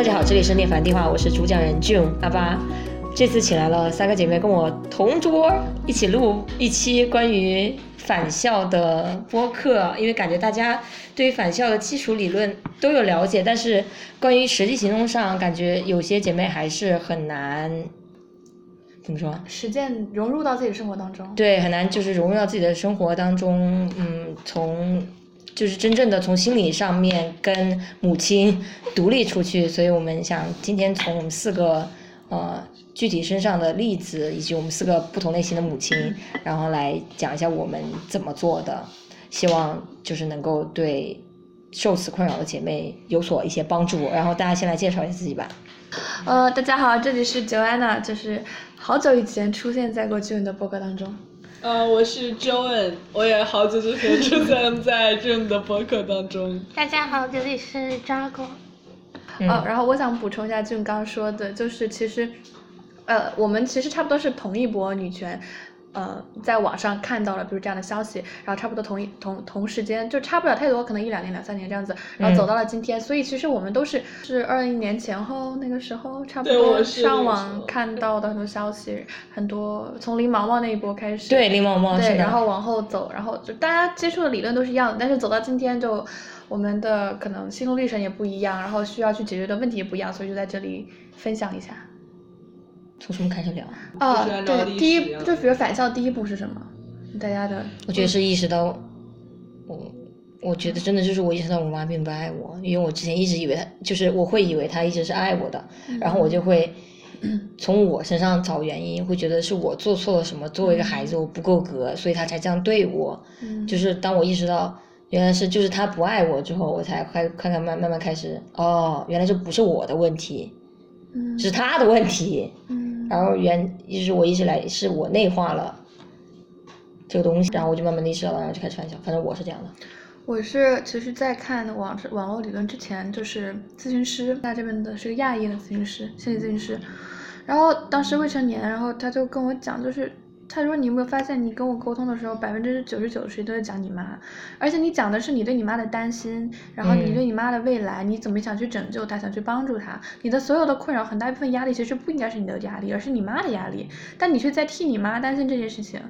大家好，这里是涅槃电话，我是主讲人 June 阿巴。这次请来了三个姐妹跟我同桌一起录一期关于返校的播客，因为感觉大家对于返校的基础理论都有了解，但是关于实际行动上，感觉有些姐妹还是很难。怎么说？实践融入到自己的生活当中。对，很难就是融入到自己的生活当中。嗯，从就是真正的从心理上面跟母亲独立出去。所以我们想今天从我们四个呃具体身上的例子，以及我们四个不同类型的母亲，然后来讲一下我们怎么做的。希望就是能够对受此困扰的姐妹有所一些帮助。然后大家先来介绍一下自己吧。呃，大家好，这里是 Joanna，就是好久以前出现在过 June 的播客当中。呃，我是 Joan，我也好久之前出现在 June 的博客当中。大家好，这里是 Jago。哦，然后我想补充一下 June 刚刚说的，就是其实，呃，我们其实差不多是同一波女权。呃，在网上看到了，比如这样的消息，然后差不多同一同同时间，就差不了太多，可能一两年、两三年这样子，然后走到了今天。所以其实我们都是是二一年前后那个时候，差不多上网看到的很多消息，很多从林毛毛那一波开始，对林毛毛，对，然后往后走，然后就大家接触的理论都是一样的，但是走到今天，就我们的可能心路历程也不一样，然后需要去解决的问题也不一样，所以就在这里分享一下。从什么开始聊？啊，对，第一就比如返校第一步是什么？大家的，我觉得是意识到，我我觉得真的就是我意识到我妈并不爱我，因为我之前一直以为她就是我会以为她一直是爱我的，然后我就会从我身上找原因，会觉得是我做错了什么，作为一个孩子我不够格，所以她才这样对我。就是当我意识到原来是就是她不爱我之后，我才开看看慢慢慢开始哦，原来这不是我的问题，是他的问题。然后原一直我一直来是我内化了这个东西，然后我就慢慢的意识到了，然后就开始反想，反正我是这样的。我是其实，在看网网络理论之前，就是咨询师，他这边的是个亚裔的咨询师，心理咨询师。然后当时未成年，然后他就跟我讲，就是。他说：“你有没有发现，你跟我沟通的时候，百分之九十九的时间都在讲你妈，而且你讲的是你对你妈的担心，然后你对你妈的未来，你怎么想去拯救她，想去帮助她，你的所有的困扰，很大一部分压力其实不应该是你的压力，而是你妈的压力，但你却在替你妈担心这件事情。”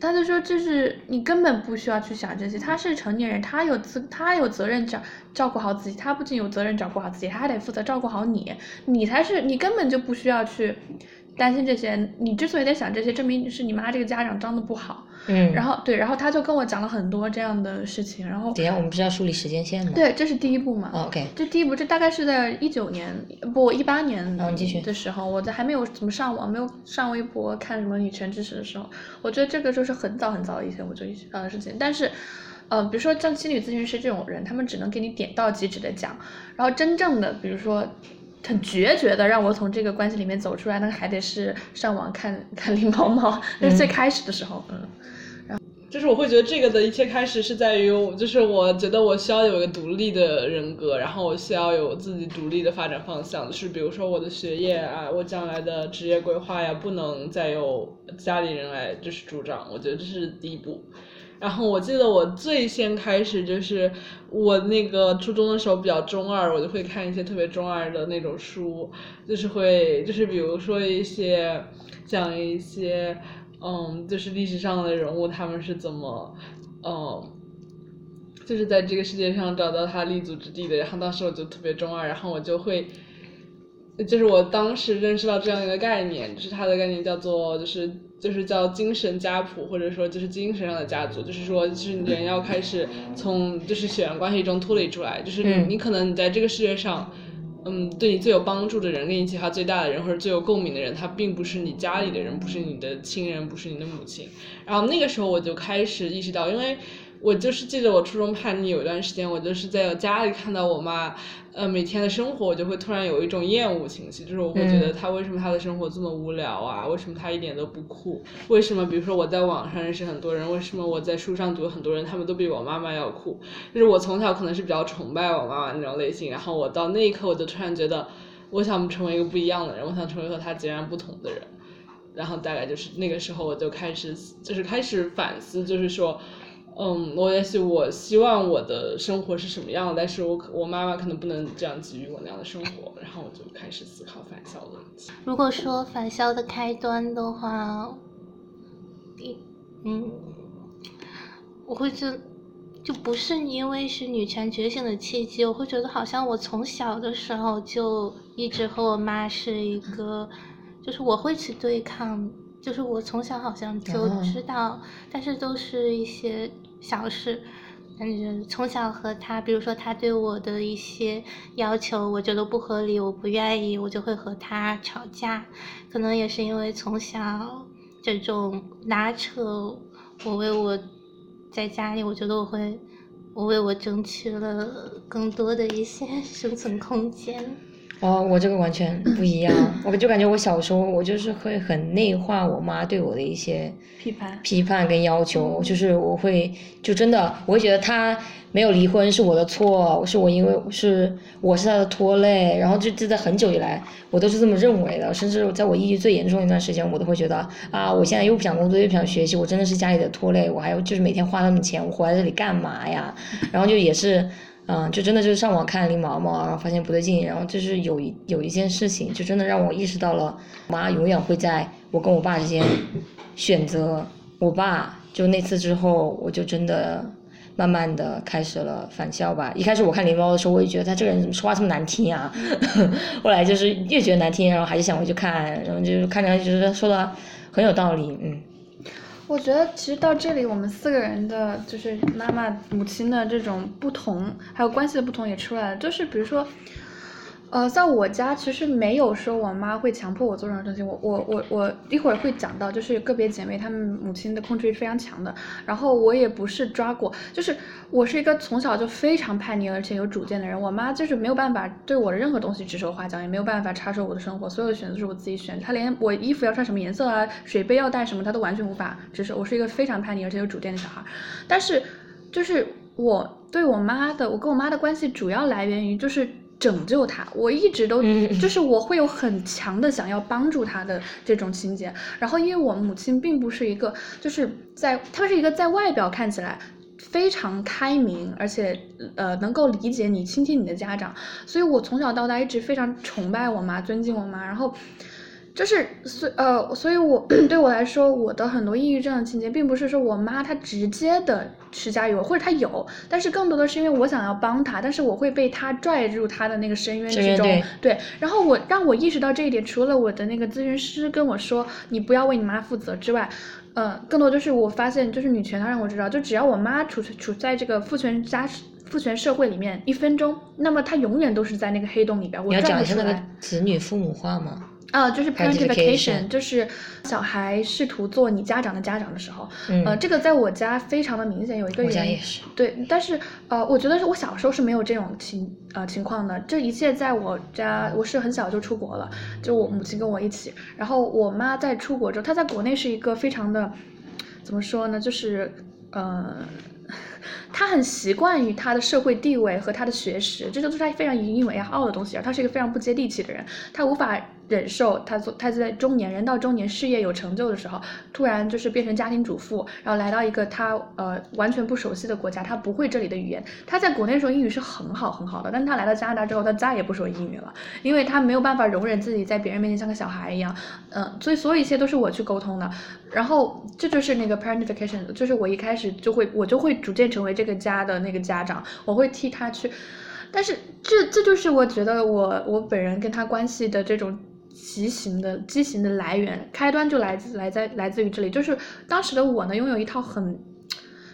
他就说，就是你根本不需要去想这些，他是成年人，他有资，他有责任照照顾好自己，他不仅有责任照顾好自己，他还得负责照顾好你，你才是，你根本就不需要去。担心这些，你之所以在想这些，证明是你妈这个家长当的不好。嗯。然后对，然后他就跟我讲了很多这样的事情，然后。等下，我们不是要梳理时间线吗？对，这是第一步嘛。OK。这第一步，这大概是在一九年不一八年的时候，我在还没有怎么上网，没有上微博看什么女权知识的时候，我觉得这个就是很早很早以前我就意识到的事情。但是，呃，比如说像心理咨询师这种人，他们只能给你点到即止的讲，然后真正的，比如说。很决绝的让我从这个关系里面走出来，那还得是上网看看林猫猫，那是最开始的时候，嗯，然后就是我会觉得这个的一切开始是在于，就是我觉得我需要有一个独立的人格，然后我需要有自己独立的发展方向，就是比如说我的学业啊，我将来的职业规划呀，不能再由家里人来就是主张，我觉得这是第一步。然后我记得我最先开始就是我那个初中的时候比较中二，我就会看一些特别中二的那种书，就是会就是比如说一些讲一些嗯，就是历史上的人物他们是怎么嗯，就是在这个世界上找到他立足之地的。然后当时我就特别中二，然后我就会就是我当时认识到这样一个概念，就是它的概念叫做就是。就是叫精神家谱，或者说就是精神上的家族，就是说，就是人要开始从就是血缘关系中脱离出来，就是你你可能你在这个世界上，嗯，对你最有帮助的人，跟你启发最大的人，或者最有共鸣的人，他并不是你家里的人，不是你的亲人，不是你的母亲。然后那个时候我就开始意识到，因为。我就是记得我初中叛逆有一段时间，我就是在家里看到我妈，呃，每天的生活，我就会突然有一种厌恶情绪，就是我会觉得她为什么她的生活这么无聊啊？为什么她一点都不酷？为什么比如说我在网上认识很多人，为什么我在书上读很多人，他们都比我妈妈要酷？就是我从小可能是比较崇拜我妈妈那种类型，然后我到那一刻我就突然觉得，我想成为一个不一样的人，我想成为和她截然不同的人，然后大概就是那个时候我就开始就是开始反思，就是说。嗯，我也许我希望我的生活是什么样，但是我可我妈妈可能不能这样给予我那样的生活，然后我就开始思考返校的问题。如果说返校的开端的话，一嗯，我会觉得就不是因为是女权觉醒的契机，我会觉得好像我从小的时候就一直和我妈是一个，就是我会去对抗，就是我从小好像就哦知道，但是都是一些小事。但是从小和他，比如说他对我的一些要求，我觉得不合理，我不愿意，我就会和他吵架。可能也是因为从小这种拉扯，我为我在家里，我觉得我会，我为我争取了更多的一些生存空间。哦，我这个完全不一样，我就感觉我小时候我就是会很内化我妈对我的一些批判批判跟要求，就是我会就真的我会觉得她没有离婚是我的错，是我因为是我是她的拖累，然后就就在很久以来我都是这么认为的，甚至在我抑郁最严重的一段时间，我都会觉得啊，我现在又不想工作又不想学习，我真的是家里的拖累，我还要就是每天花那么钱，我活在这里干嘛呀？然后就也是。嗯，就真的就是上网看林毛毛，然后发现不对劲，然后就是有一有一件事情，就真的让我意识到了，我妈永远会在我跟我爸之间选择我爸。就那次之后，我就真的慢慢的开始了返校吧。一开始我看林毛的时候，我也觉得他这个人怎么说话这么难听啊，后来就是越觉得难听，然后还是想回去看，然后就是看着觉得说的很有道理，嗯。我觉得其实到这里，我们四个人的就是妈妈、母亲的这种不同，还有关系的不同也出来了。就是比如说，呃，在我家其实没有说我妈会强迫我做任何东西。我我我我一会儿会讲到，就是个别姐妹她们母亲的控制欲非常强的。然后我也不是抓过，就是我是一个从小就非常叛逆而且有主见的人。我妈就是没有办法对我的任何东西指手画脚，也没有办法插手我的生活，所有的选择都是我自己选。她连我衣服要穿什么颜色啊，水杯要带什么，她都完全无法指手。我是一个非常叛逆而且有主见的小孩，但是就是我对我妈的，我跟我妈的关系主要来源于就是。拯救他，我一直都嗯就是我会有很强的想要帮助他的这种情节。然后，因为我母亲并不是一个，就是在她是一个在外表看起来非常开明，而且呃能够理解你、倾听你的家长，所以我从小到大一直非常崇拜我妈、尊敬我妈。然后就是所呃，所以我 对我来说，我的很多抑郁症的情节，并不是说我妈她直接的施加于我，或者她有，但是更多的是因为我想要帮她，但是我会被她拽入她的那个深渊之中。对对，然后我让我意识到这一点，除了我的那个咨询师跟我说你不要为你妈负责之外，呃，更多就是我发现，就是女权，她让我知道，就只要我妈处处在这个父权家父权社会里面一分钟，那么她永远都是在那个黑洞里边，我你要讲一下那个。子女父母化吗？啊，就是 Parentification 就是小孩试图做你家长的家长的时候，嗯，呃，这个在我家非常的明显，有一个原因也是。对，但是呃，我觉得是我小时候是没有这种情呃情况的。这一切在我家，我是很小就出国了，就我母亲跟我一起。然后我妈在出国之后，她在国内是一个非常的，怎么说呢，就是呃。他很习惯于他的社会地位和他的学识，这就是他非常引以为傲的东西。而他是一个非常不接地气的人，他无法忍受他做他在中年人到中年事业有成就的时候，突然就是变成家庭主妇，然后来到一个他呃完全不熟悉的国家，他不会这里的语言。他在国内的时候英语是很好很好的，但他来到加拿大之后，他再也不说英语了，因为他没有办法容忍自己在别人面前像个小孩一样。嗯、所以所有一切都是我去沟通的。然后这就是那个 parentification，就是我一开始就会我就会逐渐成为这个家的那个家长，我会替他去。但是这这就是我觉得我我本人跟他关系的这种畸形的畸形的来源，开端就来自来在来自于这里，就是当时的我呢拥有一套很。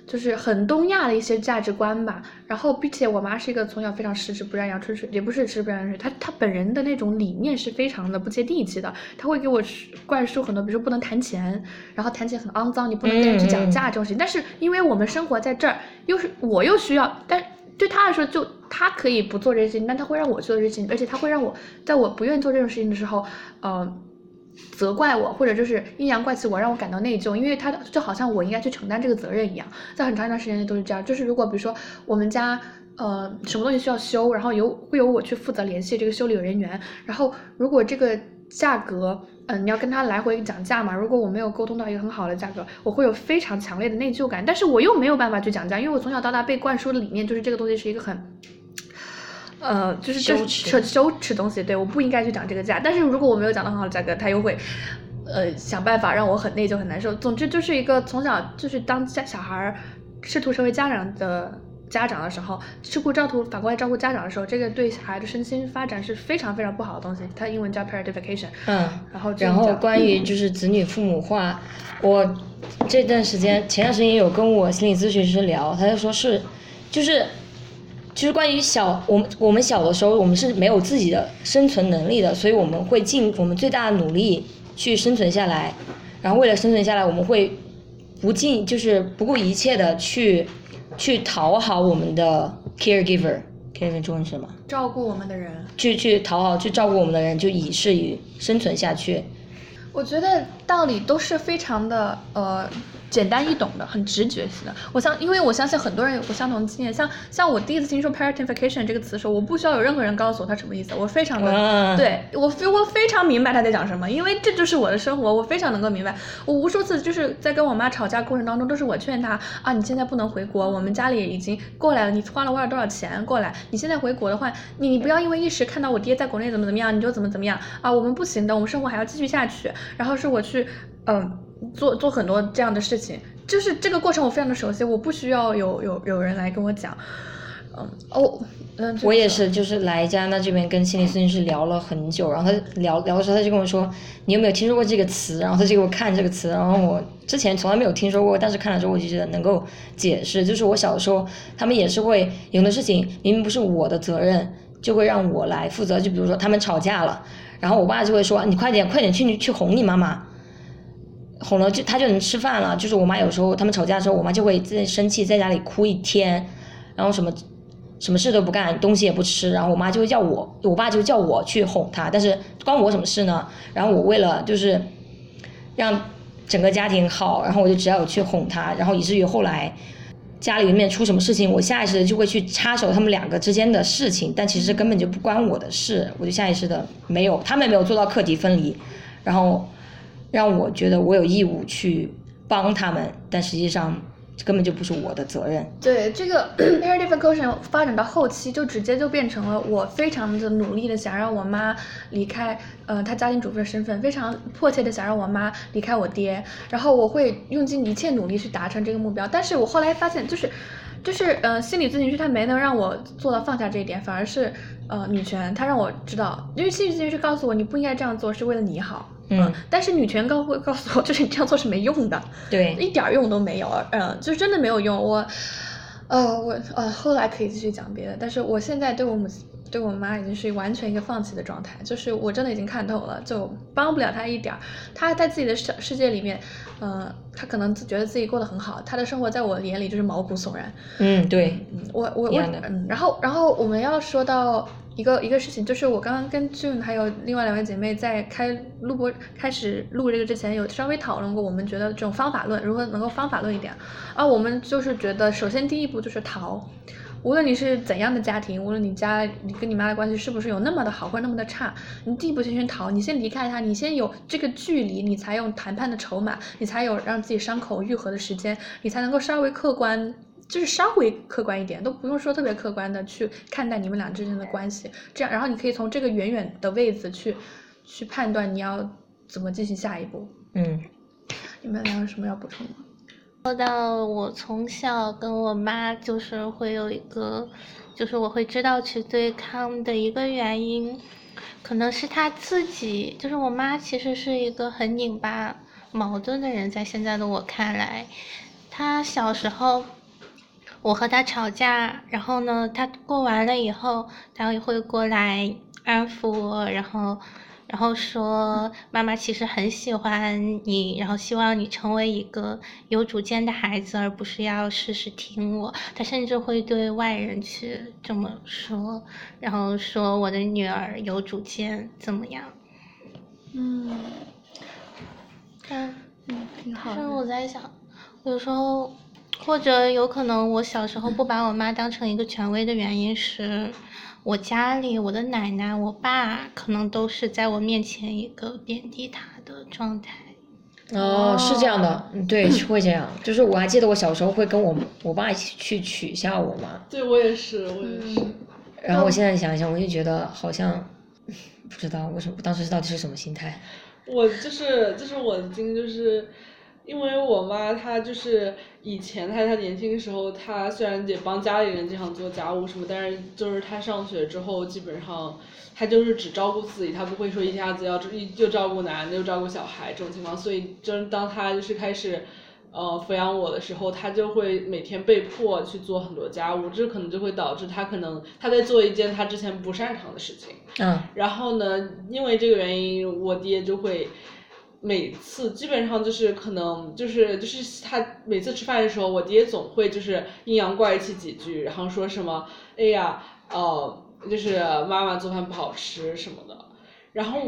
就是很东亚的一些价值观吧，然后并且我妈是一个从小非常十指不沾阳春水，也不是十指不沾阳春水，她她本人的那种理念是非常的不接地气的，她会给我灌输很多，比如说不能谈钱，然后谈钱很肮脏，你不能跟人去讲价这种事情。但是因为我们生活在这儿，又是我又需要，但对她来说就她可以不做这些事情，但她会让我做这些事情，而且她会让我在我不愿意做这种事情的时候，呃。责怪我，或者就是阴阳怪气我，让我感到内疚，因为他就好像我应该去承担这个责任一样，在很长一段时间内都是这样。就是如果比如说我们家呃什么东西需要修，然后由会由我去负责联系这个修理人员，然后如果这个价格，嗯，你要跟他来回讲价嘛。如果我没有沟通到一个很好的价格，我会有非常强烈的内疚感。但是我又没有办法去讲价，因为我从小到大被灌输的理念就是这个东西是一个很，呃，就是就是羞羞耻东西。对，我不应该去讲这个价。但是如果我没有讲到很好的价格，他又会，呃，想办法让我很内疚很难受。总之就是一个从小就是当家小孩儿试图成为家长的。家长的时候，吃顾照顾反过来照顾家长的时候，这个对孩子身心发展是非常非常不好的东西。它英文叫 parentification。嗯，然后这然后关于就是子女父母化，我这段时间前段时间也有跟我心理咨询师聊，他就说是，就是就是关于小我们我们小的时候，我们是没有自己的生存能力的，所以我们会尽我们最大的努力去生存下来，然后为了生存下来，我们会不尽就是不顾一切的去去讨好我们的 caregiver，caregiver 中文是什么？照顾我们的人。去去讨好去照顾我们的人，就以至于生存下去。我觉得道理都是非常的呃简单易懂的，很直觉性的。我相，因为我相信很多人有过相同的经验。像像我第一次听说 parentification 这个词的时候，我不需要有任何人告诉我它什么意思，我非常的、嗯对我非我非常明白他在讲什么，因为这就是我的生活，我非常能够明白。我无数次就是在跟我妈吵架过程当中，都是我劝她啊，你现在不能回国，我们家里已经过来了，你花了多少多少钱过来，你现在回国的话，你你不要因为一时看到我爹在国内怎么怎么样，你就怎么怎么样啊，我们不行的，我们生活还要继续下去。然后是我去嗯做做很多这样的事情，就是这个过程我非常的熟悉，我不需要有有有人来跟我讲。嗯哦嗯，我也是，就是来加拿大这边跟心理咨询师聊了很久，然后他聊聊的时候，他就跟我说，你有没有听说过这个词？然后他就给我看这个词，然后我之前从来没有听说过，但是看了之后我就觉得能够解释，就是我小时候，他们也是会有的事情明明不是我的责任，就会让我来负责，就比如说他们吵架了，然后我爸就会说，你快点快点去去哄你妈妈。哄了就他就能吃饭了，就是我妈有时候他们吵架的时候，我妈就会在生气，在家里哭一天，然后什么什么事都不干，东西也不吃，然后我妈就会叫我，我爸就叫我去哄她，但是关我什么事呢？然后我为了就是让整个家庭好，然后我就只要有去哄她，然后以至于后来家里面出什么事情，我下意识的就会去插手他们两个之间的事情，但其实根本就不关我的事，我就下意识的没有，他们也没有做到课题分离，然后让我觉得我有义务去帮他们，但实际上根本就不是我的责任。对这个 parentification 发展到后期，就直接就变成了我非常的努力的想让我妈离开，呃，她家庭主妇的身份，非常迫切的想让我妈离开我爹，然后我会用尽一切努力去达成这个目标。但是我后来发现，就是就是呃，心理咨询师他没能让我做到放下这一点，反而是呃女权，他让我知道，因为心理咨询师告诉我你不应该这样做，是为了你好。嗯，但是女权告会告诉我，就是你这样做是没用的。对，一点用都没有，嗯，就真的没有用。我，呃，我呃，后来可以继续讲别的，但是我现在对我母亲、对我妈已经是完全一个放弃的状态，就是我真的已经看透了，就帮不了她一点儿。她在自己的世世界里面，呃，她可能自觉得自己过得很好，她的生活在我眼里就是毛骨悚然。嗯，对，嗯，我我我嗯，然后然后我们要说到一个一个事情，就是我刚刚跟 June 还有另外两位姐妹在开录播开始录这个之前，有稍微讨论过，我们觉得这种方法论如何能够方法论一点，啊，我们就是觉得，首先第一步就是逃。无论你是怎样的家庭，无论你家你跟你妈的关系是不是有那么的好或者那么的差，你第一步先先逃，你先离开他，你先有这个距离，你才有谈判的筹码，你才有让自己伤口愈合的时间，你才能够稍微客观，就是稍微客观一点，都不用说特别客观的去看待你们俩之间的关系，这样，然后你可以从这个远远的位置去去判断你要怎么进行下一步。嗯你们俩有什么要补充的吗？说到我从小跟我妈就是会有一个，就是我会知道去对抗的一个原因，可能是她自己，就是我妈其实是一个很拧巴、矛盾的人，在现在的我看来，她小时候。我和他吵架，然后呢，他过完了以后，他也会过来安抚我，然后然后说妈妈其实很喜欢你，然后希望你成为一个有主见的孩子，而不是要事事听我。他甚至会对外人去这么说，然后说我的女儿有主见怎么样？嗯但嗯，挺好但是。我在想，有时候或者有可能我小时候不把我妈当成一个权威的原因是，我家里我的奶奶、我爸可能都是在我面前一个贬低她的状态。哦，是这样的，嗯对，是会这样。就是我还记得我小时候会跟我我爸一起去取笑我妈，对我也是，我也是。然后我现在想一想，我就觉得好像 不知道为什么当时到底是什么心态。我就是就是我的经历就是，因为我妈她就是以前她她年轻的时候，她虽然也帮家里人经常做家务什么，但是就是她上学之后，基本上她就是只照顾自己，她不会说一下子要又照顾男的又照顾小孩这种情况，所以就是当她就是开始。呃，抚养我的时候，她就会每天被迫去做很多家务，这可能就会导致她可能她在做一件她之前不擅长的事情。嗯然后呢，因为这个原因，我爹就会每次基本上就是可能就是就是他每次吃饭的时候，我爹总会就是阴阳怪气几句，然后说什么，哎呀，呃，就是妈妈做饭不好吃什么的，然后。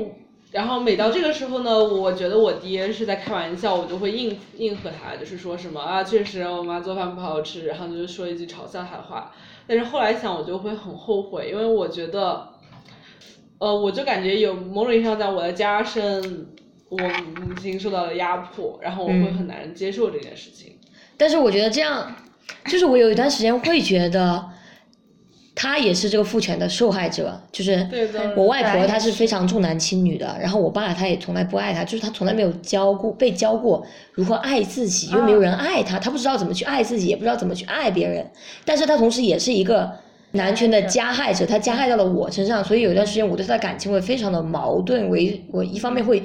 然后每到这个时候呢，我觉得我爹是在开玩笑，我就会应应和他，就是说什么啊，确实我妈做饭不好吃，然后就是说一句嘲笑他的话。但是后来想，我就会很后悔，因为我觉得，呃，我就感觉有某种意义上讲，我的加深我母亲受到了压迫，然后我会很难接受这件事情。但是我觉得这样，就是我有一段时间会觉得，他也是这个父权的受害者，就是我外婆她是非常重男轻女的，然后我爸他也从来不爱她，就是他从来没有教过被教过如何爱自己，又没有人爱他，他不知道怎么去爱自己，也不知道怎么去爱别人，但是他同时也是一个。男权的加害者，他加害到了我身上，所以有一段时间我对他的感情会非常的矛盾。我一我一方面会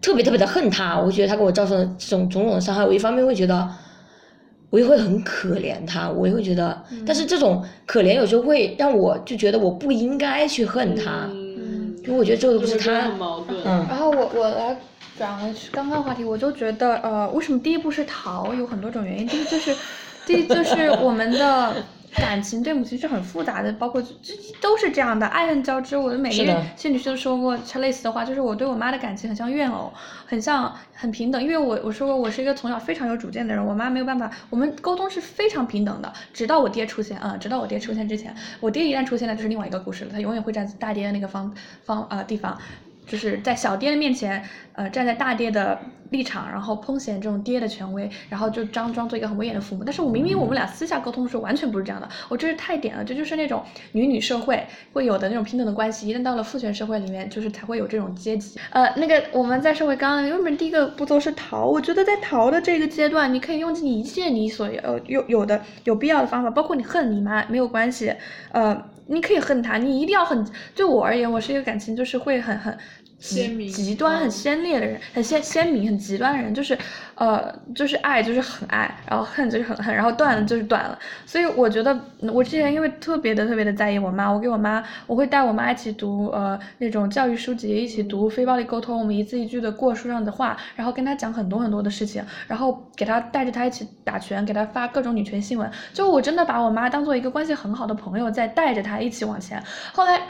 特别特别的恨他，我觉得他给我造成了这种种种的伤害；我一方面会觉得我也会很可怜他，我也会觉得，但是这种可怜有时候会让我就觉得我不应该去恨他，嗯，因为我觉得这个都不是他然后我我来转回去刚刚话题，我就觉得呃，为什么第一步是逃？有很多种原因。第一就是，第一就是我们的感情对母亲是很复杂的，包括这这都是这样的，爱恨交织。我的每是的个月心理师都说过类似的话，就是我对我妈的感情很像怨偶，很像很平等。因为我我说过我是一个从小非常有主见的人，我妈没有办法，我们沟通是非常平等的，直到我爹出现，嗯，直到我爹出现之前，我爹一旦出现，了就是另外一个故事了，他永远会站在大爹的那个方方呃地方。就是在小爹的面前，呃，站在大爹的立场，然后烹显这种爹的权威，然后就装装作一个很威严的父母。但是我明明我们俩私下沟通的时候完全不是这样的，我这是太点了，这就是那种女女社会会有的那种平等的关系。一旦到了父权社会里面，就是才会有这种阶级。呃，那个我们在社会刚刚原本第一个步骤是逃，我觉得在逃的这个阶段，你可以用尽一切你所有有有的有必要的方法，包括你恨你妈没有关系，呃，你可以恨她，你一定要很。对我而言，我是一个感情就是会很很。鲜明极端、很嗯鲜烈的人，很鲜鲜明、很极端的人，就是，呃，就是爱就是很爱，然后恨就是很恨，然后断了就是断了。所以我觉得，嗯我之前因为特别的特别的在意我妈，我给我妈，我会带我妈一起读呃那种教育书籍，一起读非暴力沟通，我们一字一句的过书上的话，然后跟她讲很多很多的事情，然后给她带着她一起打拳，给她发各种女权新闻，就我真的把我妈当做一个关系很好的朋友，在带着她一起往前。后来。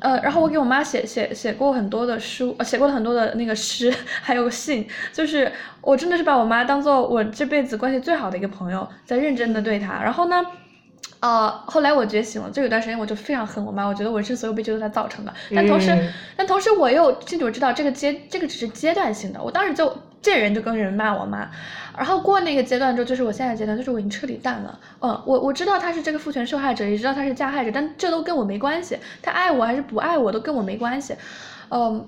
呃，然后我给我妈写写写过很多的书，呃，写过很多的那个诗，还有信，就是我真的是把我妈当做我这辈子关系最好的一个朋友，在认真的对她。然后呢，呃，后来我觉醒了，就有段时间我就非常恨我妈，我觉得我人生所有悲剧都是她造成的。但同时，嗯但同时我又清楚知道这个阶这个只是阶段性的，我当时就见人就跟人骂我妈，然后过那个阶段之后，就是我现在的阶段，就是我已经彻底淡了。嗯，我我知道他是这个父权受害者，也知道他是加害者，但这都跟我没关系。他爱我还是不爱我都跟我没关系。嗯，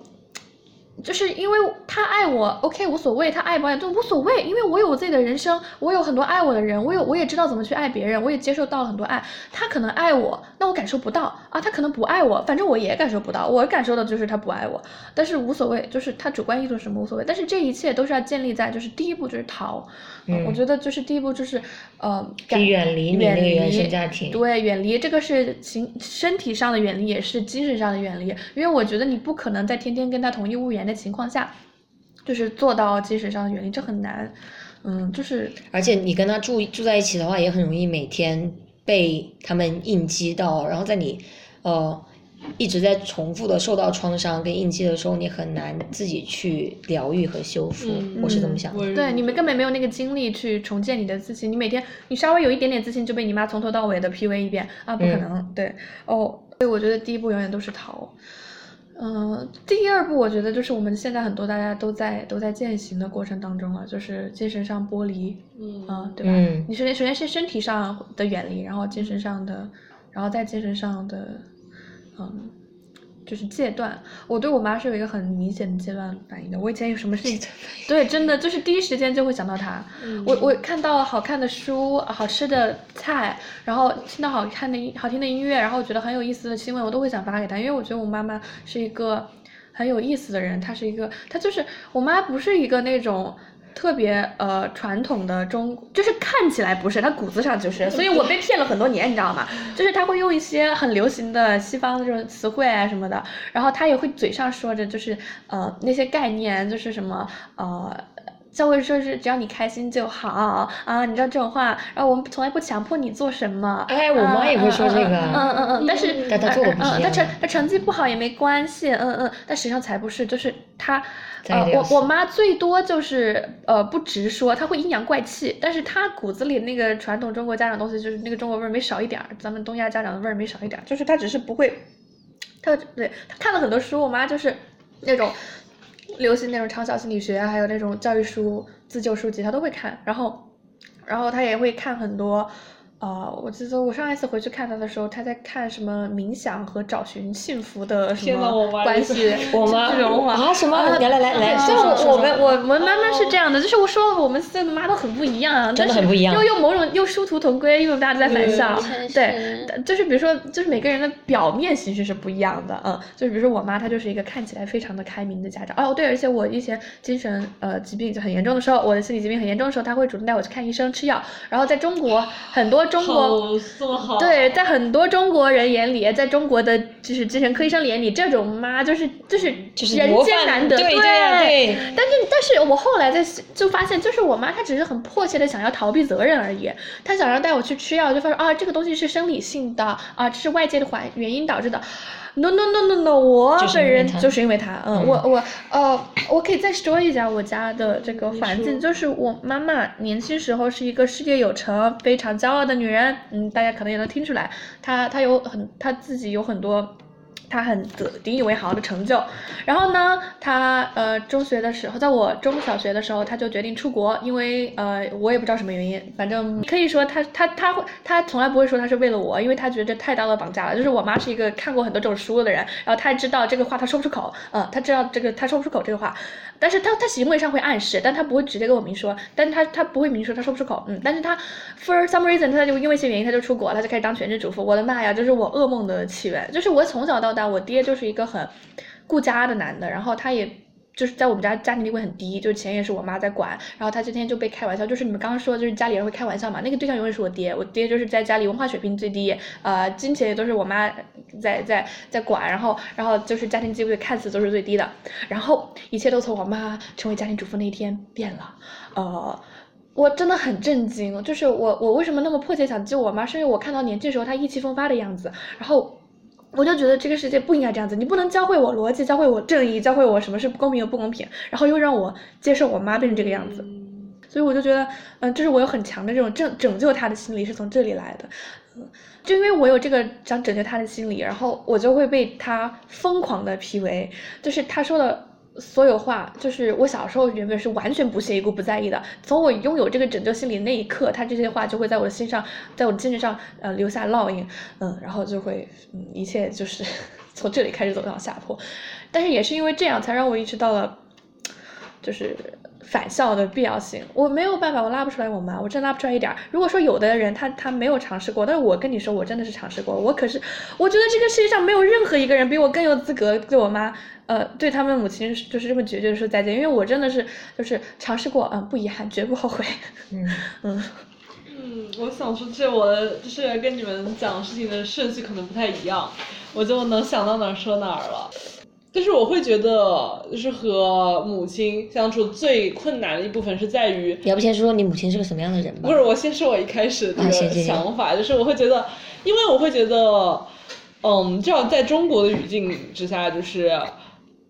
就是因为他爱我，OK 无所谓，他爱不爱都无所谓，因为我有我自己的人生，我有很多爱我的人，我有我也知道怎么去爱别人，我也接受到了很多爱。他可能爱我，那我感受不到啊，他可能不爱我，反正我也感受不到，我感受的就是他不爱我，但是无所谓，就是他主观意图什么无所谓，但是这一切都是要建立在就是第一步就是逃，嗯我觉得就是第一步就是呃远离你那个远原生离家庭对，远离这个是情身体上的远离，也是精神上的远离。因为我觉得你不可能在天天跟他同一屋檐的情况下，就是做到精神上的远离，这很难。嗯，就是而且你跟他住住在一起的话，也很容易每天被他们应激到，然后在你呃一直在重复的受到创伤跟印记的时候，你很难自己去疗愈和修复。嗯我是这么想的。对，你们根本没有那个精力去重建你的自信。你每天你稍微有一点点自信，就被你妈从头到尾的 PUA 一遍啊，不可嗯能。对，哦，所以我觉得第一步永远都是逃。嗯、第二步我觉得就是我们现在很多大家都在都在践行的过程当中了，就是精神上剥离，嗯啊，对吧？嗯你首先首先是身体上的远离，然后精神上的，然后在精神上的，嗯，就是戒断。我对我妈是有一个很明显的戒断反应的。我以前有什么事情，对，真的就是第一时间就会想到她。我我看到好看的书、好吃的菜，然后听到好看的音好听的音乐，然后觉得很有意思的新闻，我都会想发给她，因为我觉得我妈妈是一个很有意思的人，她是一个，她就是我妈不是一个那种。特别呃传统的中，就是看起来不是，他骨子上就是，所以我被骗了很多年，你知道吗？就是他会用一些很流行的西方的这种词汇啊什么的，然后他也会嘴上说着就是呃那些概念，就是什么呃。教会说是只要你开心就好啊，你知道这种话，然后我们从来不强迫你做什么。哎我妈也会说这个嗯嗯嗯嗯，但是但她做的不是嗯嗯，她成她成绩不好也没关系，嗯嗯，但实际上才不是，就是她，呃，我我妈最多就是呃不直说，她会阴阳怪气，但是她骨子里那个传统中国家长东西就是那个中国味儿没少一点儿，咱们东亚家长的味儿没少一点儿，就是她只是不会，她对她看了很多书，我妈就是那种流行那种畅销心理学，还有那种教育书、自救书籍，他都会看，然后然后他也会看很多。呃，我记得我上一次回去看他的时候，他在看什么冥想和找寻幸福的什么关系，我妈这种话啊什么来来来来就说说说我们我我们妈妈是这样的，就是我说了我们四个妈都很不一样啊，真但是的很不一样又又某种又殊途同归，又大家都在反校对，对，就是比如说，就是每个人的表面形式是不一样的，嗯，就是比如说我妈她就是一个看起来非常的开明的家长，哦对，而且我以前精神呃疾病就很严重的时候，我的心理疾病很严重的时候，她会主动带我去看医生吃药，然后在中国很多中国。对，在很多中国人眼里，在中国的就是精神科医生眼里，这种妈就是就是就是人间难得，对对。啊对。但是但是我后来在就发现，就是我妈她只是很迫切的想要逃避责任而已，她想要带我去吃药，就发现啊这个东西是生理性的啊，这是外界的环原因导致的。No no no no no，我就是本人就是因为他，嗯，嗯我我呃，我可以再说一下我家的这个环境，就是我妈妈年轻时候是一个事业有成、非常骄傲的女人，嗯，大家可能也能听出来，她她有很她自己有很多。他很得引以为豪的成就，然后呢，他呃中学的时候，在我中小学的时候，他就决定出国，因为呃我也不知道什么原因，反正可以说他他他会他从来不会说他是为了我，因为他觉得这太道德绑架了。就是我妈是一个看过很多这种书的人，然后她知道这个话她说不出口，呃，她知道这个她说不出口这个话，但是她她行为上会暗示，但她不会直接跟我明说，但是她她不会明说，她说不出口，嗯，但是她 for some reason 她就因为一些原因她就出国，她就开始当全职主妇。我的妈呀，就是我噩梦的起源，就是我从小到大，我爹就是一个很顾家的男的，然后他也。就是在我们家家庭地位很低，就是钱也是我妈在管，然后他今天就被开玩笑，就是你们刚刚说就是家里人会开玩笑嘛，那个对象永远是我爹，我爹就是在家里文化水平最低，呃，金钱也都是我妈在在在管，然后然后就是家庭地位看似都是最低的，然后一切都从我妈成为家庭主妇那一天变了，呃。我真的很震惊，就是我我为什么那么迫切想救我妈，是因为我看到年轻时候她意气风发的样子，然后我就觉得这个世界不应该这样子，你不能教会我逻辑，教会我正义，教会我什么是不公平又不公平，然后又让我接受我妈变成这个样子，所以我就觉得，嗯、就是我有很强的这种拯拯救他的心理是从这里来的，嗯，就因为我有这个想拯救他的心理，然后我就会被他疯狂的 PUA，就是他说的。所有话，就是我小时候原本是完全不屑一顾、不在意的。从我拥有这个拯救心理那一刻，他这些话就会在我的心上，在我的精神上，呃，留下烙印，嗯，然后就会，嗯，一切就是从这里开始走向下坡。但是也是因为这样，才让我意识到了，就是返校的必要性。我没有办法，我拉不出来我妈，我真拉不出来一点儿。如果说有的人他他没有尝试过，但是我跟你说，我真的是尝试过。我可是，我觉得这个世界上没有任何一个人比我更有资格对我妈，呃，对他们母亲就是这么决绝的说再见，因为我真的是就是尝试过，嗯，不遗憾，绝不后悔。嗯，嗯嗯，我想说这我的就是跟你们讲事情的顺序可能不太一样，我就能想到哪儿说哪儿了。就是我会觉得，就是和母亲相处最困难的一部分是在于，你要不先说说你母亲是个什么样的人吧？不是，我先说我一开始的想法，就是我会觉得，因为我会觉得，嗯，至少在中国的语境之下，就是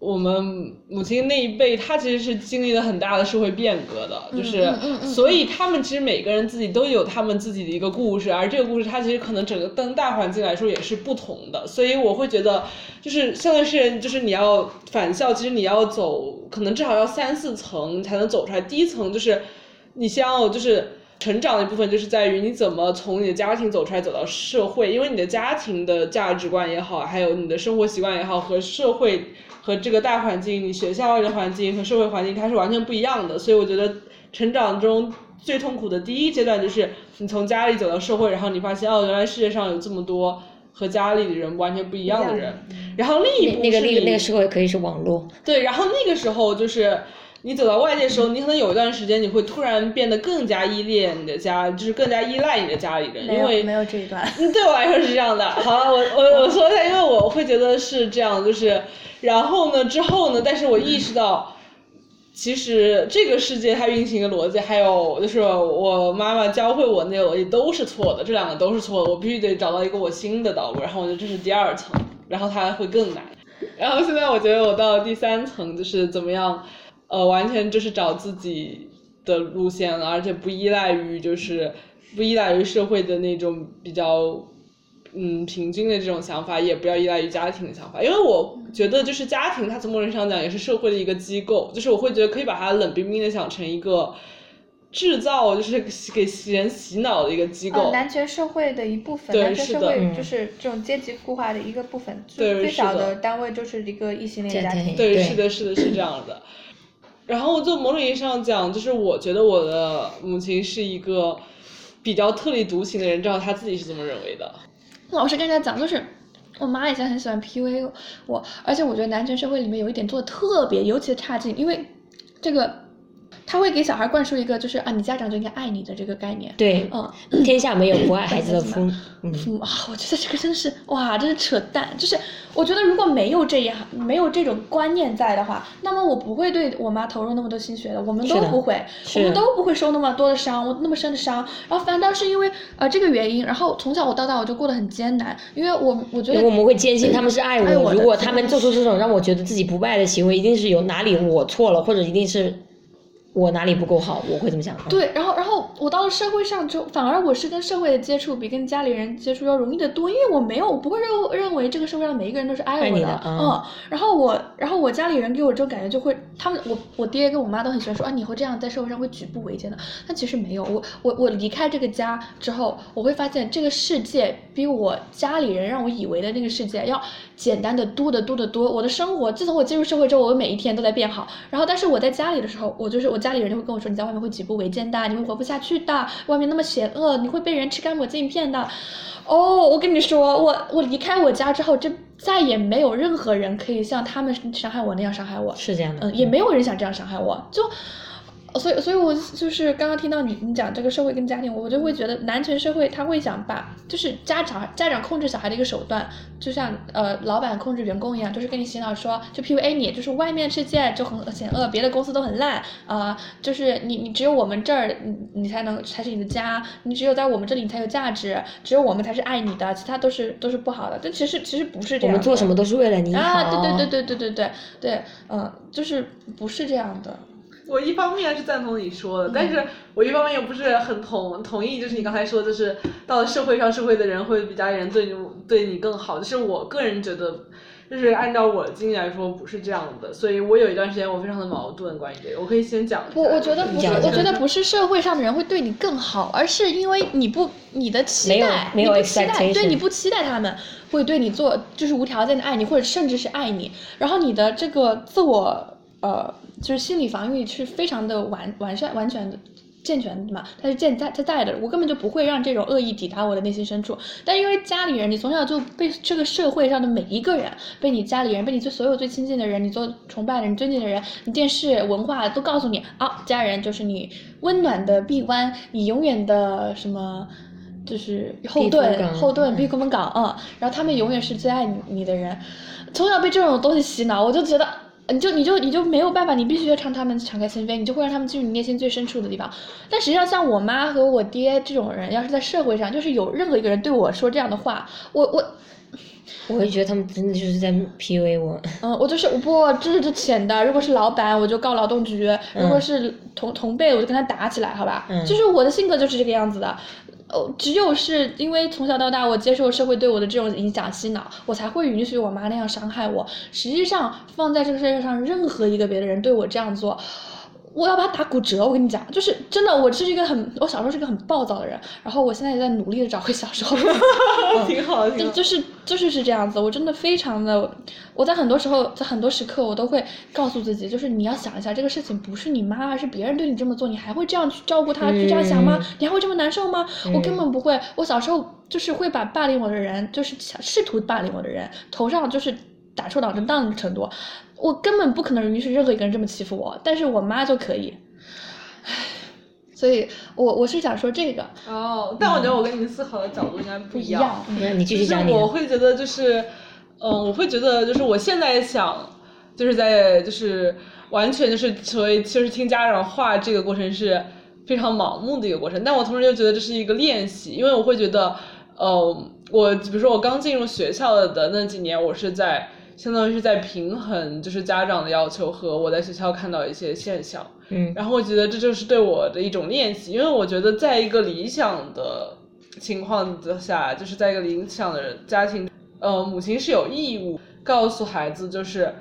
我们母亲那一辈，她其实是经历了很大的社会变革的，就是所以他们其实每个人自己都有他们自己的一个故事，而这个故事它其实可能整个跟大环境来说也是不同的，所以我会觉得，就是现在是就是你要返校，其实你要走，可能至少要三四层才能走出来。第一层就是你先要就是成长的一部分，就是在于你怎么从你的家庭走出来，走到社会，因为你的家庭的价值观也好，还有你的生活习惯也好，和社会和这个大环境，你学校的环境和社会环境，它是完全不一样的。所以我觉得成长中最痛苦的第一阶段，就是你从家里走到社会，然后你发现哦，原来世界上有这么多。和家里的人完全不一样的人，然后另一部那个那个那个社会可以是网络，对，然后那个时候就是你走到外界的时候，你可能有一段时间你会突然变得更加依恋你的家，就是更加依赖你的家里人，因为没有这一段。嗯，对我来说是这样的。好了，我我我说一下，因为我会觉得是这样，就是然后呢之后呢，但是我意识到。其实这个世界它运行的逻辑，还有就是我妈妈教会我那个逻辑都是错的，这两个都是错的，我必须得找到一个我新的道路。然后我觉得这是第二层，然后它会更难。然后现在我觉得我到了第三层，就是怎么样，呃，完全就是找自己的路线了，而且不依赖于就是不依赖于社会的那种比较嗯平均的这种想法，也不要依赖于家庭的想法，因为我觉得就是家庭它从某种意义上讲也是社会的一个机构，就是我会觉得可以把它冷冰冰的想成一个制造就是给人洗脑的一个机构。呃，男权社会的一部分，对男权社会就是这种阶级固化的一个部分，最最对是的小的单位就是一个异性恋家庭对是的，是的，是这样的。然后就某种意义上讲，就是我觉得我的母亲是一个比较特立独行的人，知道她自己是这么认为的。老实跟大家讲，就是我妈以前很喜欢 PUA 我，而且我觉得男权社会里面有一点做的特别尤其差劲，因为这个他会给小孩灌输一个就是啊，你家长就应该爱你的这个概念。对，嗯，天下没有不爱孩子的 父母，嗯，父母啊，我觉得这个真是哇，真是扯淡。就是我觉得如果没有这样，没有这种观念在的话，那么我不会对我妈投入那么多心血的，我们都不会，我们都不会受那么多的伤，我那么深的伤。然后反倒是因为呃这个原因，然后从小我到大我就过得很艰难，因为我我觉得我们会坚信他们是爱我。爱我的如果他们做出这种让我觉得自己不爱的行为，一定是有哪里我错了，或者一定是我哪里不够好，我会怎么想。嗯，对，然后然后我到了社会上之后，反而我是跟社会的接触比跟家里人接触要容易的多，因为我没有，我不会认认为这个社会上每一个人都是爱我的啊嗯。然后我，然后我家里人给我这种感觉就会，他们我我爹跟我妈都很喜欢说啊，你以后这样在社会上会举步维艰的。但其实没有，我我我离开这个家之后，我会发现这个世界比我家里人让我以为的那个世界要简单的多得多得多。我的生活，自从我进入社会之后，我每一天都在变好。然后，但是我在家里的时候，我就是我家里人就会跟我说，你在外面会举步维艰的，你会活不下去的，外面那么险恶，你会被人吃干抹净骗的。哦，我跟你说，我我离开我家之后，就再也没有任何人可以像他们伤害我那样伤害我。是这样的。嗯，也没有人想这样伤害我，就，所以，所以我就是刚刚听到你你讲这个社会跟家庭，我就会觉得男权社会他会想把就是家长家长控制小孩的一个手段，就像呃老板控制员工一样，就是跟你洗脑说，就 PUA 你，就是外面世界就很险恶，别的公司都很烂啊、就是你你只有我们这儿你你才能才是你的家，你只有在我们这里你才有价值，只有我们才是爱你的，其他都是都是不好的，但其实其实不是这样的，我们做什么都是为了你好。啊，对对对对对对对对，嗯，就是不是这样的。我一方面是赞同你说的，但是我一方面又不是很同同意，就是你刚才说，就是到了社会上，社会的人会比家里人对你对你更好。就是我个人觉得，就是按照我的经历来说，不是这样的。所以我有一段时间我非常的矛盾，关于这个，我可以先讲一下。我我觉得不是，我觉得不是社会上的人会对你更好，而是因为你不你的期没有待，没有你不期待，对你不期待他们会对你做就是无条件的爱你，或者甚至是爱你，然后你的这个自我呃就是心理防御是非常的完完善完全的。健全的嘛，它是健在它在的，我根本就不会让这种恶意抵达我的内心深处。但因为家里人，你从小就被这个社会上的每一个人，被你家里人，被你最所有最亲近的人，你做崇拜的人、尊敬的人，你电视文化都告诉你啊，家人就是你温暖的臂弯，你永远的什么。就是后盾，后盾，嗯避风港，嗯，然后他们永远是最爱你你的人，从小被这种东西洗脑，我就觉得，你就你就你就没有办法，你必须要让他们敞开心扉，你就会让他们进入你内心最深处的地方。但实际上，像我妈和我爹这种人，要是在社会上，就是有任何一个人对我说这样的话，我我我会觉得他们真的就是在 PUA 我。嗯，我就是我不，这是这浅的。如果是老板，我就告劳动局；如果是同同辈，我就跟他打起来，好吧？嗯就是我的性格就是这个样子的。哦，只有是因为从小到大我接受社会对我的这种影响洗脑，我才会允许我妈那样伤害我。实际上，放在这个世界上，任何一个别的人对我这样做，我要把他打骨折。我跟你讲，就是真的，我是一个很，我小时候是个很暴躁的人，然后我现在也在努力的找回小时候 挺好就。就是就是是这样子，我真的非常的，我在很多时候，在很多时刻，我都会告诉自己，就是你要想一下，这个事情不是你妈，而是别人对你这么做，你还会这样去照顾她，去这样想吗嗯？你还会这么难受吗？我根嗯本不会，我小时候就是会把霸凌我的人，就是想试图霸凌我的人，头上就是打出脑震荡的程度，我根本不可能允许任何一个人这么欺负我，但是我妈就可以，唉，所以我我是想说这个。哦，但我觉得我跟你思考的角度应该不一不一样，嗯那你继续就是讲。我会觉得就是，嗯，我会觉得就是我现在想，就是在就是完全就是所谓就是听家长话这个过程是非常盲目的一个过程，但我同时又觉得这是一个练习，因为我会觉得，嗯，我比如说我刚进入学校的那几年，我是在相当于是在平衡就是家长的要求和我在学校看到一些现象，嗯然后我觉得这就是对我的一种练习，因为我觉得在一个理想的情况之下，就是在一个理想的家庭，呃，母亲是有义务告诉孩子，就是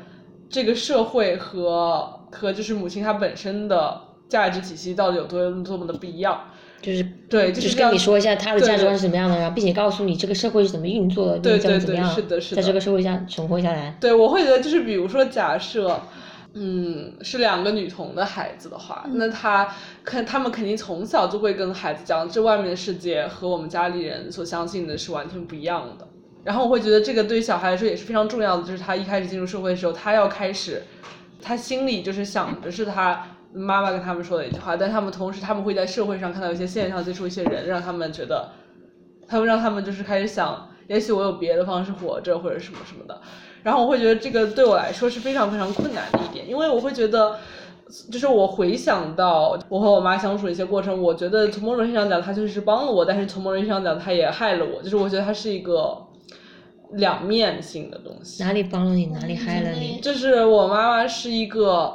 这个社会和和就是母亲她本身的价值体系到底有多多么的不一样。就是对就就是跟你说一下他的价值观是怎么样的，然后并且告诉你这个社会是怎么运作的，对你怎么对对怎么样，是的是的在这个社会下存活下来。对，我会觉得就是比如说，假设，嗯，是两个女童的孩子的话，那他肯他们肯定从小就会跟孩子讲，这外面的世界和我们家里人所相信的是完全不一样的。然后我会觉得这个对小孩来说也是非常重要的，就是他一开始进入社会的时候，他要开始，他心里就是想着是他妈妈跟他们说的一句话，但他们同时他们会在社会上看到一些现象，接触一些人，让他们觉得，他们让他们就是开始想，也许我有别的方式活着，或者什么什么的。然后我会觉得这个对我来说是非常非常困难的一点，因为我会觉得，就是我回想到我和我妈相处的一些过程，我觉得从某种意义上讲，她就是帮了我，但是从某种意义上讲，她也害了我。就是我觉得她是一个两面性的东西。哪里帮了你，哪里害了你？就是我妈妈是一个，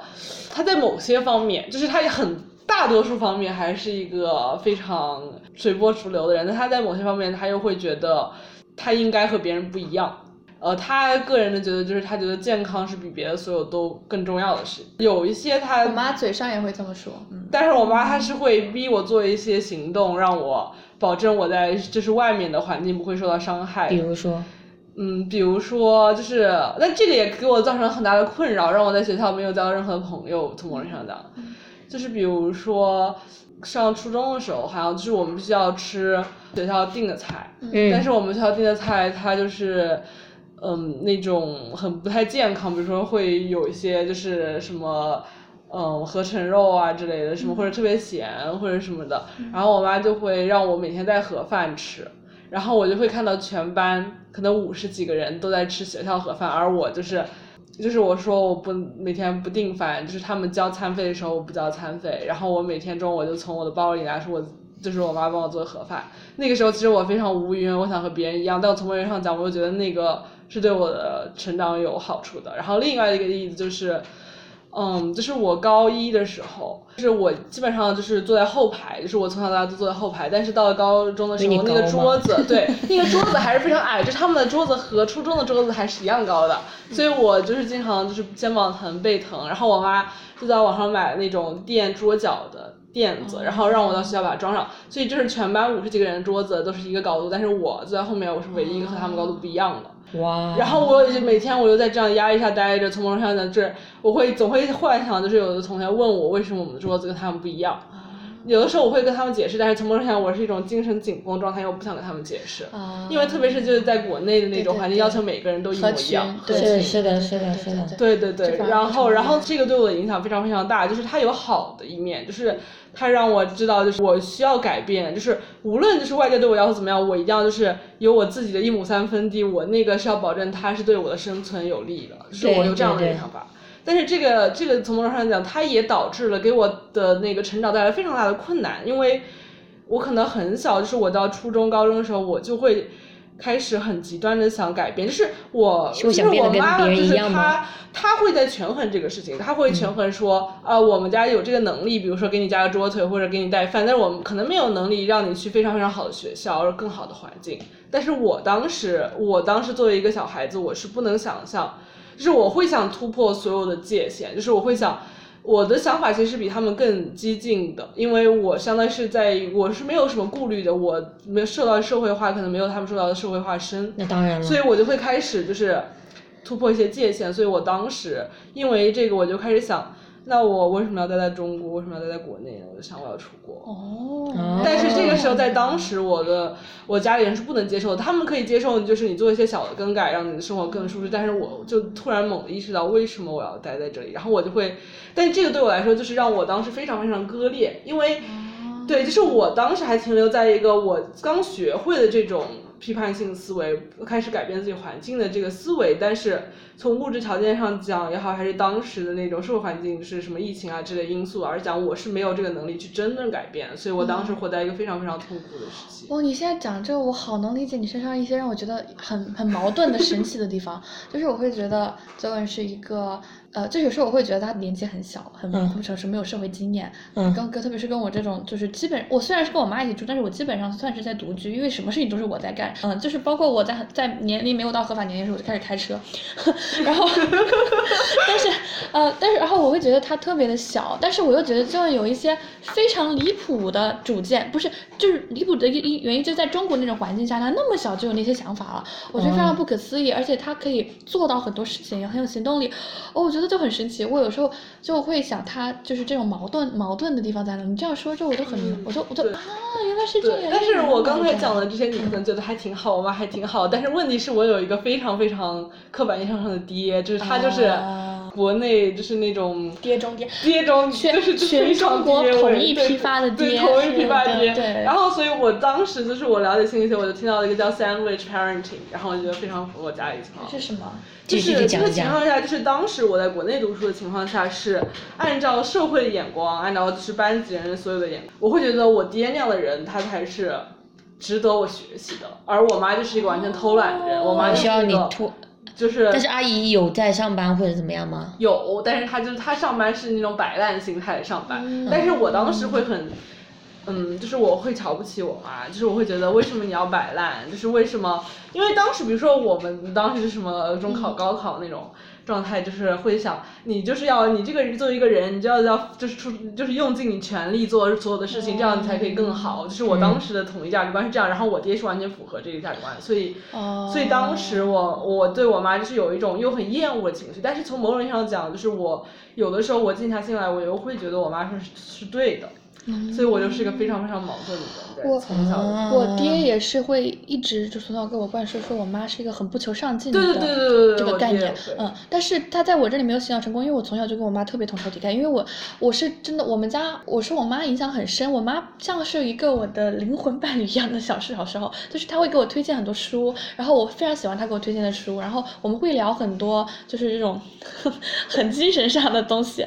她在某些方面，就是她也很大多数方面还是一个非常随波逐流的人，但她在某些方面，她又会觉得她应该和别人不一样。呃，她个人的觉得就是她觉得健康是比别的所有都更重要的事。有一些她我妈嘴上也会这么说，嗯。但是我妈她是会逼我做一些行动，让我保证我在就是外面的环境不会受到伤害。比如说，嗯，比如说就是，那这个也给我造成了很大的困扰，让我在学校没有交到任何的朋友。从某种意义上讲，就是比如说上初中的时候，好像就是我们必须要吃学校订的菜，嗯，但是我们学校订的菜它就是。嗯，那种很不太健康，比如说会有一些就是什么，嗯，合成肉啊之类的，什么或者特别咸或者什么的，然后我妈就会让我每天带盒饭吃，然后我就会看到全班可能五十几个人都在吃学校盒饭，而我就是，就是我说我不每天不订饭，就是他们交餐费的时候我不交餐费，然后我每天中午我就从我的包里拿出我就是我妈帮我做的盒饭，那个时候其实我非常无语，我想和别人一样，但我从某种上讲，我又觉得那个是对我的成长有好处的。然后另外一个例子就是。嗯，就是我高一的时候，就是我基本上就是坐在后排，就是我从小到大都坐在后排。但是到了高中的时候，那个桌子，对，那个桌子还是非常矮，就是他们的桌子和初中的桌子还是一样高的，所以我就是经常就是肩膀疼、背疼。然后我妈就在网上买了那种垫桌脚的垫子，然后让我到学校把它装上。所以就是全班五十几个人的桌子都是一个高度，但是我坐在后面，我是唯一一个和他们高度不一样的。然后我就每天我就在这样压抑下待着，从某种上讲，就是我会总会幻想，就是有的同学问我为什么我们的桌子跟他们不一样。有的时候我会跟他们解释，但是从某种上，我是一种精神紧绷状态，因为我不想跟他们解释。啊因为特别是就是在国内的那种环境，要求每个人都一模一样群。对是是的是的是的对对对，然后然后这个对我的影响非常非常大，就是它有好的一面，就是它让我知道，就是我需要改变，就是无论就是外界对我要求怎么样，我一定要就是有我自己的一亩三分地，我那个是要保证它是对我的生存有利的，就是我有这样的对对一个想法。但是这个这个从某种上讲，它也导致了给我的那个成长带来非常大的困难，因为我可能很小，就是我到初中、高中的时候，我就会开始很极端的想改变，就是我就是我妈妈，就是她她会在权衡这个事情，她会权衡说，啊、我们家有这个能力，比如说给你加个桌腿或者给你带饭，但是我们可能没有能力让你去非常非常好的学校，或者更好的环境。但是我当时，我当时作为一个小孩子，我是不能想象，就是我会想突破所有的界限，就是我会想。我的想法其实比他们更激进的，因为我相当于是在我是没有什么顾虑的，我没有受到社会化，可能没有他们受到的社会化深。那当然了所以我就会开始就是突破一些界限，所以我当时因为这个我就开始想，那我为什么要待在中国？为什么要待在国内呢？我就想我要出国。哦，但是这个时候，在当时，我的我家里人是不能接受的。他们可以接受，就是你做一些小的更改，让你的生活更舒适。但是我就突然猛地意识到，为什么我要待在这里？然后我就会，但这个对我来说，就是让我当时非常非常割裂，因为，对，就是我当时还停留在一个我刚学会的这种批判性思维，开始改变自己环境的这个思维。但是从物质条件上讲也好，还是当时的那种社会环境，是什么疫情啊之类因素而讲，我是没有这个能力去真正改变。所以我当时活在一个非常非常痛苦的时期。哦，你现在讲这个，我好能理解你身上一些让我觉得很很矛盾的神奇的地方。就是我会觉得周文是一个，呃，就有时候我会觉得他年纪很小，很不成熟，没有社会经验。嗯。跟跟特别是跟我这种，就是基本我虽然是跟我妈一起住，但是我基本上算是在独居，因为什么事情都是我在干。嗯，就是包括我在在年龄没有到合法年龄的时候，我就开始开车，然后，但是呃，但是然后我会觉得他特别的小，但是我又觉得就有一些非常离谱的主见，不是就是离谱的一一原因，就在中国那种环境下，他那么小就有那些想法了，我觉得非常不可思议，而且他可以做到很多事情，也很有行动力，哦，我觉得就很神奇。我有时候就会想，他就是这种矛盾矛盾的地方在哪？你这样说之后，我就很明，我就我就啊，原来是这样。，但是我刚才讲的。的这些，你可能觉得还挺好，我妈还挺好，但是问题是我有一个非常非常刻板印象上的爹，就是他就是啊国内就是那种跌中跌，跌中就是就全中国统一批发的对爹统一批发的对。然后，所以我当时就是我了解心理学，我就听到了一个叫 sandwich parenting，然后我觉得非常符合我家里情况。是什么？就是这个情况下，就是当时我在国内读书的情况下，是按照社会的眼光，按照就是班级人所有的眼光，我会觉得我爹那样的人，他才是值得我学习的，而我妈就是一个完全偷懒的人，我妈就需要你突，就是，但是阿姨有在上班或者怎么样吗？有，但是她就是她上班是那种摆烂心态的上班，嗯但是我当时会很。嗯，就是我会瞧不起我妈，就是我会觉得为什么你要摆烂，就是为什么？因为当时比如说我们当时是什么中考、高考那种状态，就是会想你就是要你这个人作为一个人，你就要要就是出就是用尽你全力做所有的事情，这样你才可以更好。就是我当时的统一价值观是这样，然后我爹是完全符合这个价值观，所以哦。所以当时我我对我妈就是有一种又很厌恶的情绪，但是从某种意义上讲，就是我有的时候我静下心来，我又会觉得我妈说是是对的，所以我就是一个非常非常矛盾的人，我，从小我爹也是会一直就从小给我灌输说我妈是一个很不求上进的这个概念。嗯，但是他在我这里没有洗脑成功，因为我从小就跟我妈特别同仇敌忾，因为我我是真的我们家我受我妈影响很深，我妈像是一个我的灵魂伴侣一样的小时小时候，就是她会给我推荐很多书，然后我非常喜欢她给我推荐的书，然后我们会聊很多就是这种 很精神上的东西，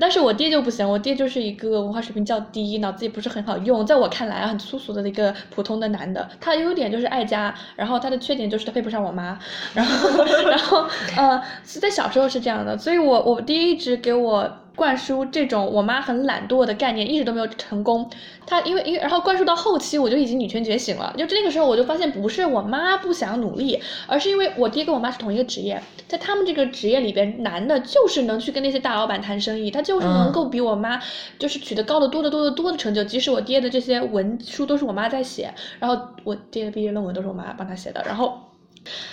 但是我爹就不行，我爹就是一个文化水平较低，第一脑子也不是很好用，在我看来很粗俗的一个普通的男的。他的优点就是爱家，然后他的缺点就是他配不上我妈，然后 然后呃，是在小时候是这样的，所以我我爹一直给我。灌输这种我妈很懒惰的概念，一直都没有成功。她因为因为然后灌输到后期，我就已经女权觉醒了。就那个时候，我就发现不是我妈不想努力，而是因为我爹跟我妈是同一个职业，在他们这个职业里边，男的就是能去跟那些大老板谈生意，他就是能够比我妈就是取得高的多得多得多的成就。即使我爹的这些文书都是我妈在写，然后我爹的毕业论文都是我妈帮他写的，然后。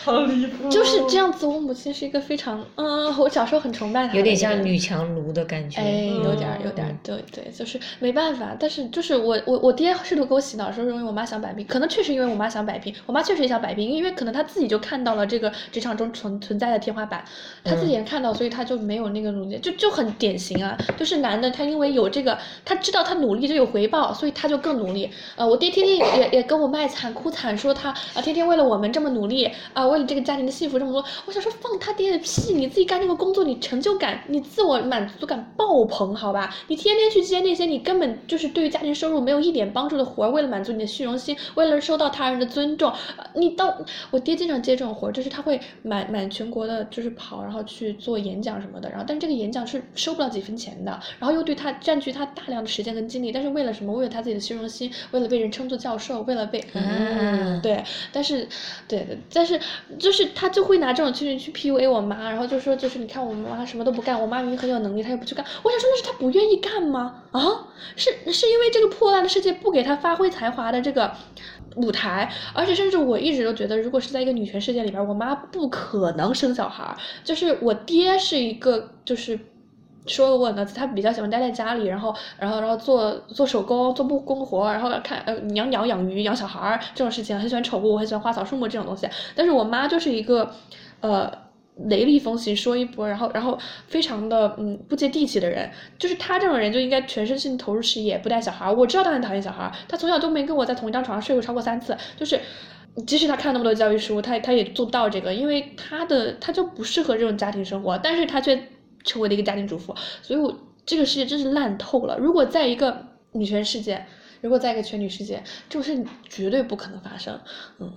好离谱，就是这样子，我母亲是一个非常，嗯，我小时候很崇拜她有点像女强奴的感觉。哎，有点，有点，对对，就是没办法。但是就是我我我爹试图给我洗脑，说是因为我妈想摆平，可能确实因为我妈想摆平，我妈确实也想摆平，因为可能她自己就看到了这个职场中存存在的天花板，她自己也看到，所以她就没有那个努力，就就很典型啊，就是男的他因为有这个，他知道他努力就有回报，所以他就更努力。呃，我爹天天也也也跟我卖惨哭惨，说他啊天天为了我们这么努力，啊，为了这个家庭的幸福这么多。我想说放他爹的屁！你自己干这个工作，你成就感、你自我满足感爆棚，好吧？你天天去接那些你根本就是对于家庭收入没有一点帮助的活儿，为了满足你的虚荣心，为了收到他人的尊重，呃你到我爹经常接这种活儿，就是他会满满全国的，就是跑，然后去做演讲什么的，然后但是这个演讲是收不了几分钱的，然后又对他占据他大量的时间跟精力，但是为了什么？为了他自己的虚荣心，为了被人称作教授，为了被嗯对，但是对的，但是就是他就会拿这种去去 PUA 我妈，然后就说就是你看我妈什么都不干，我妈明明很有能力，她又不去干。我想说那是她不愿意干吗？啊，是是因为这个破烂的世界不给她发挥才华的这个舞台，而且甚至我一直都觉得，如果是在一个女权世界里边，我妈不可能生小孩，就是我爹是一个就是。说我呢，他比较喜欢待在家里，然后，然后，然后做做手工、做木工活，然后看呃养鸟、养鱼、养小孩儿这种事情，很喜欢宠物，很喜欢花草树木这种东西。但是我妈就是一个，呃，雷厉风行，说一波，然后，然后非常的嗯不接地气的人。就是她这种人就应该全身心投入事业，不带小孩儿。我知道她很讨厌小孩儿，她从小都没跟我在同一张床上睡过超过三次，就是。即使她看那么多教育书，她她也做不到这个，因为她的她就不适合这种家庭生活，但是她却成为了一个家庭主妇，所以我这个世界真是烂透了。如果在一个女权世界，如果在一个全女世界，这种事绝对不可能发生。嗯，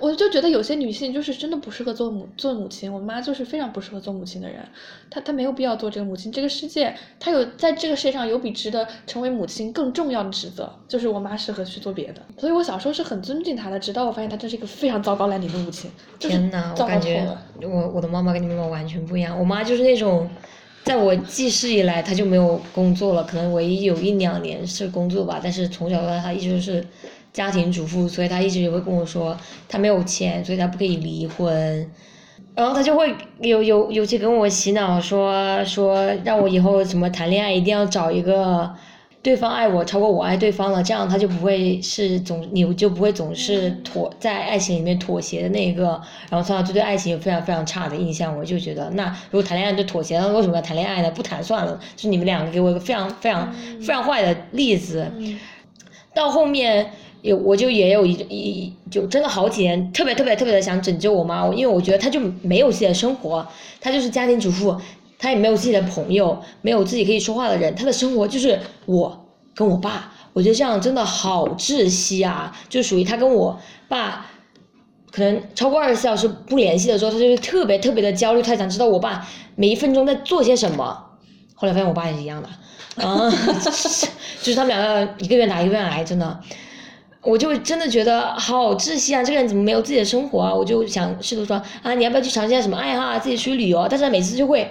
我就觉得有些女性就是真的不适合做母做母亲。我妈就是非常不适合做母亲的人，她她没有必要做这个母亲。这个世界，她有在这个世界上有比值得成为母亲更重要的职责，就是我妈适合去做别的。所以我小时候是很尊敬她的，直到我发现她真是一个非常糟糕烂泥的母亲。天呐，我感觉。我我的妈妈跟你妈妈完全不一样。我妈就是那种，在我记事以来，他就没有工作了，可能唯一有一两年是工作吧，但是从小到大他一直是家庭主妇，所以他一直也会跟我说，他没有钱，所以他不可以离婚。然后他就会有有有去跟我洗脑说说让我以后什么谈恋爱一定要找一个对方爱我超过我爱对方了，这样他就不会是总你就不会总是妥在爱情里面妥协的那一个，然后从小就对爱情有非常非常差的印象，我就觉得那如果谈恋爱就妥协，那为什么要谈恋爱呢？不谈算了，就是你们两个给我一个非常非常非常坏的例子。到后面有我就也有一一就真的好几年，特别特别特别的想拯救我妈，因为我觉得她就没有自己的生活，她就是家庭主妇，他也没有自己的朋友，没有自己可以说话的人，他的生活就是我跟我爸，我觉得这样真的好窒息啊，就属于他跟我爸。可能超过二十四小时不联系的时候，他就会特别特别的焦虑，他想知道我爸每一分钟在做些什么。后来发现我爸也是一样的，啊，就是他们两个一个愿打一个愿挨，真的，我就真的觉得好窒息啊！这个人怎么没有自己的生活啊？我就想试图说啊，你要不要去尝试一下什么爱好啊？自己出去旅游？但是他每次就会，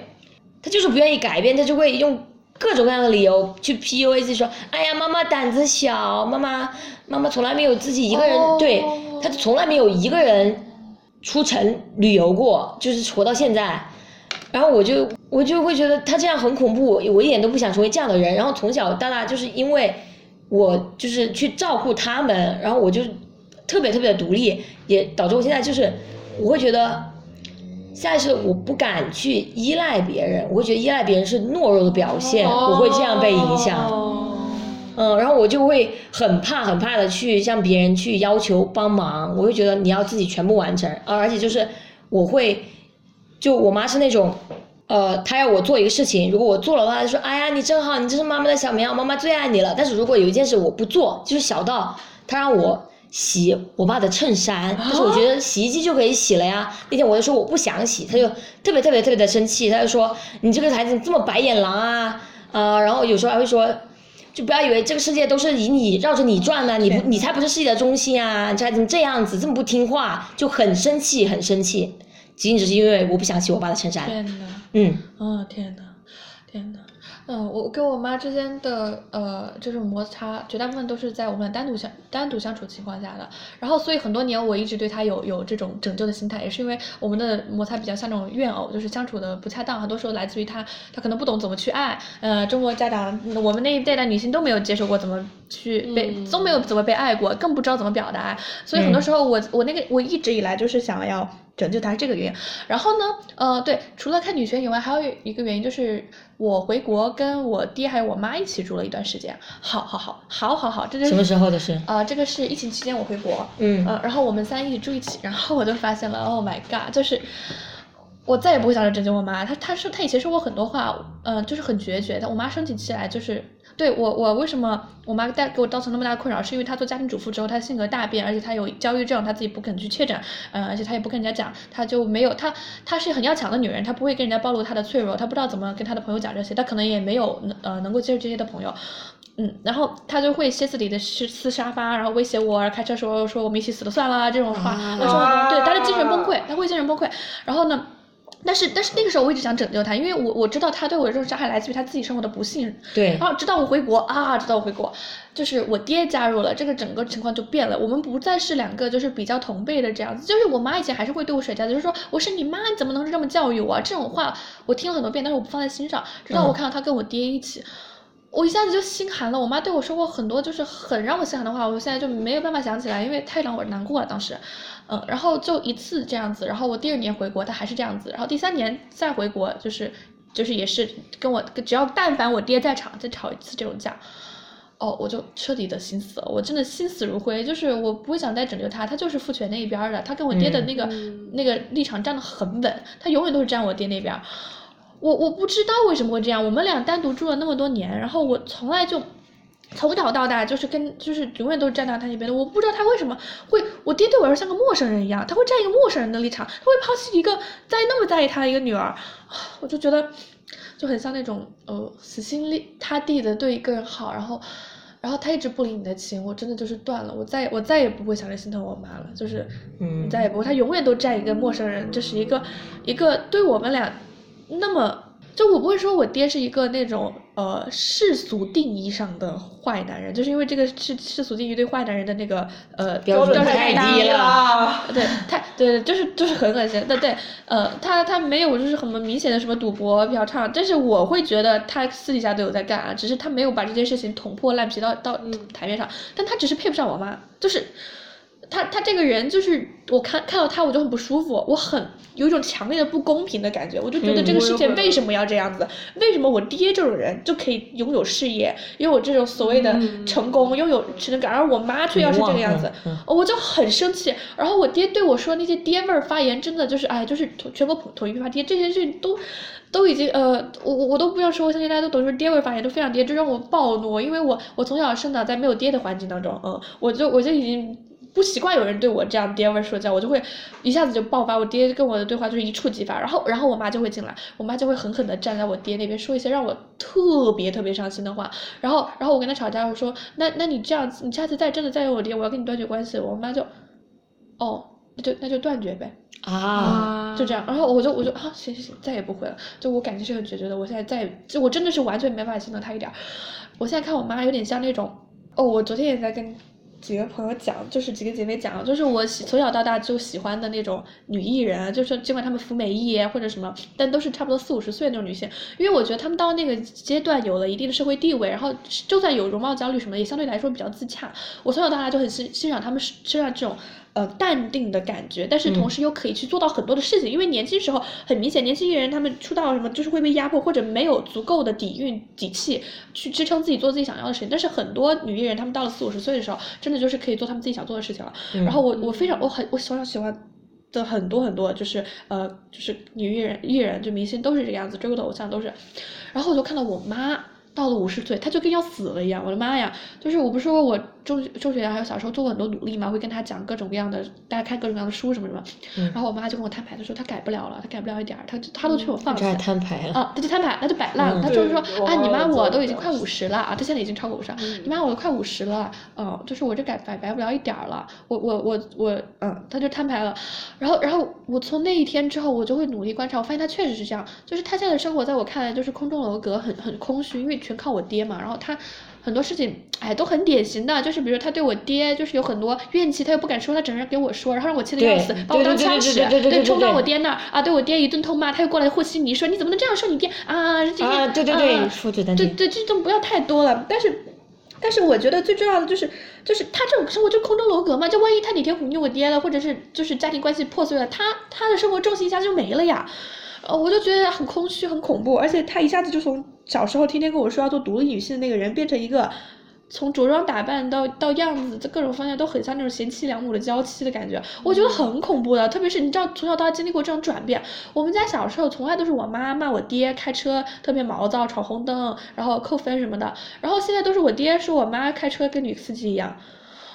他就是不愿意改变，他就会用各种各样的理由去 PUA 自己说，哎呀，妈妈胆子小，妈妈妈妈从来没有自己一个人，哦对，他从来没有一个人出城旅游过，就是活到现在。然后我就我就会觉得他这样很恐怖，我我一点都不想成为这样的人。然后从小到大就是因为我就是去照顾他们，然后我就特别特别的独立，也导致我现在就是我会觉得，现在是我不敢去依赖别人，我会觉得依赖别人是懦弱的表现，我会这样被影响。哦嗯，然后我就会很怕很怕的去向别人去要求帮忙，我会觉得你要自己全部完成，啊而且就是我会，就我妈是那种，呃，她要我做一个事情，如果我做了的话，她就说，哎呀，你真好，你真是妈妈的小棉袄，妈妈最爱你了。但是如果有一件事我不做，就是小到她让我洗我爸的衬衫，但是我觉得洗衣机就可以洗了呀。那天我就说我不想洗，他就特别特别特别的生气，他就说你这个孩子这么白眼狼啊，啊、然后有时候还会说。就不要以为这个世界都是以你绕着你转的、你不你才不是世界的中心啊！这孩子怎么这样子，这么不听话，就很生气，很生气，仅仅只是因为我不想洗我爸的衬衫。天呐，嗯，啊天呐，天呐，嗯，我跟我妈之间的呃这种摩擦，绝大部分都是在我们俩单独相单独相处情况下的。然后，所以很多年我一直对她有有这种拯救的心态，也是因为我们的摩擦比较像那种怨偶，就是相处的不恰当，很多时候来自于她她可能不懂怎么去爱。呃，中国家长，我们那一代的女性都没有接受过怎么去被，嗯都没有怎么被爱过，更不知道怎么表达爱。所以很多时候我我那个我一直以来就是想要拯救他是这个原因。然后呢，呃，对，除了看女权以外，还有一个原因就是我回国跟我爹还有我妈一起住了一段时间。好好好，好好好，这就是什么时候的事？呃，这个是疫情期间我回国，嗯呃，然后我们三一起住一起，然后我就发现了，Oh my god，就是我再也不会想着拯救我妈。她她说她以前说过很多话，呃，就是很决绝。但我妈生起气来就是对我我为什么我妈带给我造成那么大的困扰，是因为她做家庭主妇之后，她性格大变，而且她有焦虑症，她自己不肯去确诊，呃，而且她也不跟人家讲，她就没有她她是很要强的女人，她不会跟人家暴露她的脆弱，她不知道怎么跟她的朋友讲这些，她可能也没有呃能够接受这些的朋友。嗯，然后她就会歇斯底里的撕撕沙发，然后威胁我，开车说说我们一起死了算了这种话，啊她说对，她的精神崩溃，她会精神崩溃。然后呢，但是但是那个时候我一直想拯救他，因为我我知道他对我的这种伤害来自于他自己生活的不幸。对然后直到我回国啊，直到我回国，就是我爹加入了，这个整个情况就变了。我们不再是两个就是比较同辈的这样子，就是我妈以前还是会对我甩家子，就是说我是你妈，你怎么能这么教育我、啊？这种话我听了很多遍，但是我不放在心上。直到我嗯看到他跟我爹一起。我一下子就心寒了，我妈对我说过很多就是很让我心寒的话，我现在就没有办法想起来，因为太让我难过了当时，嗯，然后就一次这样子，然后我第二年回国，他还是这样子，然后第三年再回国，就是就是也是跟我只要但凡我爹在场，再吵一次这种架，哦，我就彻底的心死了，我真的心死如灰，就是我不会想再拯救他，他就是父权那一边儿的，他跟我爹的那个、那个立场站得很稳，他永远都是站我爹那边儿。我我不知道为什么会这样，我们俩单独住了那么多年，然后我从来就从小到大就是跟就是永远都是站到他那边的，我不知道他为什么会，我爹对我来说像个陌生人一样，他会站一个陌生人的立场，他会抛弃一个在那么在意他的一个女儿，我就觉得就很像那种呃死心立塌地的对一个人好，然后。然后他一直不领你的情，我真的就是断了，我再我再也不会想着心疼我妈了，就是，嗯再也不会，他永远都站一个陌生人，就是一个一个对我们俩那么，就我不会说我爹是一个那种呃世俗定义上的坏男人，就是因为这个世世俗定义对坏男人的那个呃标准太低了。对，太对对，就是就是很恶心。对对，呃，他他没有就是很明显的什么赌博、嫖娼，但是我会觉得他私底下都有在干啊，只是他没有把这件事情捅破烂皮到到台面上，但他只是配不上我妈，就是。他他这个人就是我看看到他我就很不舒服，我很有一种强烈的不公平的感觉，我就觉得嗯这个世界为什么要这样子？为什么我爹这种人就可以拥有事业，拥有这种所谓的嗯成功，拥有成就感，而我妈却要是这个样子？我就很生气。然后我爹对我说那些爹味儿发言，真的就是哎，就是全国统统一批发爹，这些事情都都已经呃，我我我都不要说，我相信大家都懂，就是爹味儿发言都非常爹，这让我暴怒，因为我我从小生长在没有爹的环境当中，嗯，我就我就已经。不习惯有人对我这样爹味儿说教，我就会一下子就爆发。我爹跟我的对话就是一触即发，然后然后我妈就会进来，我妈就会狠狠的站在我爹那边说一些让我特别特别伤心的话。然后然后我跟他吵架，我说那那你这样子，你下次再真的再有我爹，我要跟你断绝关系。我妈就，哦，那就那就断绝呗。啊，就这样，然后我就我就啊，行行行，再也不会了。就我感情是很决绝的，我现在再也就我真的是完全没办法心疼他一点儿。我现在看我妈有点像那种，哦，我昨天也在跟几个朋友讲，就是几个姐妹讲，就是我从小到大就喜欢的那种女艺人，就是尽管她们服美役或者什么，但都是差不多四五十岁那种女性，因为我觉得她们到那个阶段有了一定的社会地位，然后就算有容貌焦虑什么，也相对来说比较自洽。我从小到大就很欣欣赏她们身上这种。呃，淡定的感觉，但是同时又可以去做到很多的事情，因为年轻时候很明显，年轻艺人他们出道什么就是会被压迫，或者没有足够的底蕴底气去支撑自己做自己想要的事情。但是很多女艺人，她们到了四五十岁的时候，真的就是可以做她们自己想做的事情了。嗯然后我我非常我很我从小喜欢的很多很多就是呃就是女艺人艺人就明星都是这个样子，追过的偶像都是。然后我就看到我妈。到了五十岁，她就跟要死了一样。我的妈呀！就是我不是说我中中学还有小时候做过很多努力嘛，会跟他讲各种各样的，大家看各种各样的书什么什么。嗯然后我妈就跟我摊牌，她说她改不了了，她改不了一点儿，她她都劝我放弃这。还摊牌了，啊，他就摊牌，她就摆烂，嗯他就是说啊，你妈我我都已经快五十了啊，他现在已经超过五十了，你妈我都快五十了，嗯，就是我这改摆摆不了一点儿了，我我我我，嗯，她就摊牌了，然后然后我从那一天之后，我就会努力观察，我发现她确实是这样，就是她现在的生活在我看来就是空中楼阁，很很空虚，因为全靠我爹嘛，然后他。很多事情，哎，都很典型的，就是比如他对我爹，就是有很多怨气，他又不敢说，他整天给我说，然后让我气得要死，把我当枪使，对冲到我爹那儿啊，对我爹一顿痛骂，他又过来和稀泥说你怎么能这样说你爹啊？这些啊，对对对，啊说嘴难听，对对，这种不要太多了。但是但是我觉得最重要的就是，就是他这种生活就空中楼阁嘛，就万一他哪天忤逆我爹了，或者是就是家庭关系破碎了，他他的生活重心一下就没了呀。呃，我就觉得很空虚，很恐怖，而且他一下子就从小时候天天跟我说要做独立女性的那个人，变成一个从着装打扮到到样子，这各种方向都很像那种贤妻良母的娇妻的感觉，我觉得很恐怖的。特别是你知道，从小到大经历过这种转变，我们家小时候从来都是我妈骂我爹开车特别毛躁，闯红灯，然后扣分什么的，然后现在都是我爹说我妈开车跟女司机一样。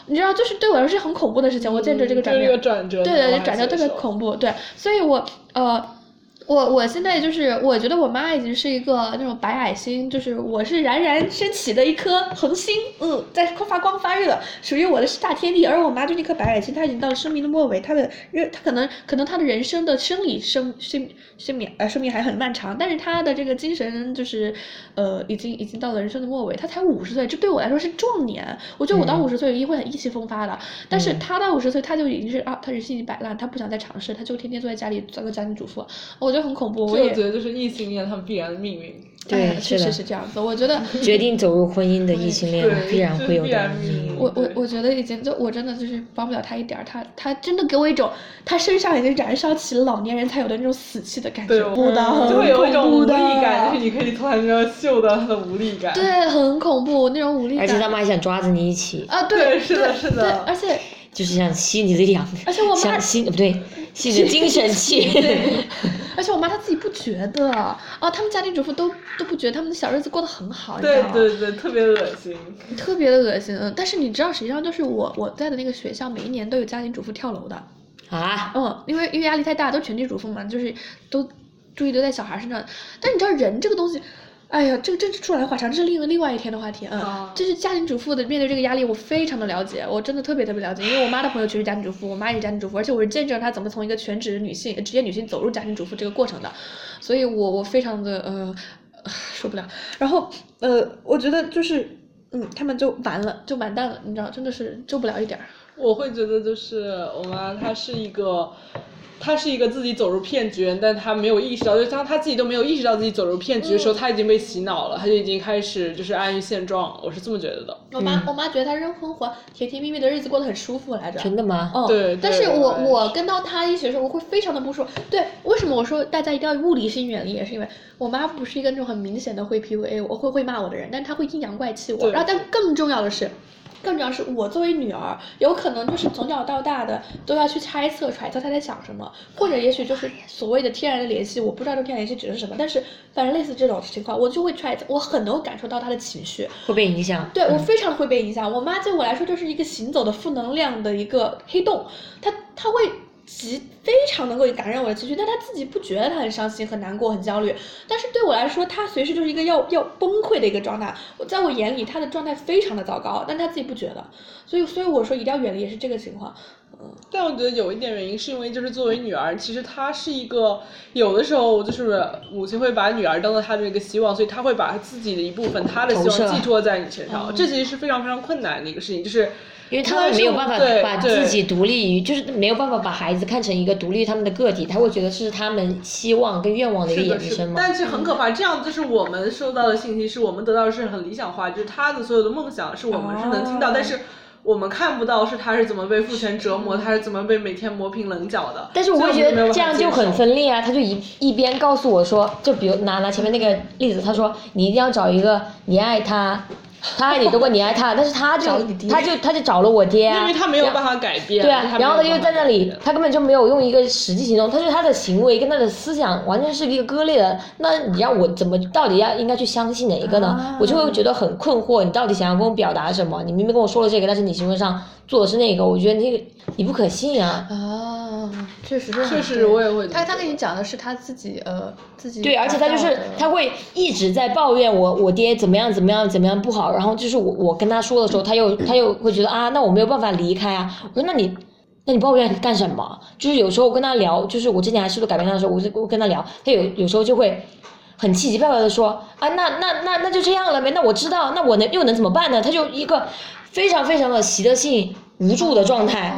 你知道，就是对我来说是很恐怖的事情，我见着这个转变，嗯就是一个转折对对，对转折特别恐怖，对，所以我呃。我我现在就是，我觉得我妈已经是一个那种白矮星，就是我是冉冉升起的一颗恒星，嗯，在发光发热，属于我的是大天地。而我妈就是一颗白矮星，她已经到了生命的末尾，她的人，她可能可能她的人生的生理生生生命呃生命还很漫长，但是她的这个精神就是呃已经已经到了人生的末尾，她才五十岁，这对我来说是壮年。我觉得我到嗯五十岁一定会很意气风发的，但是嗯她到五十岁，她就已经是啊，她人生已经摆烂，她不想再尝试，她就天天坐在家里做个家庭主妇，我觉得很恐怖。我也觉得就是异性恋他们必然的命运。对哎确实是这样子。我觉得决定走入婚姻的异性恋必然会有的命命运运。我我我觉得已经就我真的就是帮不了他一点儿，他他真的给我一种他身上已经燃烧起了老年人才有的那种死气的感觉，对，我不的，很就会有一种无力恐怖的感，就是你可以突然间嗅到他的无力感。对，很恐怖那种无力感。而且他们还想抓着你一起，啊，对对，是的是的对，而且就是想吸你的氧，而且我妈想吸不对，吸你的精神气。而且我妈她自己不觉得啊，他们家庭主妇都都不觉得他们的小日子过得很好，对？对对，特别恶心。特别的恶心。嗯，但是你知道，实际上就是我我在的那个学校，每一年都有家庭主妇跳楼的。啊，嗯，因为因为压力太大，都全职主妇嘛，就是都注意都在小孩身上。但你知道人这个东西，哎呀，这个真是说来话长，这是另另外一天的话题。嗯，啊就是家庭主妇的面对这个压力，我非常的了解，我真的特别特别了解，因为我妈的朋友全是家庭主妇，我妈也是家庭主妇，而且我是见证她怎么从一个全职女性、职业女性走入家庭主妇这个过程的，所以我我非常的呃受不了。然后呃，我觉得就是嗯，他们就完了，就完蛋了，你知道，真的是救不了一点儿。我会觉得就是我妈，她是一个，她是一个自己走入骗局，但她没有意识到，就当她自己都没有意识到自己走入骗局的时候，她已经被洗脑了，她就已经开始就是安于现状，我是这么觉得的。我妈、我妈觉得她扔婚活甜甜蜜蜜的日子过得很舒服来着。真的吗？嗯，对但是我我跟到她一起的时候，我会非常的不舒服。对，为什么我说大家一定要物理性远离，也是因为我妈不是一个那种很明显的会 PUA 我会会骂我的人，但是她会阴阳怪气我。对然后，但更重要的是。更重要是，我作为女儿，有可能就是从小到大的都要去猜测、揣测她在想什么，或者也许就是所谓的天然的联系，我不知道这天然联系指的是什么，但是反正类似这种情况，我就会揣测，我很能感受到她的情绪。会被影响。对我嗯非常会被影响。我妈对我来说就是一个行走的负能量的一个黑洞，她她会极非常能够感染我的情绪，但他自己不觉得他很伤心、很难过、很焦虑，但是对我来说，他随时就是一个要要崩溃的一个状态。我在我眼里，他的状态非常的糟糕，但他自己不觉得，所以所以我说一定要远离，也是这个情况。嗯。但我觉得有一点原因是因为就是作为女儿，其实她是一个有的时候就是母亲会把女儿当做她的一个希望，所以她会把自己的一部分她的希望寄托在你身上，这其实是非常非常困难的一个事情，就是因为他们没有办法把自己独立于，就是没有办法把孩子看成一个独立他们的个体，他会觉得是他们希望跟愿望的一个是的，是的衍生，嘛。但是很可怕。这样就是我们收到的信息，是我们得到的是很理想化，就是他的所有的梦想是我们是能听到，哦但是我们看不到是他是怎么被父权折磨，他是怎么被每天磨平棱角的。但是我会觉得这样就很分裂啊，他就一一边告诉我说，就比如拿拿前面那个例子，他说你一定要找一个你爱他，他爱你多过你爱他，但是他就他就他就找了我爹啊，因为他没有办法改变。对啊，然后他就在那里，他根本就没有用一个实际行动，他说他的行为跟他的思想完全是一个割裂的。那你让我怎么到底要应该去相信哪一个呢？啊我就会觉得很困惑，你到底想要跟我表达什么？你明明跟我说了这个，但是你行为上做的是那个，我觉得那个你不可信啊。啊，确实是确实我也会他他跟你讲的是他自己呃自己对，而且他就是他会一直在抱怨我我爹怎么样怎么样怎么样不好，然后就是我我跟他说的时候，他又他又会觉得啊，那我没有办法离开啊。我说那你那你抱怨干什么？就是有时候我跟他聊，就是我之前还试图改变他的时候，我就我跟他聊，他有有时候就会很气急败坏的说啊，那那那那就这样了呗，那我知道，那我能又能怎么办呢？他就一个非常非常的习得性无助的状态。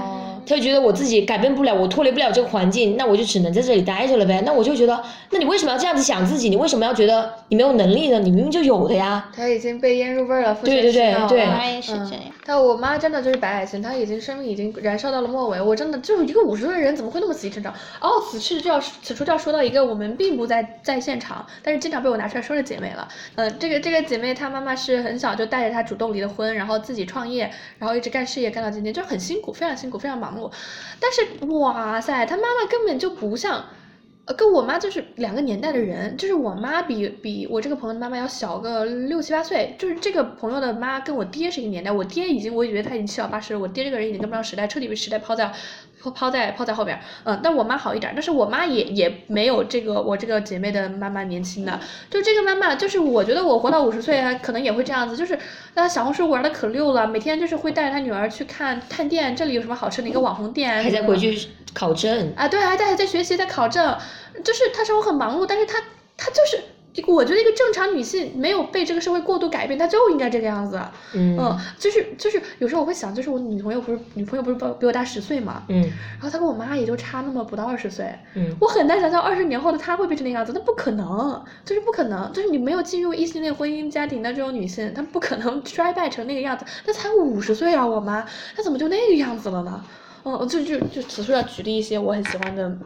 哦他就觉得我自己改变不了，我脱离不了这个环境，那我就只能在这里待着了呗。那我就觉得，那你为什么要这样子想自己？你为什么要觉得你没有能力呢？你明明就有的呀。他已经被腌入味儿了，父对对对对我妈也是这样。但我妈真的就是白矮星，她已经生命已经燃烧到了末尾。我真的就是一个五十岁的人，怎么会那么死气沉沉？哦，此事就要此处就要说到一个我们并不在在现场，但是经常被我拿出来说的姐妹了。呃，这个这个姐妹她妈妈是很小就带着她主动离了婚，然后自己创业，然后一直干事业干到今天，就很辛苦，非常辛苦，非常忙但是哇塞，他妈妈根本就不像。呃，跟我妈就是两个年代的人，就是我妈比比我这个朋友的妈妈要小个六七八岁，就是这个朋友的妈跟我爹是一个年代，我爹已经我以为他已经七老八十，我爹这个人已经跟不上时代，彻底被时代抛在抛抛在抛在后边，嗯，但我妈好一点，但是我妈也也没有这个我这个姐妹的妈妈年轻的，就这个妈妈，就是我觉得我活到五十岁，她可能也会这样子，就是那小红书玩的可溜了，每天就是会带着她女儿去看探店，这里有什么好吃的一个网红店，还在回去考证。啊，对，还在还在学习，在考证，就是她生活很忙碌，但是她她就是，我觉得一个正常女性没有被这个社会过度改变，她就应该这个样子。嗯就是就是有时候我会想，就是我女朋友不是女朋友不是比比我大十岁嘛，嗯然后她跟我妈也就差那么不到二十岁，嗯我很难想象二十年后的她会变成那样子，那不可能，就是不可能，就是你没有进入异性恋婚姻家庭的这种女性，她不可能 衰败成那个样子。那才五十岁啊，我妈，她怎么就那个样子了呢？嗯，就就就此处要举例一些我很喜欢的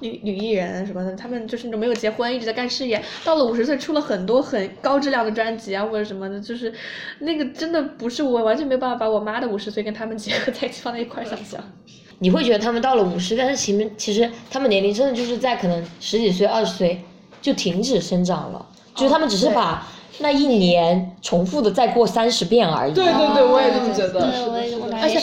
女女艺人什么的，他们就是那种没有结婚，一直在干事业，到了五十岁出了很多很高质量的专辑啊或者什么的，就是那个真的不是我完全没办法把我妈的五十岁跟他们结合在一起放在一块儿想象。你会觉得他们到了五十，但是其实其实他们年龄真的就是在可能十几岁、二十岁就停止生长了，就是他们只是对把那一年重复的再过三十遍而已。对对对，我也这么觉得。对，我也我是。而且。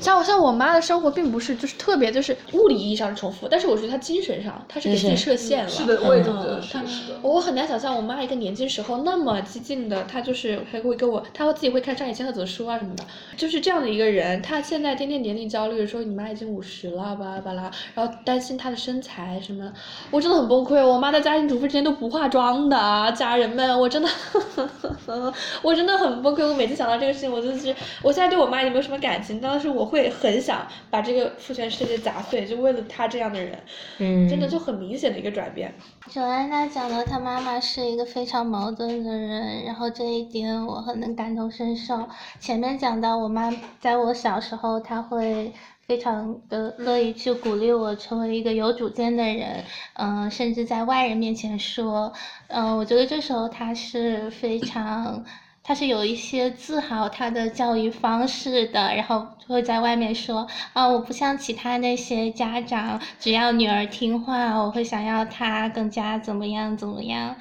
像我像我妈的生活并不是就是特别就是物理意义上的重复，但是我觉得她精神上她是给自己设限了。是的，我也这么觉嗯得。我很难想象我妈一个年轻时候那么激进的，她就是还会跟我，她会自己会看上野千鹤子的书啊什么的，就是这样的一个人。她现在天天年龄焦虑，说你妈已经五十了，巴拉巴拉，然后担心她的身材什么，我真的很崩溃。我妈在家庭主妇之前都不化妆的，家人们，我真的，我真的很崩溃。我每次想到这个事情，我就是，我现在对我妈已经没有什么感情，但是我会很想把这个父权世界砸碎，就为了她这样的人，嗯，真的就很明显的一个转变。九安娜讲到，她妈妈是一个非常矛盾的人，然后这一点我很能感同身受。前面讲到我妈在我小时候，她会非常的乐意去鼓励我成为一个有主见的人，嗯、甚至在外人面前说，嗯、我觉得这时候他是非常。他是有一些自豪他的教育方式的，然后会在外面说啊，我不像其他那些家长，只要女儿听话，我会想要她更加怎么样怎么样。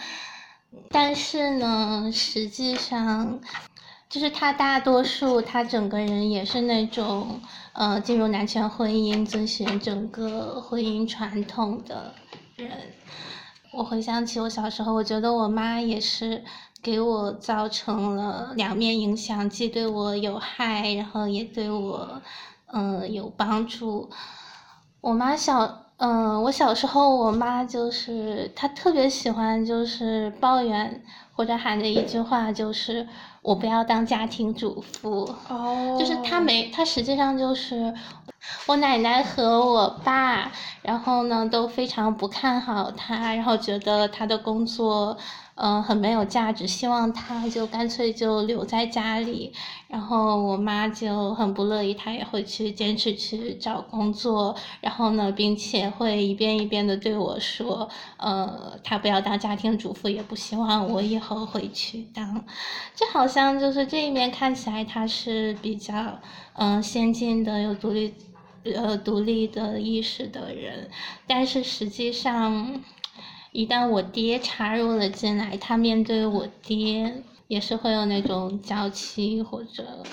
但是呢，实际上，就是他大多数，他整个人也是那种，呃，进入男权婚姻，遵循整个婚姻传统的人。我回想起我小时候，我觉得我妈也是给我造成了两面影响，既对我有害，然后也对我，嗯、有帮助。我妈小，嗯、我小时候，我妈就是她特别喜欢就是抱怨或者喊的一句话就是我不要当家庭主妇。哦就是他没，他实际上就是我奶奶和我爸，然后呢都非常不看好他，然后觉得他的工作，嗯、很没有价值，希望他就干脆就留在家里。然后我妈就很不乐意，她也会去坚持去找工作，然后呢，并且会一遍一遍的对我说，呃，她不要当家庭主妇，也不希望我以后回去当。这好像就是这一面看起来他是比较嗯、呃先进的有独立呃独立的意识的人，但是实际上，一旦我爹插入了进来，他面对我爹也是会有那种娇气或者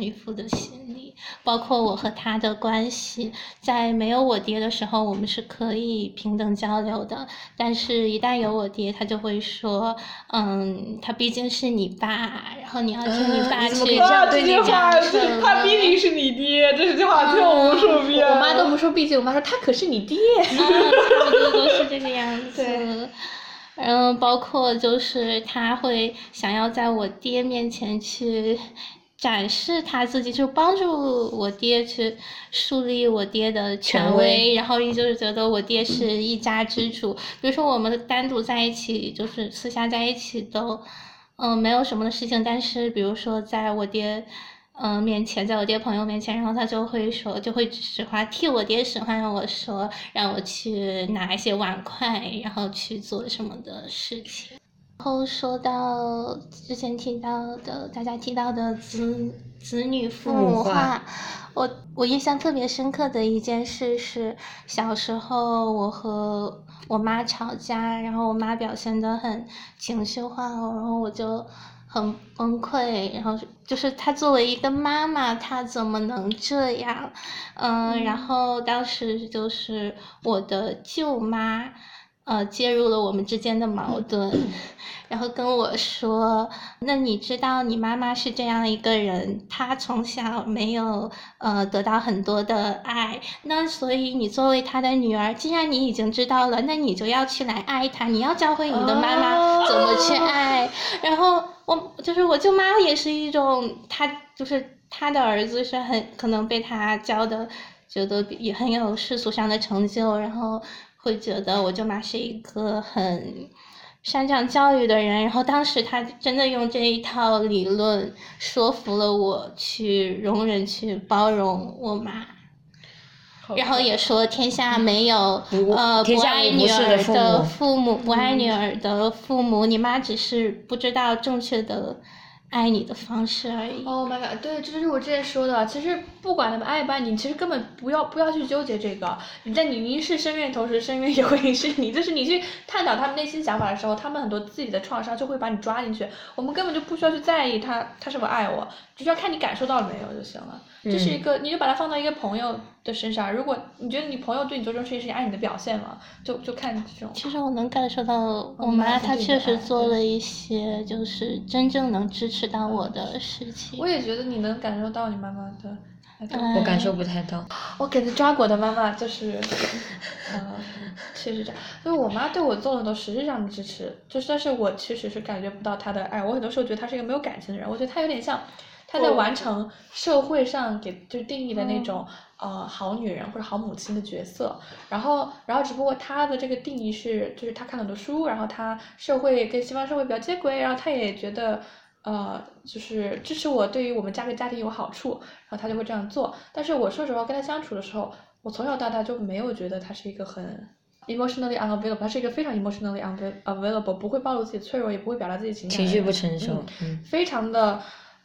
依附的心理，包括我和他的关系，在没有我爹的时候，我们是可以平等交流的，但是一旦有我爹，他就会说，嗯，他毕竟是你爸，然后你要听你爸你怎么可去以这样啊，这句对你话，他毕竟是你爹，这句话听我无数遍。我妈都不说，毕竟我妈说他可是你爹。嗯，差不多都是这个样子。对嗯，包括就是他会想要在我爹面前去展示他自己，就帮助我爹去树立我爹的权威，然后就是觉得我爹是一家之主。比如说我们单独在一起，就是私下在一起都，嗯，没有什么的事情。但是比如说在我爹，嗯面前，在我爹朋友面前，然后他就会说，就会指使唤，替我爹使唤我说，让我去拿一些碗筷，然后去做什么的事情。然后说到之前提到的，大家提到的子子女父母话，我我印象特别深刻的一件事是，小时候我和我妈吵架，然后我妈表现的很情绪化，然后我就很崩溃，然后就是她作为一个妈妈，她怎么能这样？嗯，然后当时就是我的舅妈。呃，介入了我们之间的矛盾，然后跟我说：“那你知道你妈妈是这样一个人，她从小没有呃得到很多的爱，那所以你作为她的女儿，既然你已经知道了，那你就要去来爱她，你要教会你的妈妈怎么去爱。然后我就是我舅妈也是一种，她就是她的儿子是很可能被她教的，觉得也很有世俗上的成就，然后。”会觉得我舅妈是一个很擅长教育的人，然后当时他真的用这一套理论说服了我去容忍、去包容我妈，然后也说天下没有呃不爱女儿的父母，不爱女儿的父母，你妈只是不知道正确的。爱你的方式而已。Oh my god！对，这就是我之前说的。其实不管他们爱不爱你，其实根本不要不要去纠结这个。你在你凝视深渊同时，深渊也会凝视你。就是你去探讨他们内心想法的时候，他们很多自己的创伤就会把你抓进去。我们根本就不需要去在意他他是否爱我，只需要看你感受到了没有就行了。这是一个，你就把它放到一个朋友的身上。如果你觉得你朋友对你做这种事情是爱你的表现嘛，就就看这种。其实我能感受到，我妈她确实做了一些，就是真正能支持到我的事情。我也觉得你能感受到你妈妈的。我感受不太到。我给他抓过的妈妈就是，嗯，确实这样。就是我妈对我做了很多实质上的支持，就是但是我其实是感觉不到她的爱。我很多时候觉得她是一个没有感情的人。我觉得她有点像。她在完成社会上给就定义的那种呃好女人或者好母亲的角色，然后然后只不过她的这个定义是就是她看很多书，然后她社会跟西方社会比较接轨，然后她也觉得呃就是支持我对于我们家个家庭有好处，然后他就会这样做。但是我说实话跟他相处的时候，我从小到大就没有觉得他是一个很 emotionally unavailable，他是一个非常 emotionally unavailable，不会暴露自己脆弱，也不会表达自己情感，情绪不成熟，嗯，非常的。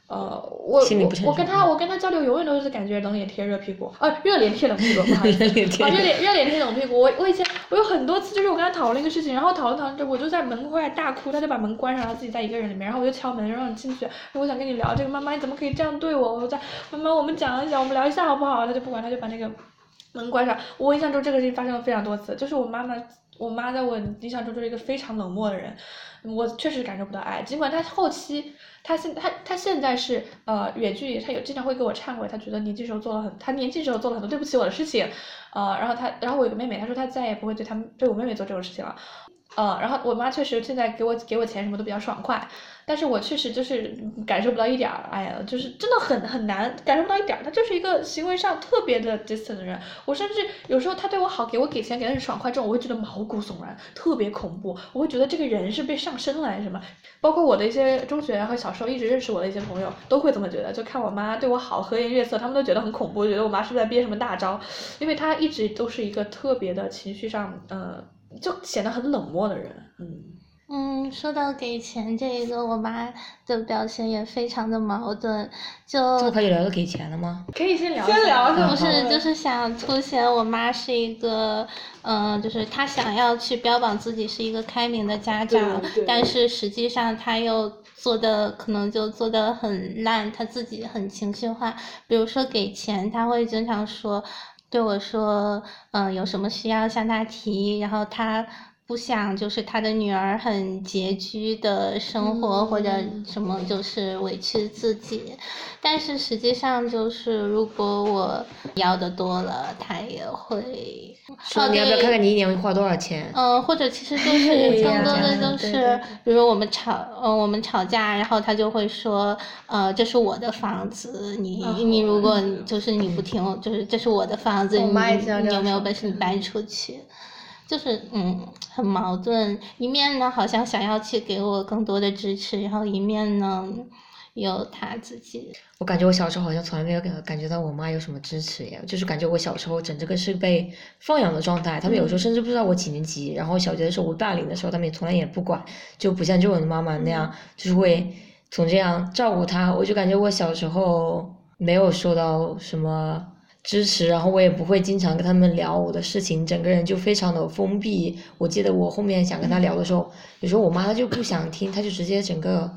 呃，我我我跟他我跟他交流永远都是感觉冷脸贴热屁股，啊，热脸贴冷屁股，不好意思，啊，热脸热脸贴冷屁股。我我以前我有很多次就是我跟他讨论一个事情，然后讨论讨论着我就在门外大哭，他就把门关上，他自己在一个人里面，然后我就敲门让你进去，我想跟你聊这个，妈妈你怎么可以这样对我？我在妈妈我们讲一讲，我们聊一下好不好？他就不管，他就把那个门关上。我印象中这个事情发生了非常多次，就是我妈妈。我妈在我印象中就是一个非常冷漠的人，我确实感受不到爱。尽管他后期，他现他他现在是呃远距离，她有经常会给我忏悔，他觉得年轻时候做了很，他年轻时候做了很多对不起我的事情，呃，然后他，然后我有个妹妹，她说她再也不会对他们对我妹妹做这种事情了，呃，然后我妈确实现在给我给我钱什么都比较爽快。但是我确实就是感受不到一点儿哎呀，就是真的很很难感受不到一点儿。他就是一个行为上特别的 distant 的人。我甚至有时候他对我好，给我给钱，给的很爽快这种，我会觉得毛骨悚然，特别恐怖。我会觉得这个人是被上身了还是什么？包括我的一些中学和小时候一直认识我的一些朋友，都会这么觉得。就看我妈对我好，和颜悦色，他们都觉得很恐怖，觉得我妈是不是在憋什么大招？因为她一直都是一个特别的情绪上，呃，就显得很冷漠的人，嗯。嗯，说到给钱这一个，我妈的表现也非常的矛盾。就这可以聊到给钱了吗？可以先聊。先聊。不是，就是想凸显我妈是一个，嗯，就是她想要去标榜自己是一个开明的家长，但是实际上她又做的可能就做的很烂，她自己很情绪化。比如说给钱，她会经常说对我说，嗯，有什么需要向她提，然后她。不想就是他的女儿很拮据的生活，或者什么就是委屈自己。但是实际上就是，如果我要的多了，他也会。说你要不要看看你一年会花多少钱？嗯，或者其实就 是更多的就是比如我们吵，呃，我们吵架，然后他就会说，呃，这是我的房子，你哦你如果就是你不听，就是这是我的房子，你你有没有本事你搬出去？就是嗯，很矛盾。一面呢，好像想要去给我更多的支持，然后一面呢，有他自己。我感觉我小时候好像从来没有感感觉到我妈有什么支持耶，就是感觉我小时候整这个是被放养的状态。他们有时候甚至不知道我几年级，然后小学的时候我霸凌的时候，他们也从来也不管，就不像这种妈妈那样，就是会总这样照顾他。我就感觉我小时候没有受到什么支持，然后我也不会经常跟他们聊我的事情，整个人就非常的封闭。我记得我后面想跟他聊的时候，有时候我妈她就不想听，她就直接整个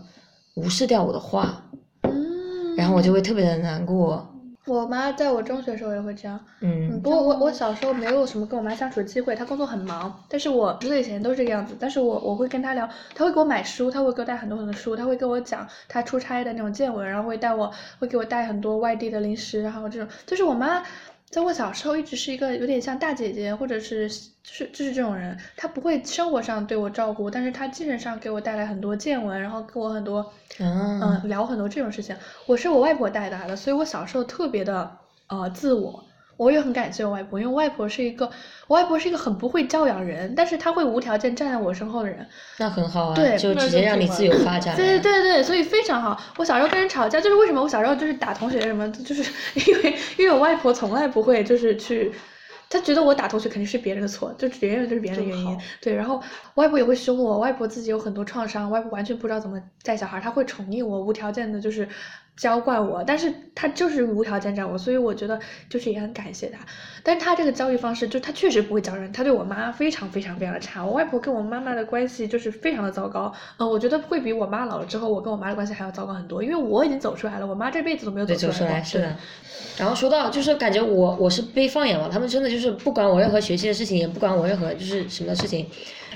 无视掉我的话。嗯，然后我就会特别的难过，我妈在我中学的时候也会这样，嗯，嗯不过我我小时候没有什么跟我妈相处的机会，她工作很忙，但是我十岁以前都是这个样子。但是我我会跟她聊，她会给我买书，她会给我带很多很多书，她会跟我讲她出差的那种见闻，然后会带我会给我带很多外地的零食，然后这种就是我妈。在我小时候一直是一个有点像大姐姐，或者是就是就是这种人，她不会生活上对我照顾，但是她精神上给我带来很多见闻，然后跟我很多啊，嗯，聊很多这种事情。我是我外婆带大的，所以我小时候特别的呃自我。我也很感谢我外婆，因为我外婆是一个，我外婆是一个很不会教养人，但是她会无条件站在我身后的人。那很好啊，对就直接让你自由发展 对对。对对，所以非常好。我小时候跟人吵架，就是为什么我小时候就是打同学什么，就是 因为因为我外婆从来不会就是去。她觉得我打同学肯定是别人的错，就别人就是别人的原因。对，然后外婆也会凶我，外婆自己有很多创伤，外婆完全不知道怎么带小孩，她会宠溺我，无条件的就是娇惯我，但是他就是无条件站我，所以我觉得就是也很感谢他。但是他这个教育方式，就他确实不会教人，他对我妈非常非常非常的差。我外婆跟我妈妈的关系就是非常的糟糕，嗯，我觉得会比我妈老了之后，我跟我妈的关系还要糟糕很多，因为我已经走出来了，我妈这辈子都没有走出。来是的。然后说到就是感觉我我是被放养了，他们真的就是不管我任何学习的事情，也不管我任何就是什么事情，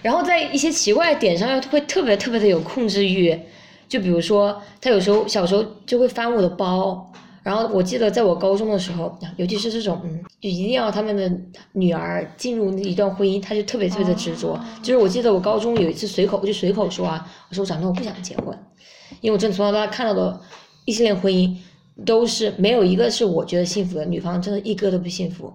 然后在一些奇怪的点上又会特别特别的有控制欲，就比如说他有时候小时候就会翻我的包。然后我记得在我高中的时候，尤其是这种，嗯，就一定要他们的女儿进入一段婚姻，他就特别特别的执着。就是我记得我高中有一次随口我就随口说啊，我说我长大我不想结婚，因为我真的从小到大看到的异性恋婚姻都是没有一个是我觉得幸福的，女方真的一个都不幸福。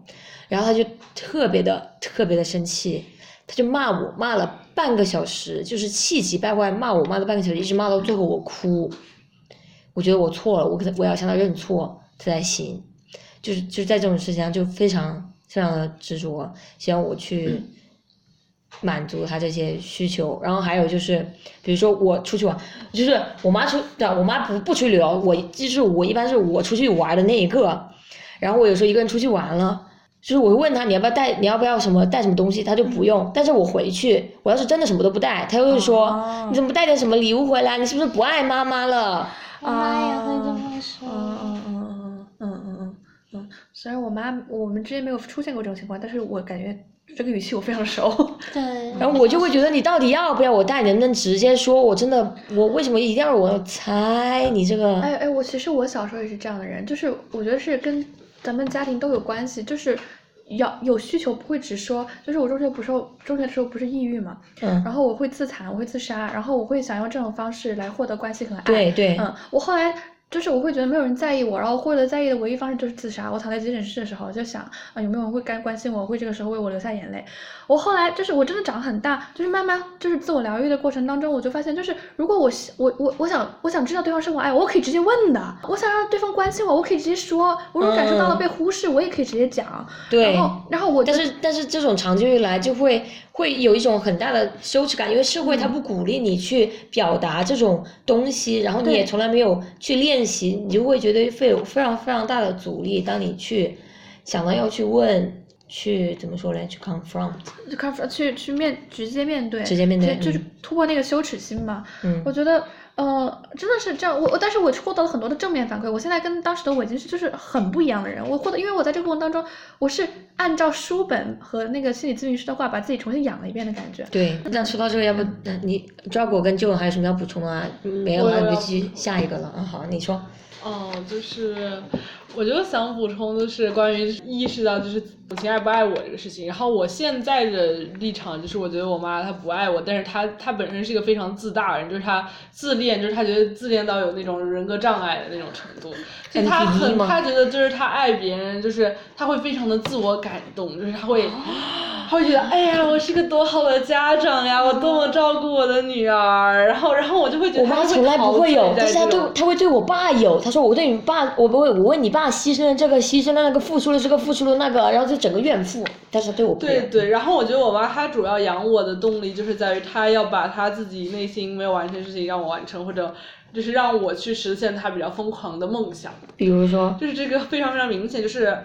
然后他就特别的特别的生气，他就骂我，骂了半个小时，就是气急败坏骂我，骂了半个小时，一直骂到最后我哭。我觉得我错了，我可能我要向他认错他才行。就是就是在这种事情上就非常非常的执着，希望我去满足他这些需求。然后还有就是，比如说我出去玩，就是我妈出，对我妈不不出去旅游，我就是我一般是我出去玩的那一个。然后我有时候一个人出去玩了，就是我会问他你要不要带，你要不要什么带什么东西，他就不用。但是我回去，我要是真的什么都不带，他又会说、哦你怎么不带点什么礼物回来？你是不是不爱妈妈了？我妈也会这么说。嗯嗯嗯嗯嗯嗯嗯嗯，虽然我妈我们之间没有出现过这种情况，但是我感觉这个语气我非常熟。对。然后我就会觉得你到底要不要我带？你能不能直接说？我真的，我为什么一定要我猜你这个？哎哎，我其实我小时候也是这样的人，就是我觉得是跟咱们家庭都有关系，就是要有需求不会只说，就是我中学不是中学的时候不是抑郁嘛，嗯，然后我会自残，我会自杀，然后我会想用这种方式来获得关系和爱。对对，嗯，我后来就是我会觉得没有人在意我，然后获得在意的唯一方式就是自杀。我躺在急诊室的时候就想啊，有没有人会该关心我，会这个时候为我流下眼泪。我后来就是我真的长很大，就是慢慢就是自我疗愈的过程当中，我就发现就是如果我我我我想我想知道对方是否爱我，我可以直接问的。我想让对方关心我，我可以直接说。我如果感受到了嗯被忽视，我也可以直接讲。对然后然后我但就是但是这种长久以来就会会有一种很大的羞耻感，因为社会它不鼓励你去表达这种东西，然后你也从来没有去练习，你就会觉得会有非常非常大的阻力。当你去想到要去问，去怎么说呢？去 confront，confront 去去面直接面对，直接面对就就是嗯突破那个羞耻心嘛。嗯我觉得，呃，真的是这样，我我但是我获得了很多的正面反馈。我现在跟当时的我已经是就是很不一样的人。我获得，因为我在这个过程当中，我是按照书本和那个心理咨询师的话，把自己重新养了一遍的感觉。对，那说到这个，要不你抓果跟舅还有什么要补充的吗？没有了，你就继续下一个了。嗯，好，你说。哦，就是我就想补充的是关于意识到就是母亲爱不爱我这个事情。然后我现在的立场就是，我觉得我妈她不爱我，但是她她本身是一个非常自大的人，就是她自恋，就是她觉得自恋到有那种人格障碍的那种程度。就她很，吗她觉得就是她爱别人，就是她会非常的自我感动，就是她会。她会觉得，哎呀，我是个多好的家长呀，我多么照顾我的女儿，然后，然后我就会觉得会我妈从来不会有，醉在但是她对她会对我爸有。她说我对你爸，我不会，我问你爸牺牲了这个，牺牲了那个，付出了这个，付出了那个，然后就整个怨妇。但是对我不对对，然后我觉得我妈她主要养我的动力就是在于她要把她自己内心没有完成的事情让我完成，或者就是让我去实现她比较疯狂的梦想。比如说，就是这个非常非常明显，就是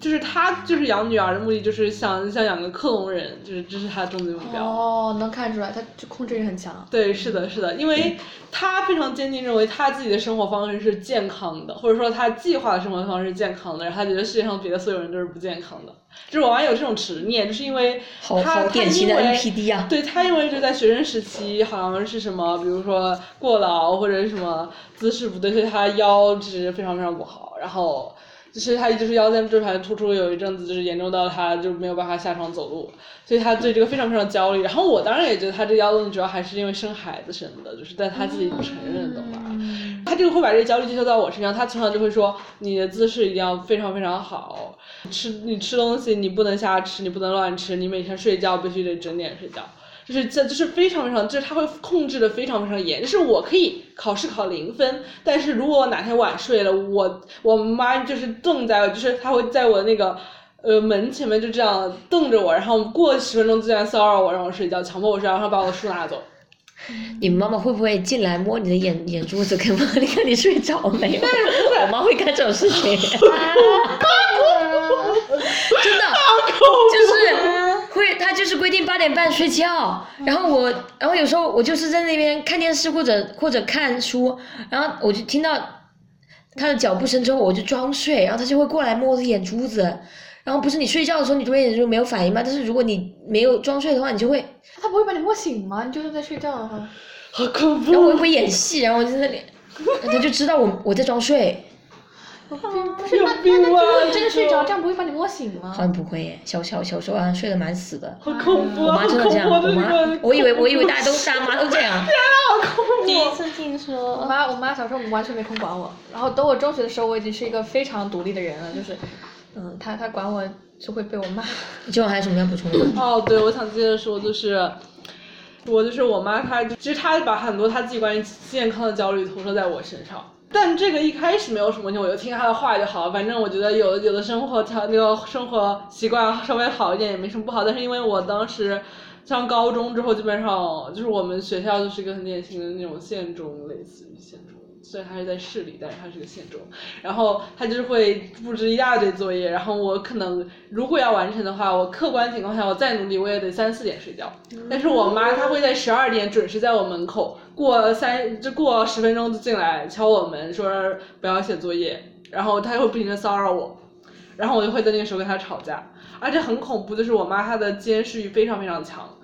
就是他就是养女儿的目的就是想想养个克隆人，就是这是他的终极目标。哦，能看出来，他就控制欲很强。对，是的，是的，因为他非常坚定认为他自己的生活方式是健康的，或者说他计划的生活方式是健康的，然后他觉得世界上别的所有人都是不健康的。就是我妈有这种执念，就是因为好她好典型的她因为 NPD 啊对他因为就在学生时期好像是什么，比如说过劳或者是什么姿势不对，所以他腰直非常非常不好，然后。就是他就是腰间椎盘突出，有一阵子就是严重到他就没有办法下床走路，所以他对这个非常非常焦虑。然后我当然也觉得他这个腰痛主要还是因为生孩子生的，就是但他自己不承认懂吧，他这个会把这个焦虑寄托到我身上。他从小就会说你的姿势一定要非常非常好，吃你吃东西你不能瞎吃，你不能乱吃，你每天睡觉必须得整点睡觉。就是这就是非常非常，就是他会控制的非常非常严。就是我可以考试考零分，但是如果我哪天晚睡了，我我妈就是瞪在，就是她会在我那个呃门前面就这样瞪着我，然后过十分钟就这样骚扰我，让我睡觉，强迫我睡觉，然后把我的书拿走。你妈妈会不会进来摸你的眼眼珠子，看你看你睡着没有？我妈会干这种事情。真的，就是会，她就是规定八点半睡觉，然后我，然后有时候我就是在那边看电视或者或者看书，然后我就听到他的脚步声之后，我就装睡，然后他就会过来摸我的眼珠子，然后不是你睡觉的时候你对眼珠没有反应吗？但是如果你没有装睡的话，你就会，他不会把你摸醒吗？你就是在睡觉的话。好恐怖！然后我又会演戏，然后我就在那里，他就知道我我在装睡。不是，那那那病啊如果你真的睡着，这这样不会把你摸醒吗好？像不会耶，小小小时候好像睡得蛮死的。好恐怖我啊！好妈真的这样，我妈，我以为我以为大家都大妈都这样。第一次听我说，妈我妈小时候完全没空管我，然后等我中学的时候，我已经是一个非常独立的人了，就是，嗯，她她管我就会被我骂。今晚还有什么要补充的吗？哦，对，我想接着说，就是我就是我妈，她其实她把很多她自己关于健康的焦虑投射在我身上。但这个一开始没有什么问题，我就听他的话就好了。反正我觉得有有的生活条那个生活习惯稍微好一点也没什么不好。但是因为我当时上高中之后，基本上就是我们学校就是一个很典型的那种县中，类似于县中。虽然他是在市里，但是他是个县中。然后他就是会布置一大堆作业，然后我可能如果要完成的话，我客观情况下我再努力，我也得三四点睡觉。但是我妈她会在十二点准时在我门口过三就过十分钟就进来敲我门，说不要写作业，然后她会不停的骚扰我，然后我就会在那个时候跟她吵架，而且很恐怖，就是我妈她的监视欲非常非常强。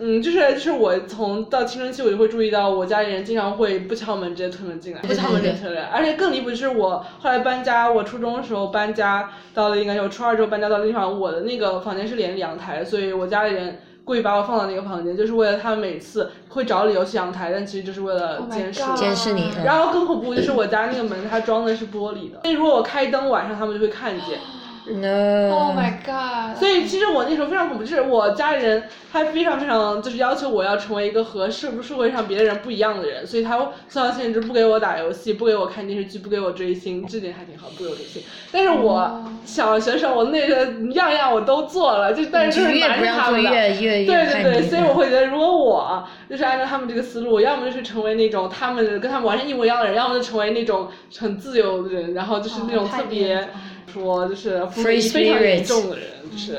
嗯，就是就是我从到青春期，我就会注意到我家里人经常会不敲门直接推门进来，不敲门直接推门进来，而且更离谱的是我后来搬家，我初中的时候搬家到了应该是我初二之后搬家到的地方，我的那个房间是连阳台，所以我家里人故意把我放到那个房间，就是为了他们每次会找理由去阳台，但其实就是为了 Oh 监视。监视你。嗯然后更恐怖就是我家那个门它装的是玻璃的，所以如果我开灯晚上他们就会看见。No。Oh my god！所以其实我那时候非常恐怖，就是我家里人他非常非常就是要求我要成为一个和社社会上别的人不一样的人，所以他从小限制不给我打游戏，不给我看电视剧，不给我追星，这点还挺好，不给我追星。但是我小学时候我那个样样我都做了，就但是就是越瞒不让做着他们的。越越越对对对，所以我会觉得，如果我就是按照他们这个思路，我要么就是成为那种他们跟他们完全一模一样的人，要么就成为那种很自由的人，然后就是那种特别说就是非常严重的人，就是。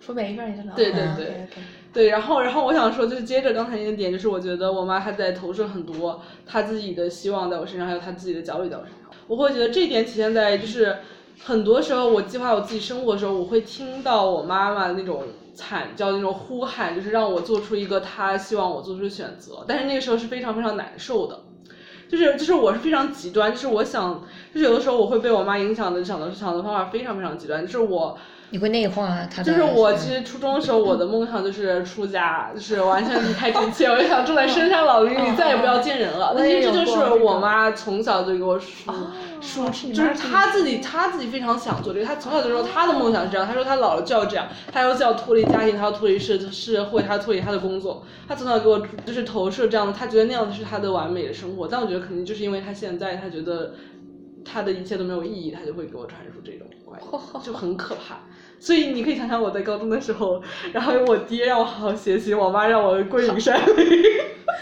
说每一个人真的。对对哦对 OK，OK 对，然后然后我想说，就是接着刚才那个点，就是我觉得我妈她在投射很多她自己的希望在我身上，还有她自己的焦虑在我身上。我会觉得这一点体现在就是很多时候我计划我自己生活的时候，我会听到我妈妈那种惨叫、那种呼喊，就是让我做出一个她希望我做出的选择。但是那个时候是非常非常难受的。就是就是我是非常极端，就是我想，就是有的时候我会被我妈影响的，想的想的方法非常非常极端，就是我。你会内化他的。就是我其实初中的时候，我的梦想就是出家，就是完全离开这一切，我想住在深山老林里，再也不要见人了。但是这就是我妈从小就给我输输，就是她自己她自己非常想做这个，她从小就说她的梦想是这样，她说她老了就要这样，她要要脱离家庭，她要脱离社社会，她脱离她的工作，她从小给我就是投射这样的，她觉得那样子是她的完美的生活。但我觉得肯定就是因为她现在她觉得她的一切都没有意义，她就会给我传输这种观念，就很可怕。所以你可以想想我在高中的时候，然后我爹让我好好学习，我妈让我归隐山林。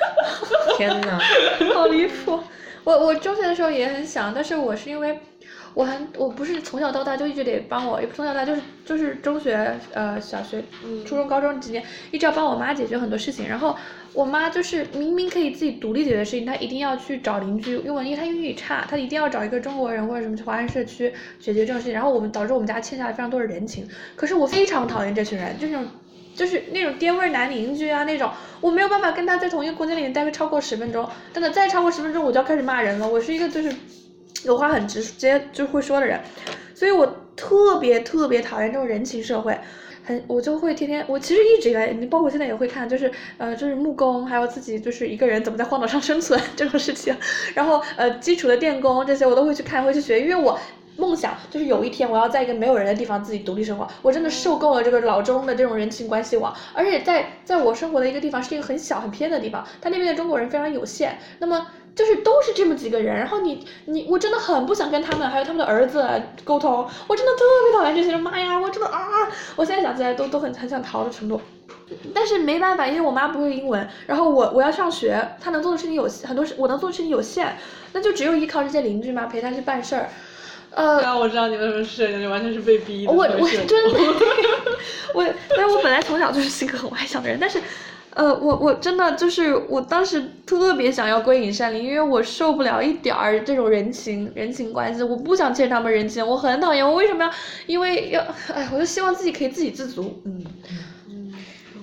天呐，好离谱！我我中学的时候也很想，但是我是因为。我还我不是从小到大就一直得帮我，也不从小到大就是就是中学呃小学初中高中几年一直要帮我妈解决很多事情，然后我妈就是明明可以自己独立解决事情，她一定要去找邻居，因为因为她英语差，她一定要找一个中国人或者什么华人社区解决这种事情，然后我们导致我们家欠下了非常多的人情。可是我非常讨厌这群人，就那种就是那种爹味男邻居啊那种，我没有办法跟他在同一个空间里面待个超过十分钟，真的再超过十分钟我就要开始骂人了，我是一个就是。有话很直接就会说的人，所以我特别特别讨厌这种人情社会，很我就会天天我其实一直以来，你包括现在也会看，就是呃就是木工，还有自己就是一个人怎么在荒岛上生存这种事情，然后呃基础的电工这些我都会去看会去学，因为我梦想就是有一天我要在一个没有人的地方自己独立生活，我真的受够了这个老中的这种人情关系网，而且在在我生活的一个地方是一个很小很偏的地方，他那边的中国人非常有限，那么。就是都是这么几个人，然后你你我真的很不想跟他们还有他们的儿子沟通，我真的特别讨厌这些人，妈呀，我真的啊，我现在想起来都都很很想逃的程度，但是没办法，因为我妈不会英文，然后我我要上学，她能做的事情有很多事，我能做的事情有限，那就只有依靠这些邻居嘛，陪她去办事儿，呃，我知道你为什么是，你完全是被逼的，我我真的，我，因为我本来从小就是性格很外向的人，但是。呃，我我真的就是我当时特别想要归隐山林，因为我受不了一点儿这种人情人情关系，我不想欠他们人情，我很讨厌。我为什么要？因为要，哎，我就希望自己可以自给自足，嗯。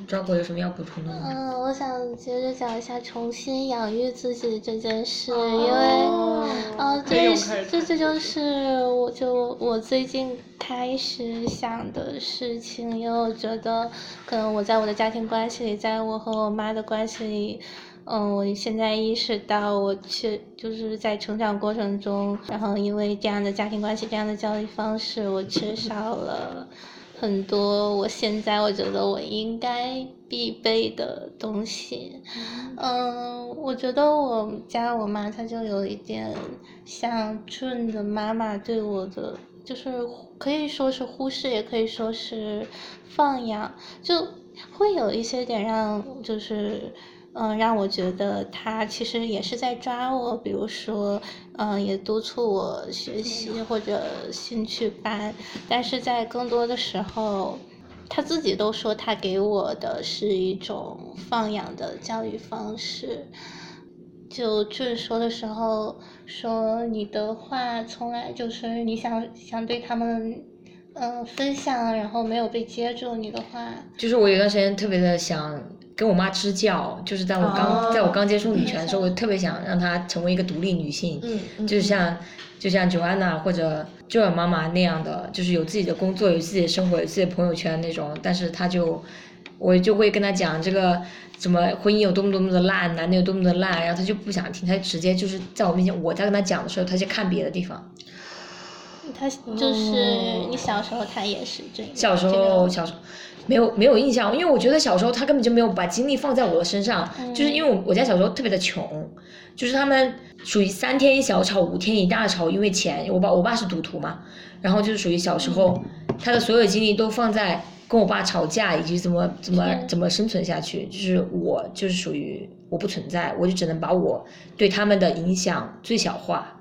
赵哥有什么要补充的吗？嗯，我想接着讲一下重新养育自己这件事，因为，嗯，这这这就是我就我最近开始想的事情，因为我觉得可能我在我的家庭关系里，在我和我妈的关系里，嗯，我现在意识到我缺就是在成长过程中，然后因为这样的家庭关系、这样的教育方式，我缺少了。很多，我现在我觉得我应该必备的东西，嗯，我觉得我家我妈她就有一点像俊的妈妈对我的，就是可以说是忽视，也可以说是放养，就会有一些点让就是。嗯，让我觉得他其实也是在抓我，比如说，嗯，也督促我学习或者兴趣班，但是在更多的时候，他自己都说他给我的是一种放养的教育方式。就就是说的时候说你的话从来就是你想想对他们，嗯，分享，然后没有被接住你的话。就是我有段时间特别的想。跟我妈支教，就是在我刚在我刚接触女权的时候，我特别想让她成为一个独立女性，就像就像 Joanna 或者 Joanna 妈妈那样的，就是有自己的工作、有自己的生活、有自己的朋友圈那种。但是她就，我就会跟她讲这个什么婚姻有多么多么的烂，男的有多么的烂，然后她就不想听，她直接就是在我面前，我在跟她讲的时候，她就看别的地方。她就是你小时候，她也是这样。小时候，小时候。没有没有印象，因为我觉得小时候他根本就没有把精力放在我的身上，就是因为我我家小时候特别的穷，就是他们属于三天一小吵，五天一大吵，因为钱。我爸我爸是赌徒嘛，然后就是属于小时候他的所有精力都放在跟我爸吵架以及怎么怎么怎么生存下去，就是我就是属于我不存在，我就只能把我对他们的影响最小化。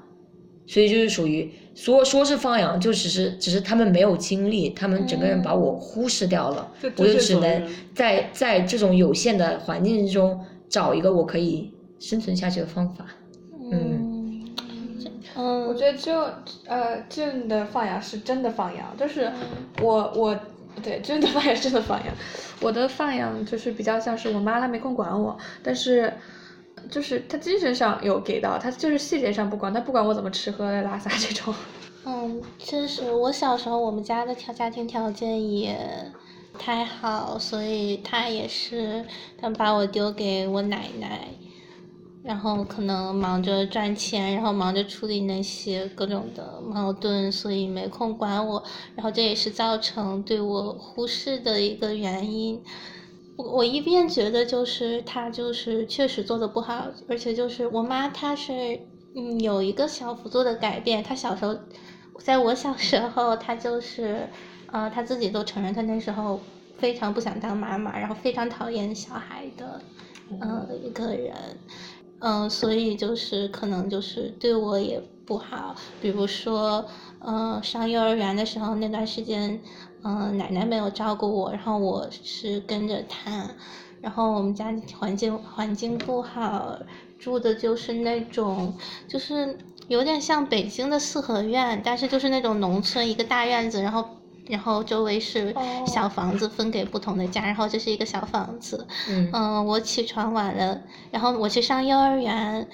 所以就是属于说说是放养，就只是只是他们没有精力，他们整个人把我忽视掉了，就我就只能在在这种有限的环境之中找一个我可以生存下去的方法。嗯，嗯，我觉得就呃俊的放养是真的放养，就是我我对真的放养是真的放养，我的放养就是比较像是我妈她没空管我，但是就是他精神上有给到，他就是细节上不管，他不管我怎么吃喝拉撒这种。嗯，确实，我小时候我们家的条家庭条件也太好，所以他也是，他把我丢给我奶奶，然后可能忙着赚钱，然后忙着处理那些各种的矛盾，所以没空管我，然后这也是造成对我忽视的一个原因。我我一边觉得就是他就是确实做的不好，而且就是我妈她是嗯有一个小幅度的改变，她小时候，在我小时候她就是呃她自己都承认她那时候非常不想当妈妈，然后非常讨厌小孩的呃一个人，嗯、所以就是可能就是对我也不好，比如说呃上幼儿园的时候那段时间。嗯、奶奶没有照顾我，然后我是跟着她，然后我们家环境环境不好，住的就是那种就是有点像北京的四合院，但是就是那种农村一个大院子，然后然后周围是哦。小房子分给不同的家，然后这是一个小房子，嗯。嗯，我起床晚了，然后我去上幼儿园，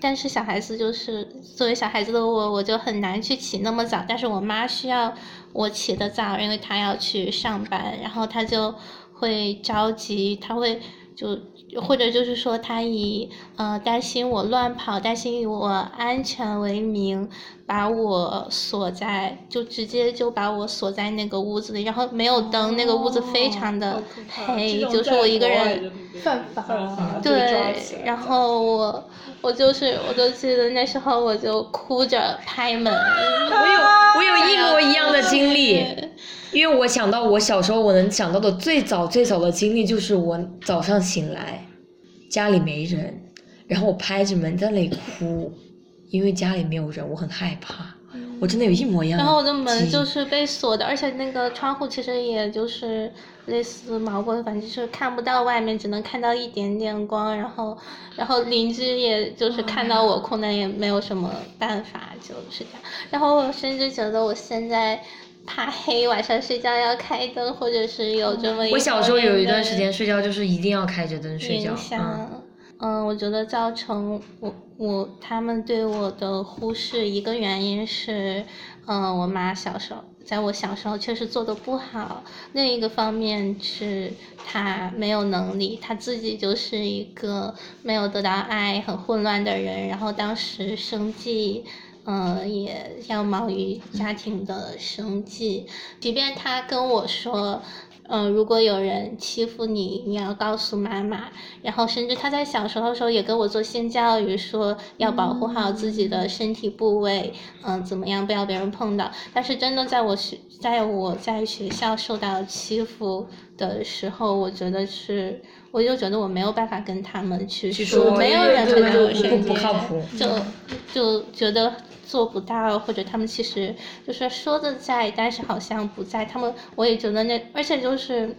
但是小孩子就是作为小孩子的我，我就很难去起那么早，但是我妈需要我起得早，因为他要去上班，然后他就会着急，他会就或者就是说他以呃担心我乱跑，担心我安全为名，把我锁在就直接就把我锁在那个屋子里，然后没有灯，那个屋子非常的黑，就是我一个人。犯法对，然后我我就是我就记得那时候我就哭着拍门，我有我有一模一样的经历，因为我想到我小时候我能想到的最早最早的经历就是我早上醒来，家里没人，然后我拍着门在那里哭，因为家里没有人，我很害怕，我真的有一模一样的然后我的门就是被锁的，而且那个窗户其实也就是类似毛玻璃，反正就是看不到外面，只能看到一点点光。然后，然后邻居也就是看到我困难也没有什么办法，就是这样。然后我甚至觉得我现在怕黑，晚上睡觉要开灯，或者是有这么一我小时候有一段时间睡觉就是一定要开着灯睡觉，嗯，响。嗯，我觉得造成我我他们对我的忽视，一个原因是，嗯，我妈小时候在我小时候确实做的不好，另一个方面是她没有能力，她自己就是一个没有得到爱、很混乱的人，然后当时生计。嗯，也要忙于家庭的生计，即便她跟我说，嗯，如果有人欺负你，你要告诉妈妈。然后甚至他在小时候的时候也跟我做性教育，说要保护好自己的身体部位，嗯，怎么样不要别人碰到。但是真的在我学，在我在学校受到欺负的时候，我觉得是，我就觉得我没有办法跟他们去去说没有人会在我身边，就就觉得做不到，或者他们其实就是说的在，但是好像不在。他们我也觉得那，而且就是，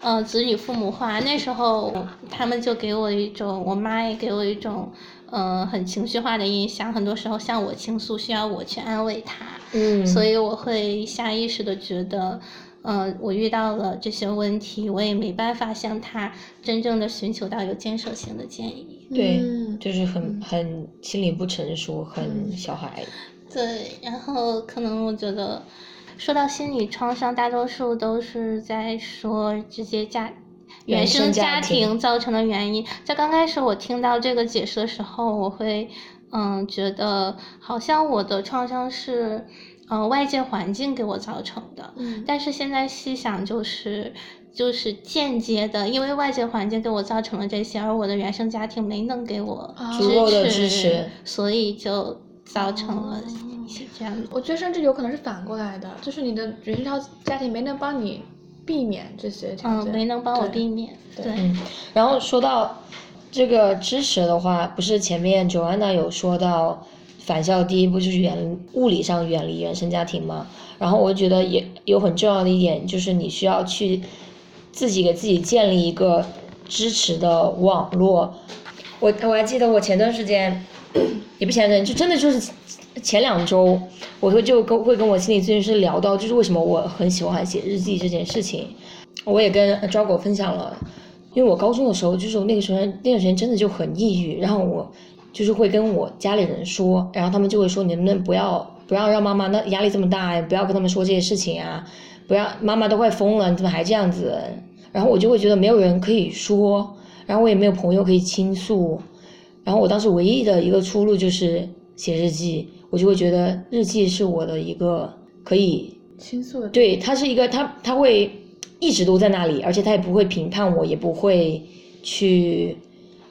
呃，子女父母化，那时候他们就给我一种，我妈也给我一种，呃，很情绪化的印象。很多时候向我倾诉，需要我去安慰他，嗯，所以我会下意识的觉得。呃，我遇到了这些问题，我也没办法向他真正的寻求到有建设性的建议。对，嗯就是很很心理不成熟，很小孩。对，然后可能我觉得，说到心理创伤，大多数都是在说这些家原原生生家家庭庭造成的原因。在刚开始我听到这个解释的时候，我会嗯觉得好像我的创伤是呃外界环境给我造成的，嗯但是现在细想就是。就是间接的，因为外界环境给我造成了这些，而我的原生家庭没能给我啊足够的支支持所以就造成了哦一些这样的。我觉得甚至有可能是反过来的，就是你的原生家家庭没能帮你避免这些条嗯，件，没能帮我避免。对对，嗯，然后说到这个支持的话，不是前面 Joanna 有说到返校第一步就是远物理上远离原生家庭嘛。然后我觉得也有很重要的一点就是你需要去自己给自己建立一个支持的网络。我我还记得我前段时间，也不前段，就真的就是前两周，我会就跟会跟我心理咨询师聊到，就是为什么我很喜欢写日记这件事情。我也跟抓狗分享了，因为我高中的时候，就是那个时候那段时间真的就很抑郁，然后我就是会跟我家里人说，然后他们就会说，你能不能不要不要让妈妈那压力这么大，不要跟他们说这些事情啊，不要妈妈都快疯了，你怎么还这样子？然后我就会觉得没有人可以说，然后我也没有朋友可以倾诉，然后我当时唯一的一个出路就是写日记，我就会觉得日记是我的一个可以倾诉的对，他是一个，他他会一直都在那里，而且他也不会评判我，也不会去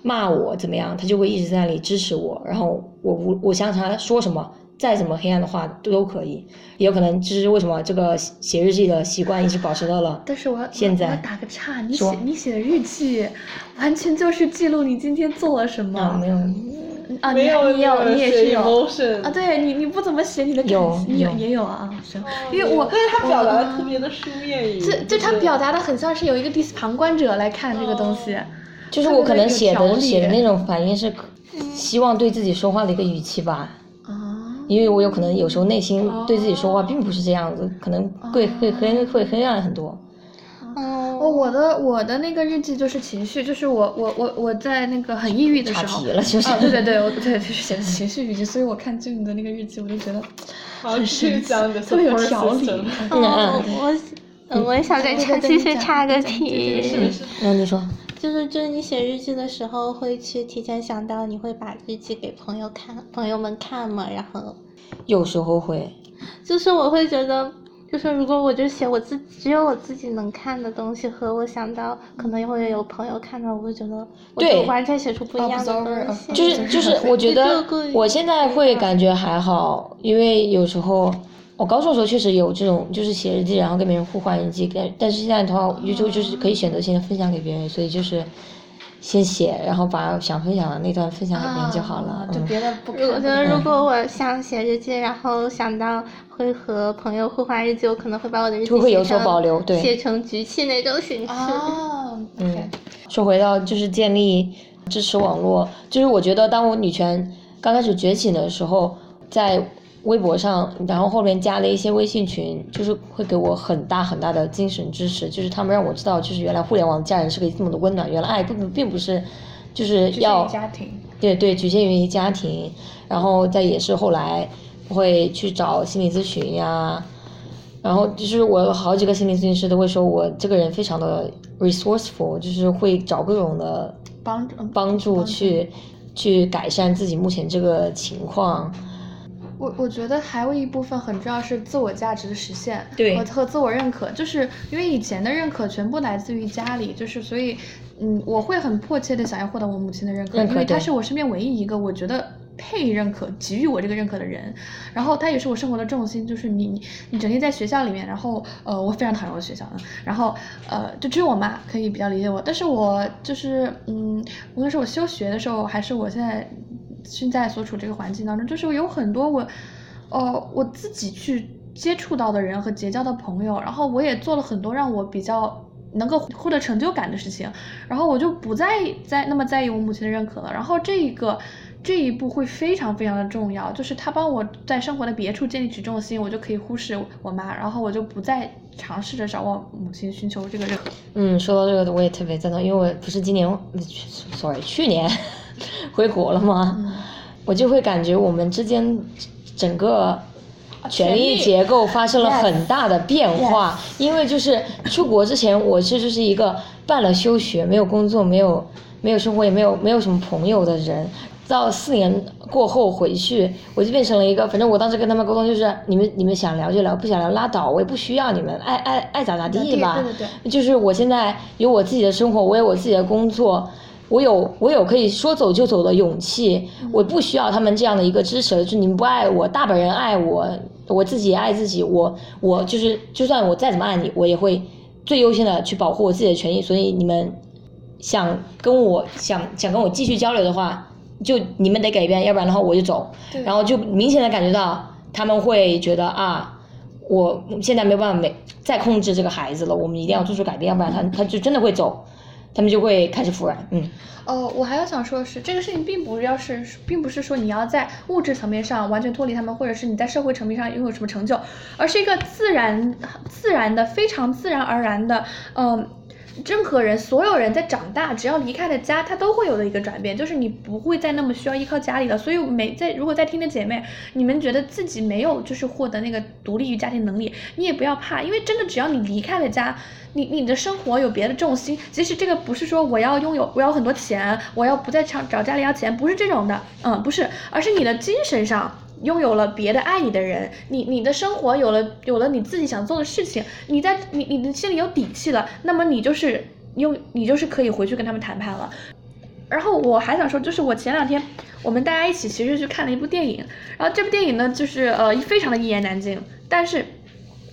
骂我怎么样，他就会一直在那里支持我。然后我无我想他说什么，再怎么黑暗的话都都可以。也有可能这是为什么这个写日记的习惯一直保持到了但是我要现在。我要打个岔，你写你写的日记，完全就是记录你今天做了什么。啊没有。啊，你没有你有你也是有。emotion 啊，对你你不怎么写你的感有你有有。也有啊，行，因为我但是他表达的特别的书面语，这就他表达的很像是有一个第旁观者来看这个东西，就是我可能写的写的那种反应是希望对自己说话的一个语气吧。啊，因为我有可能有时候内心对自己说话并不是这样子，可能会会黑会黑暗很多。嗯，哦，我的我的那个日记就是情绪，就是我我我我在那个很抑郁的时候，了就是啊，对对对，我对就是写的情绪日记，所以我看俊的那个日记，我就觉得好很继续神奇讲你的特别有条理。哦，我呃我也想再插，对对对继续插个题，对没事那你说，就是就是你写日记的时候，会去提前想到你会把日记给朋友看，朋友们看嘛，然后有时候会，就是我会觉得，就是如果我就写我自只有我自己能看的东西，和我想到可能会有朋友看到，我会觉得我就对完全写出不一样的东西。就是就是，我觉得我现在会感觉还好，因为有时候我高中的时候确实有这种，就是写日记，然后跟别人互换日记，但但是现在的话，就就就是可以选择性的分享给别人，所以就是先写，然后把想分享的那段分享给别人就好了啊。就嗯，别的不看。我觉得如果我想写日记，然后想到会和朋友互换日记，我可能会把我的日记就会有所写成保留对写成局气那种形式。啊，嗯，说回到就是建立支持网络，就是我觉得当我女权刚开始崛起的时候，在微博上，然后后面加了一些微信群，就是会给我很大很大的精神支持，就是他们让我知道，就是原来互联网的家人是可以这么的温暖，原来爱并不并不是 就是要家庭。对对，局限于家庭，然后再也是后来会去找心理咨询呀，然后就是我有好几个心理咨询师都会说我这个人非常的 resourceful，就是会找各种的帮助帮助去去改善自己目前这个情况。我我觉得还有一部分很重要是自我价值的实现，对和和自我认可，就是因为以前的认可全部来自于家里，就是所以，嗯，我会很迫切的想要获得我母亲的认可，认可因为她是我身边唯一一个我觉得配认可、给予我这个认可的人，然后她也是我生活的重心，就是你你你整天在学校里面，然后呃，我非常讨厌我的学校的，然后呃，就只有我妈可以比较理解我，但是我就是嗯，无论是我休学的时候，还是我现在现在所处这个环境当中，就是有很多我，呃，我自己去接触到的人和结交的朋友，然后我也做了很多让我比较能够获得成就感的事情，然后我就不再在那么在意我母亲的认可了，然后这一个。这一步会非常非常的重要，就是他帮我在生活的别处建立起重心，我就可以忽视我妈，然后我就不再尝试着找我母亲寻求这个认可。嗯，说到这个我也特别赞同，因为我不是今年，sorry，去年 回国了吗？嗯我就会感觉我们之间整个权权力力结构发生了很大的变化。因为就是出国之前，我是就是一个办了休学、没有工作、没有没有生活、也没有没有什么朋友的人。到四年过后回去，我就变成了一个，反正我当时跟他们沟通就是，你们你们想聊就聊，不想聊拉倒，我也不需要你们，爱爱爱咋咋地吧。对对对就是我现在有我自己的生活，我有我自己的工作，我有我有可以说走就走的勇气，我不需要他们这样的一个支持。就你们不爱我，大本人爱我，我自己也爱自己，我我就是就算我再怎么爱你，我也会最优先的去保护我自己的权益。所以你们想跟我想想跟我继续交流的话，就你们得改变，要不然的话我就走。然后就明显的感觉到他们会觉得啊，我现在没有办法没再控制这个孩子了，我们一定要做出改变，要不然他他就真的会走，他们就会开始服软。嗯，哦，我还要想说的是，这个事情并不要是，并不是说你要在物质层面上完全脱离他们，或者是你在社会层面上拥有什么成就，而是一个自然、自然的、非常自然而然的，嗯。任何人，所有人在长大，只要离开了家，他都会有的一个转变，就是你不会再那么需要依靠家里了。所以每在如果在听的姐妹，你们觉得自己没有就是获得那个独立于家庭能力，你也不要怕，因为真的只要你离开了家，你你的生活有别的重心。其实这个不是说我要拥有我要很多钱，我要不再找找家里要钱，不是这种的，嗯，不是，而是你的精神上。拥有了别的爱你的人，你你的生活有了有了你自己想做的事情，你在你你的心里有底气了，那么你就是用你就是可以回去跟他们谈判了。然后我还想说，就是我前两天我们大家一起其实去看了一部电影，然后这部电影呢就是呃非常的一言难尽，但是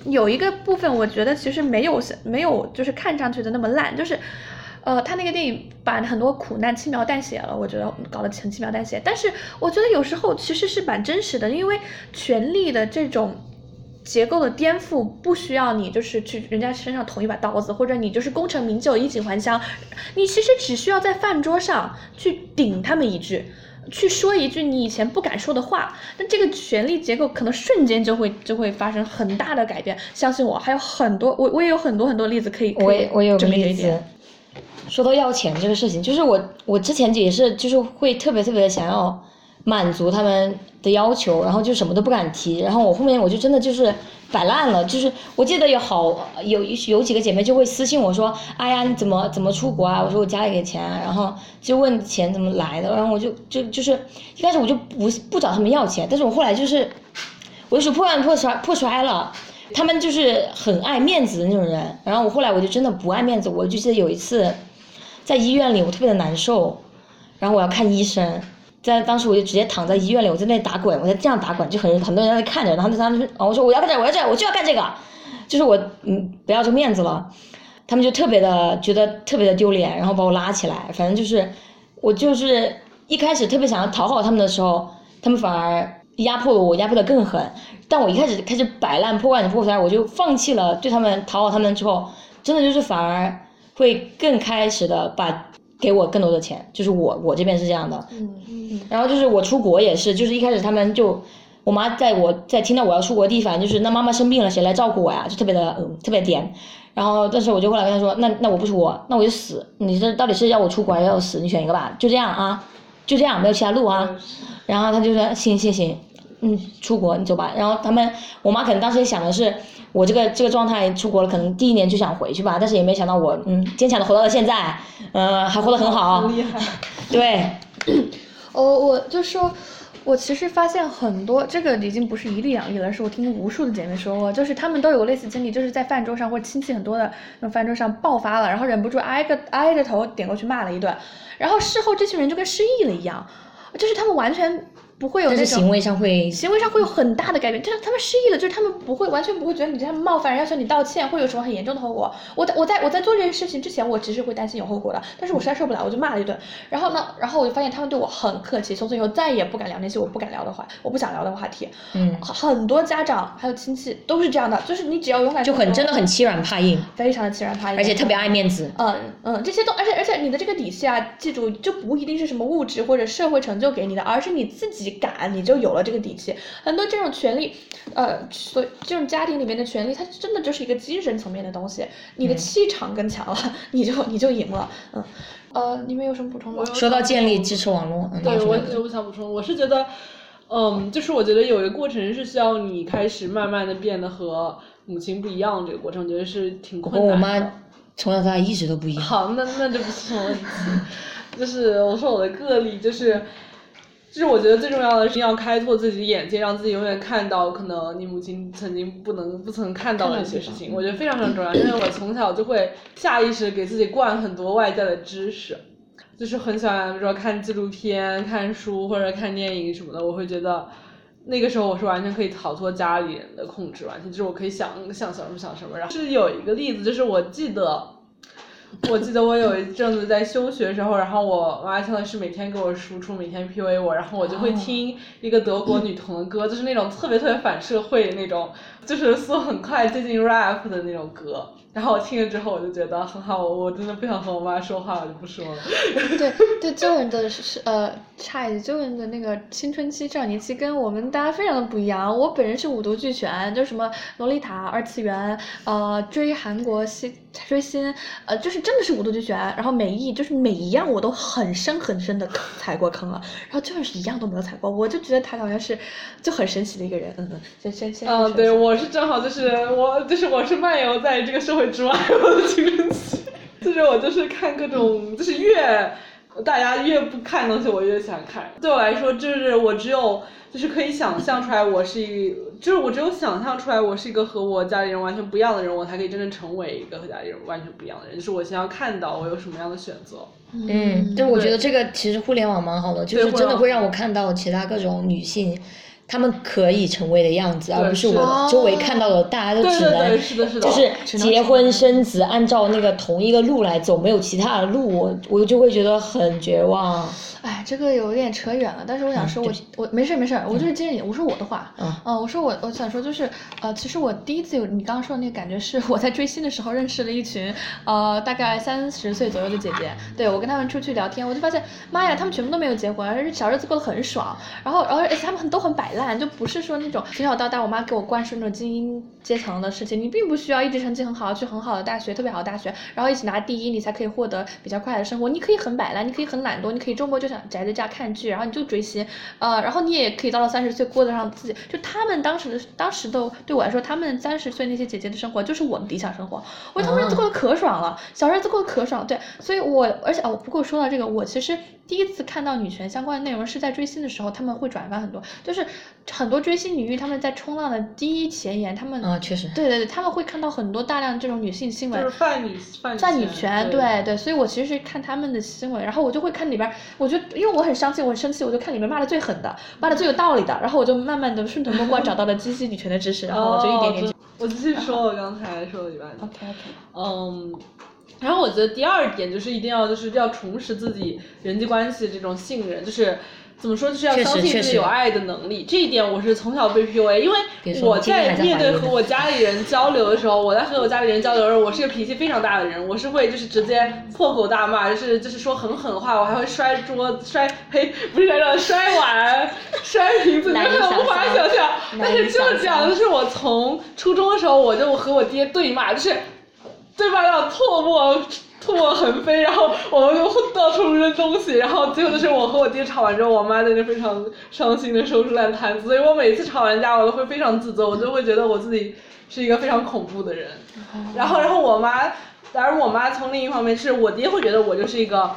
有一个部分我觉得其实没有没有就是看上去的那么烂，就是。呃，他那个电影把很多苦难轻描淡写了，我觉得搞得很轻描淡写。但是我觉得有时候其实是蛮真实的，因为权力的这种结构的颠覆，不需要你就是去人家身上捅一把刀子，或者你就是功成名就、衣锦还乡，你其实只需要在饭桌上去顶他们一句，去说一句你以前不敢说的话，那这个权力结构可能瞬间就会就会发生很大的改变。相信我，还有很多，我我也有很多很多例子可以，我也我有个证明这例子一点。。说到要钱这个事情，就是我我之前也是就是会特别特别的想要满足他们的要求，然后就什么都不敢提，然后我后面我就真的就是摆烂了，就是我记得有好有有几个姐妹就会私信我说，哎呀你怎么怎么出国啊？我说我家里给钱啊，然后就问钱怎么来的，然后我就就就是一开始我就不不找他们要钱，但是我后来就是我就是破罐破摔破摔了。他们就是很爱面子的那种人，然后我后来我就真的不爱面子，我就记得有一次，在医院里我特别的难受，然后我要看医生，在当时我就直接躺在医院里，我在那里打滚，我在这样打滚，就很很多人在那看着，然后他们哦我说我要干这，我要这，我就要干这个，就是我嗯不要这面子了，他们就特别的觉得特别的丢脸，然后把我拉起来，反正就是我就是一开始特别想要讨好他们的时候，他们反而压迫我，压迫的更狠。但我一开始开始摆烂、破罐子破摔，我就放弃了对他们讨好他们之后，真的就是反而会更开始的把给我更多的钱，就是我我这边是这样的。嗯嗯然后就是我出国也是，就是一开始他们就，我妈在我在听到我要出国的地方，就是那妈妈生病了，谁来照顾我呀？就特别的嗯特别颠。然后但是我就后来跟他说，那那我不出国，那我就死。你这到底是要我出国还是要死？你选一个吧，就这样啊，就这样，没有其他路啊。然后他就说行行行，嗯，出国你走吧。然后他们，我妈可能当时也想的是，我这个这个状态出国了，可能第一年就想回去吧，但是也没想到我嗯坚强的活到了现在，嗯、还活得很好。很厉害。对，哦，我就说，我其实发现很多，这个已经不是一例两例了，是我听无数的姐妹说过，就是她们都有类似经历，就是在饭桌上或者亲戚很多的那种饭桌上爆发了，然后忍不住挨个 挨着头点过去骂了一顿，然后事后这群人就跟失忆了一样，就是他们完全不会有那种行为上会行为上会有很大的改变，就是他们失忆了，就是他们不会完全不会觉得你对他们冒犯，要求你道歉，会有什么很严重的后果。我在我在我在做这件事情之前，我其实会担心有后果的，但是我实在受不了，我就骂了一顿。然后呢，然后我就发现他们对我很客气，从此以后再也不敢聊那些我不敢聊的话，我不想聊的话题。嗯，很多家长还有亲戚都是这样的，就是你只要勇敢就很真的很欺软怕硬，非常的欺软怕硬，而且特别爱面子。嗯嗯，这些都，而且而且你的这个底气啊，记住就不一定是什么物质或者社会成就给你的，而是你自己敢，你就有了这个底气。很多这种权利，呃，所以这种家庭里面的权利，它真的就是一个精神层面的东西。你的气场更强了，你就你就赢了。嗯，呃，你们有什么补充吗？说到建立支持网络，嗯，对，我我想补充，我是觉得，嗯，就是我觉得有一个过程是需要你开始慢慢的变得和母亲不一样，这个过程我觉得是挺我困难的。我妈从小到大一直都不一样。好，那那就不是什么问题，就是我说我的个例，就是，就是我觉得最重要的是要开拓自己眼界，让自己永远看到可能你母亲曾经不能不曾看到的一些事情，我觉得非常非常重要，因为我从小就会下意识地给自己灌很多外在的知识。就是很喜欢，比如说看纪录片、看书或者看电影什么的，我会觉得那个时候我是完全可以逃脱家里人的控制，完全就是我可以想想想什么想什么。然后是有一个例子，就是我记得 我记得我有一阵子在休学的时候，然后我妈相当于是每天给我输出，每天 PUA 我，然后我就会听一个德国女童的歌，就是那种特别特别反社会那种，就是速很快接近 rap 的那种歌。然后我听了之后，我就觉得很好，我我真的不想和我妈说话，我就不说了。对 对，周人的是呃，差一句，周人的那个青春期、少年期跟我们大家非常的不一样。我本人是五毒俱全，就什么洛丽塔、二次元，呃，追韩国新追星，呃，就是真的是五毒俱全。然后美艺，就是每一样我都很深很深的踩过坑了。然后就是一样都没有踩过，我就觉得他好像是就很神奇的一个人。嗯嗯，先先先。嗯，对，我是正好就是我就是我是漫游在这个社会。之外，我的青春期，就是我就是看各种，就是越大家越不看东西，我越想看。对我来说，就是我只有就是可以想象出来，我是一，就是我只有想象出来，我是一个和我家里人完全不一样的人，我才可以真正成为一个和家里人完全不一样的人。就是我想要看到我有什么样的选择。嗯，就我觉得这个其实互联网蛮好的，就是真的会让我看到其他各种女性。他们可以成为的样子，而不是我周围看到的，大家都只能就是结婚生子，按照那个同一个路来走，没有其他的路，我我就会觉得很绝望。哎，这个有点扯远了，但是我想说，我我没事没事，我就是接着你，我说我的话，嗯，我说我我想说就是，呃，其实我第一次有你刚刚说的那个感觉，是我在追星的时候认识了一群，呃，大概三十岁左右的姐姐，对我跟他们出去聊天，我就发现，妈呀，他们全部都没有结婚，而且小日子过得很爽，然后然后而且他们都很摆烂，就不是说那种从小到大我妈给我灌输那种精英阶层的事情，你并不需要一直成绩很好，去很好的大学，特别好的大学，然后一起拿第一，你才可以获得比较快的生活，你可以很摆烂，你可以很懒惰，你可以周末就。宅在家看剧，然后你就追星，呃，然后你也可以到了三十岁过得上自己。就他们当时的，当时的对我来说，他们三十岁那些姐姐的生活就是我的理想生活。我他们日子过得可爽了，小日子过得可爽。对，所以我而且哦，不过说到这个，我其实。第一次看到女权相关的内容是在追星的时候，他们会转发很多，就是很多追星女域他们在冲浪的第一前沿，他们啊确实，对对对，他们会看到很多大量这种女性新闻，就是泛女泛女权，对对，所以我其实是看他们的新闻，然后我就会看里边，我觉得因为我很伤心，我很生气，我就看里面骂的最狠的，骂的最有道理的，然后我就慢慢的顺藤摸瓜找到了鸡西女权的知识，然后我就一点点，我继续 说我刚才说的一半，OK OK，嗯。然后我觉得第二点就是一定要就是要重拾自己人际关系这种信任，就是怎么说就是要相信自己有爱的能力。这一点我是从小被 PUA，因为我在面对和我家里人交流的时候，我在和我家里人交流的时候，我是一个脾气非常大的人，我是会就是直接破口大骂，就是就是说很狠话，我还会摔桌摔呸不是摔桌摔碗摔瓶子，你们无法想象。但是就是讲的是我从初中的时候我就和我爹对骂，就是。对骂到唾沫唾沫横飞，然后我们就到处扔东西，然后最后就是我和我爹吵完之后，我妈在那非常伤心的收拾烂摊子。所以我每次吵完架，我都会非常自责，我就会觉得我自己是一个非常恐怖的人。然后，然后我妈，而我妈从另一方面是我爹会觉得我就是一个，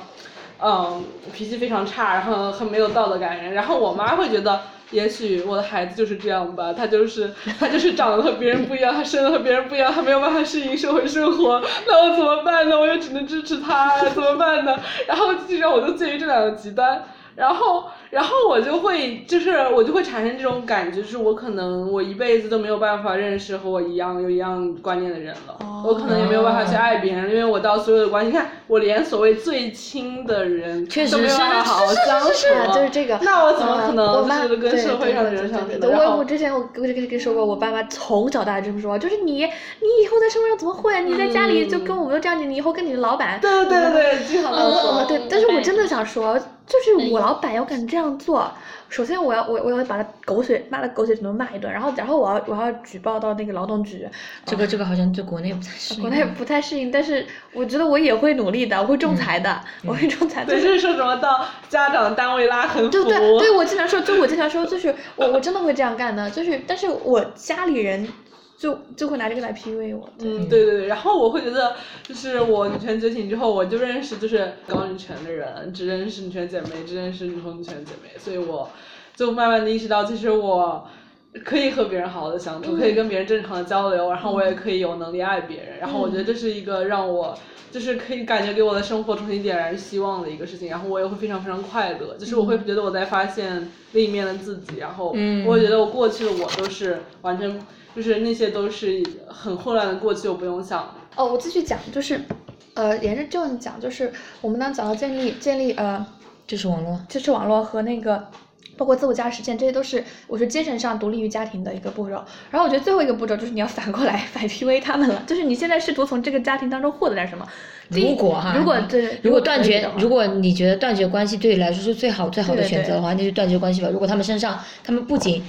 嗯，脾气非常差，然后很没有道德感人。然后我妈会觉得。也许我的孩子就是这样吧，他就是他就是长得和别人不一样，他生的和别人不一样，他没有办法适应社会生活，那我怎么办呢？我也只能支持他，怎么办呢？然后实际上我都介于这两个极端。然后，然后我就会，就是我就会产生这种感觉，就是我可能我一辈子都没有办法认识和我一样有一样观念的人了，我可能也没有办法去爱别人，因为我到所有的关系，你看我连所谓最亲的人都没有办法好好相处，就是这个，那我怎么可能就是跟社会上的人相处？我我之前我我就跟跟跟说过，我爸妈从小到大这么说，就是你你以后在社会上怎么会？你在家里就跟我们这样，你以后跟你的老板，对对对对对，经常这么说。对，但是我真的想说。就是我老板要敢这样做，首先我要我我要把他狗血骂的狗血只能骂一顿，然后然后我要我要举报到那个劳动局。这个这个好像对国内不太适应。国内不太适应，但是我觉得我也会努力的，我会仲裁的，我会仲裁。对，就是说什么到家长单位拉横幅。对对对，我经常说，就我经常说，就是我我真的会这样干的，就是但是我家里人。就就会拿这个来 PUA 我。嗯，对对对，然后我会觉得，就是我女权觉醒之后，我就认识就是搞女权的人，只认识女权姐妹，只认识女同女权姐妹，所以我就慢慢的意识到，其实我可以和别人好好的相处，可以跟别人正常的交流，然后我也可以有能力爱别人，然后我觉得这是一个让我就是可以感觉给我的生活重新点燃希望的一个事情，然后我也会非常非常快乐，就是我会觉得我在发现另一面的自己，然后我会觉得我过去的我都是完全。就是那些都是很混乱的过去，我不用想。哦，我继续讲，就是，呃，沿着就讲，就是我们刚讲到建立建立呃支持网络，支持网络和那个。包括自我价值实践，这些都是我觉得精神上独立于家庭的一个步骤。然后我觉得最后一个步骤就是你要反过来 反 PUA 他们了，就是你现在试图从这个家庭当中获得点什么。如果哈，如果对，如果断绝如果你觉得断绝关系对你来说是最好最好的选择的话，那就断绝关系吧。如果他们身上，他们不仅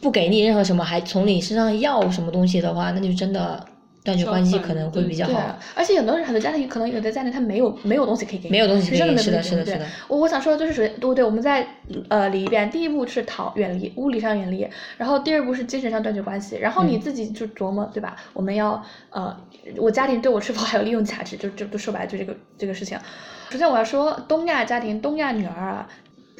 不给你任何什么，还从你身上要什么东西的话，那就真的断绝关系可能会比较对好。，而且很多人很多家庭可能有的家庭他没有没有东西可以给你，没有东西可以真的是的是的是的我我想说的就是首先，对对，我们再呃理一遍，第一步是逃远离物理上远离，然后第二步是精神上断绝关系，然后你嗯自己就琢磨对吧？我们要呃，我家庭对我是否还有利用价值？就就就说白了就这个这个事情。首先我要说东亚家庭东亚女儿啊。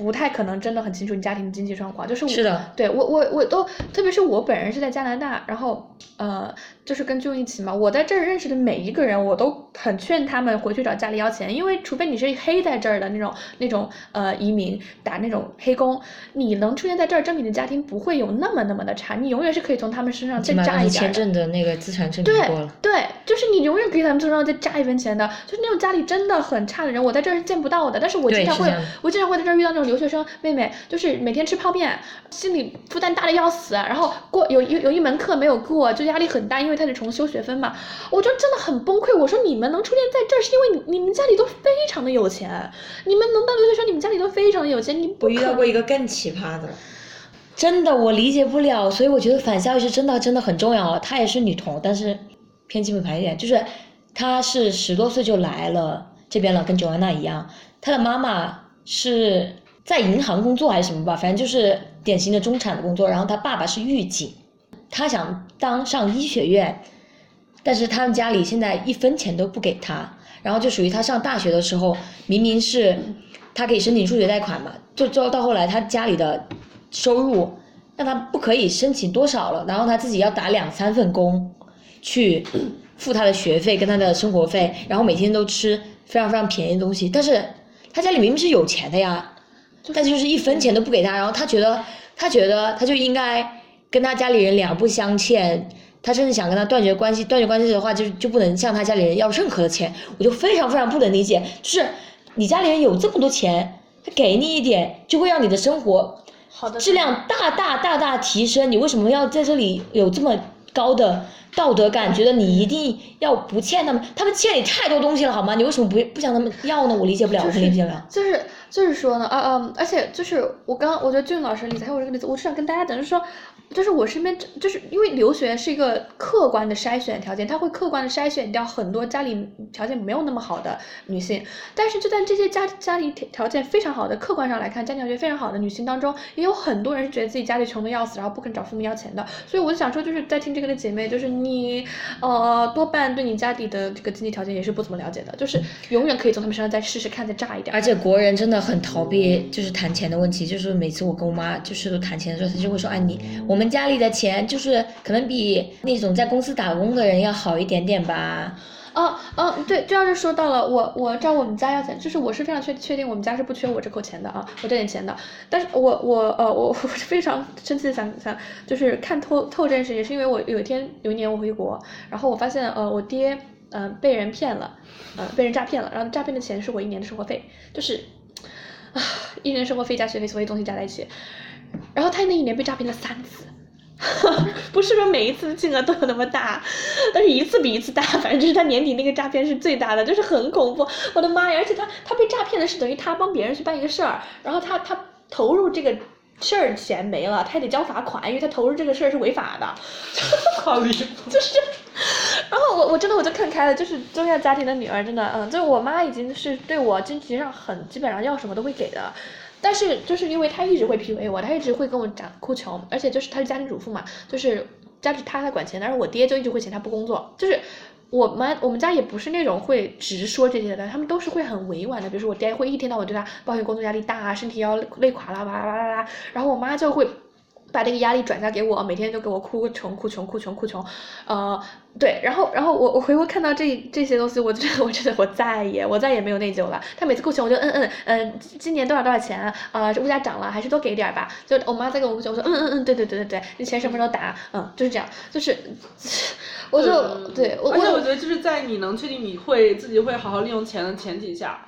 不太可能真的很清楚你家庭的经济状况，就是我是的。对我我我都，特别是我本人是在加拿大，然后呃，就是跟舅一起嘛，我在这儿认识的每一个人，我都很劝他们回去找家里要钱，因为除非你是黑在这儿的那种那种呃移民打那种黑工，你能出现在这儿，证明你的家庭不会有那么那么的差，你永远是可以从他们身上再榨一点儿的。证的那个资产证明对过了。对，就是你永远可以在他们身上再榨一分钱的，就是那种家里真的很差的人，我在这儿是见不到的。但是我经常会我经常会在这儿遇到那种留学生妹妹，就是每天吃泡面，心理负担大的要死，然后过有有有一门课没有过，就压力很大，因为他得重修学分嘛，我就真的很崩溃。我说你们能出现在这儿，是因为你你们家里都非常的有钱，你们能当留学生，你们家里都非常的有钱，你不我遇到过一个更奇葩的，真的我理解不了，所以我觉得反校育是真的真的很重要。她也是女同，但是偏基本盘一点，就是她是十多岁就来了这边了，跟九安娜一样。她的妈妈是在银行工作还是什么吧，反正就是典型的中产的工作。然后她爸爸是狱警，她想当上医学院，但是他们家里现在一分钱都不给他，然后就属于他上大学的时候，明明是他可以申请助学贷款嘛，就就到后来他家里的收入让他不可以申请多少了，然后他自己要打两三份工去付他的学费跟他的生活费，然后每天都吃非常非常便宜的东西，但是他家里明明是有钱的呀，但就是一分钱都不给他，然后他觉得他觉得他就应该跟他家里人两不相欠，他甚至想跟他断绝关系，断绝关系的话就就不能向他家里人要任何的钱，我就非常非常不能理解，就是你家里人有这么多钱，他给你一点就会让你的生活质量大大大大提升，你为什么要在这里有这么高的道德感，觉得你一定要不欠他们？他们欠你太多东西了，好吗？你为什么不不向他们要呢？我理解不了，我理解不了。就是就是说呢，啊嗯，而且就是我刚刚我觉得俊老师的例子还有我这个例子，我是想跟大家讲，就是说，就是我身边就是因为留学是一个客观的筛选条件，它会客观的筛选掉很多家里条件没有那么好的女性，但是就在这些家家里条条件非常好的客观上来看，家庭条件非常好的女性当中，也有很多人是觉得自己家里穷的要死，然后不肯找父母要钱的，所以我就想说，就是在听这个的姐妹，就是你呃多半对你家里的这个经济条件也是不怎么了解的，就是永远可以从他们身上再试试看，再炸一点儿。而且国人真的很逃避，就是谈钱的问题。就是每次我跟我妈就是谈钱的时候，她就会说：“哎，你我我们家里的钱就是可能比那种在公司打工的人要好一点点吧。哦哦，对，这要是说到了我我照我们家要钱，就是我是非常确确定我们家是不缺我这口钱的啊，我这点钱的。但是我我呃我 我是非常生气的想想，就是看透透这件事情，是因为我有一天有一年我回国，然后我发现呃我爹呃被人骗了，呃被人诈骗了，然后诈骗的钱是我一年的生活费，就是啊一年生活费加学费所有东西加在一起，然后他那一年被诈骗了三次。不是说每一次金额都有那么大，但是一次比一次大，反正就是他年底那个诈骗是最大的，就是很恐怖，我的妈呀！而且他他被诈骗的是等于他帮别人去办一个事儿，然后他他投入这个事儿钱没了，他还得交罚款，因为他投入这个事儿是违法的，好离谱。就是。然后我我真的我就看开了，就是中亚家庭的女儿真的，嗯，就是我妈已经是对我经济上很基本上要什么都会给的，但是就是因为他一直会 PUA 我，他一直会跟我讲哭穷，而且就是他是家庭主妇嘛，就是家里他在管钱，但是我爹就一直会嫌他不工作，就是。我们我们家也不是那种会直说这些的，他们都是会很委婉的。比如说我爹会一天到晚对他抱怨工作压力大啊，身体要累垮啦，哇啦啦啦啦。然后我妈就会把这个压力转嫁给我，每天就给我哭穷哭穷哭穷哭穷，呃，对，然后然后我我回头看到这这些东西，我真的我真的我再也我再也没有内疚了。他每次哭穷，我就嗯嗯嗯，今年多少多少钱啊？呃物价涨了，还是多给点吧。就我妈在跟我哭穷，我说嗯嗯嗯，对对对对对，你钱什么时候打？嗯，就是这样，就是，我就对我而且我觉得就是在你能确定你会自己会好好利用钱的前提下。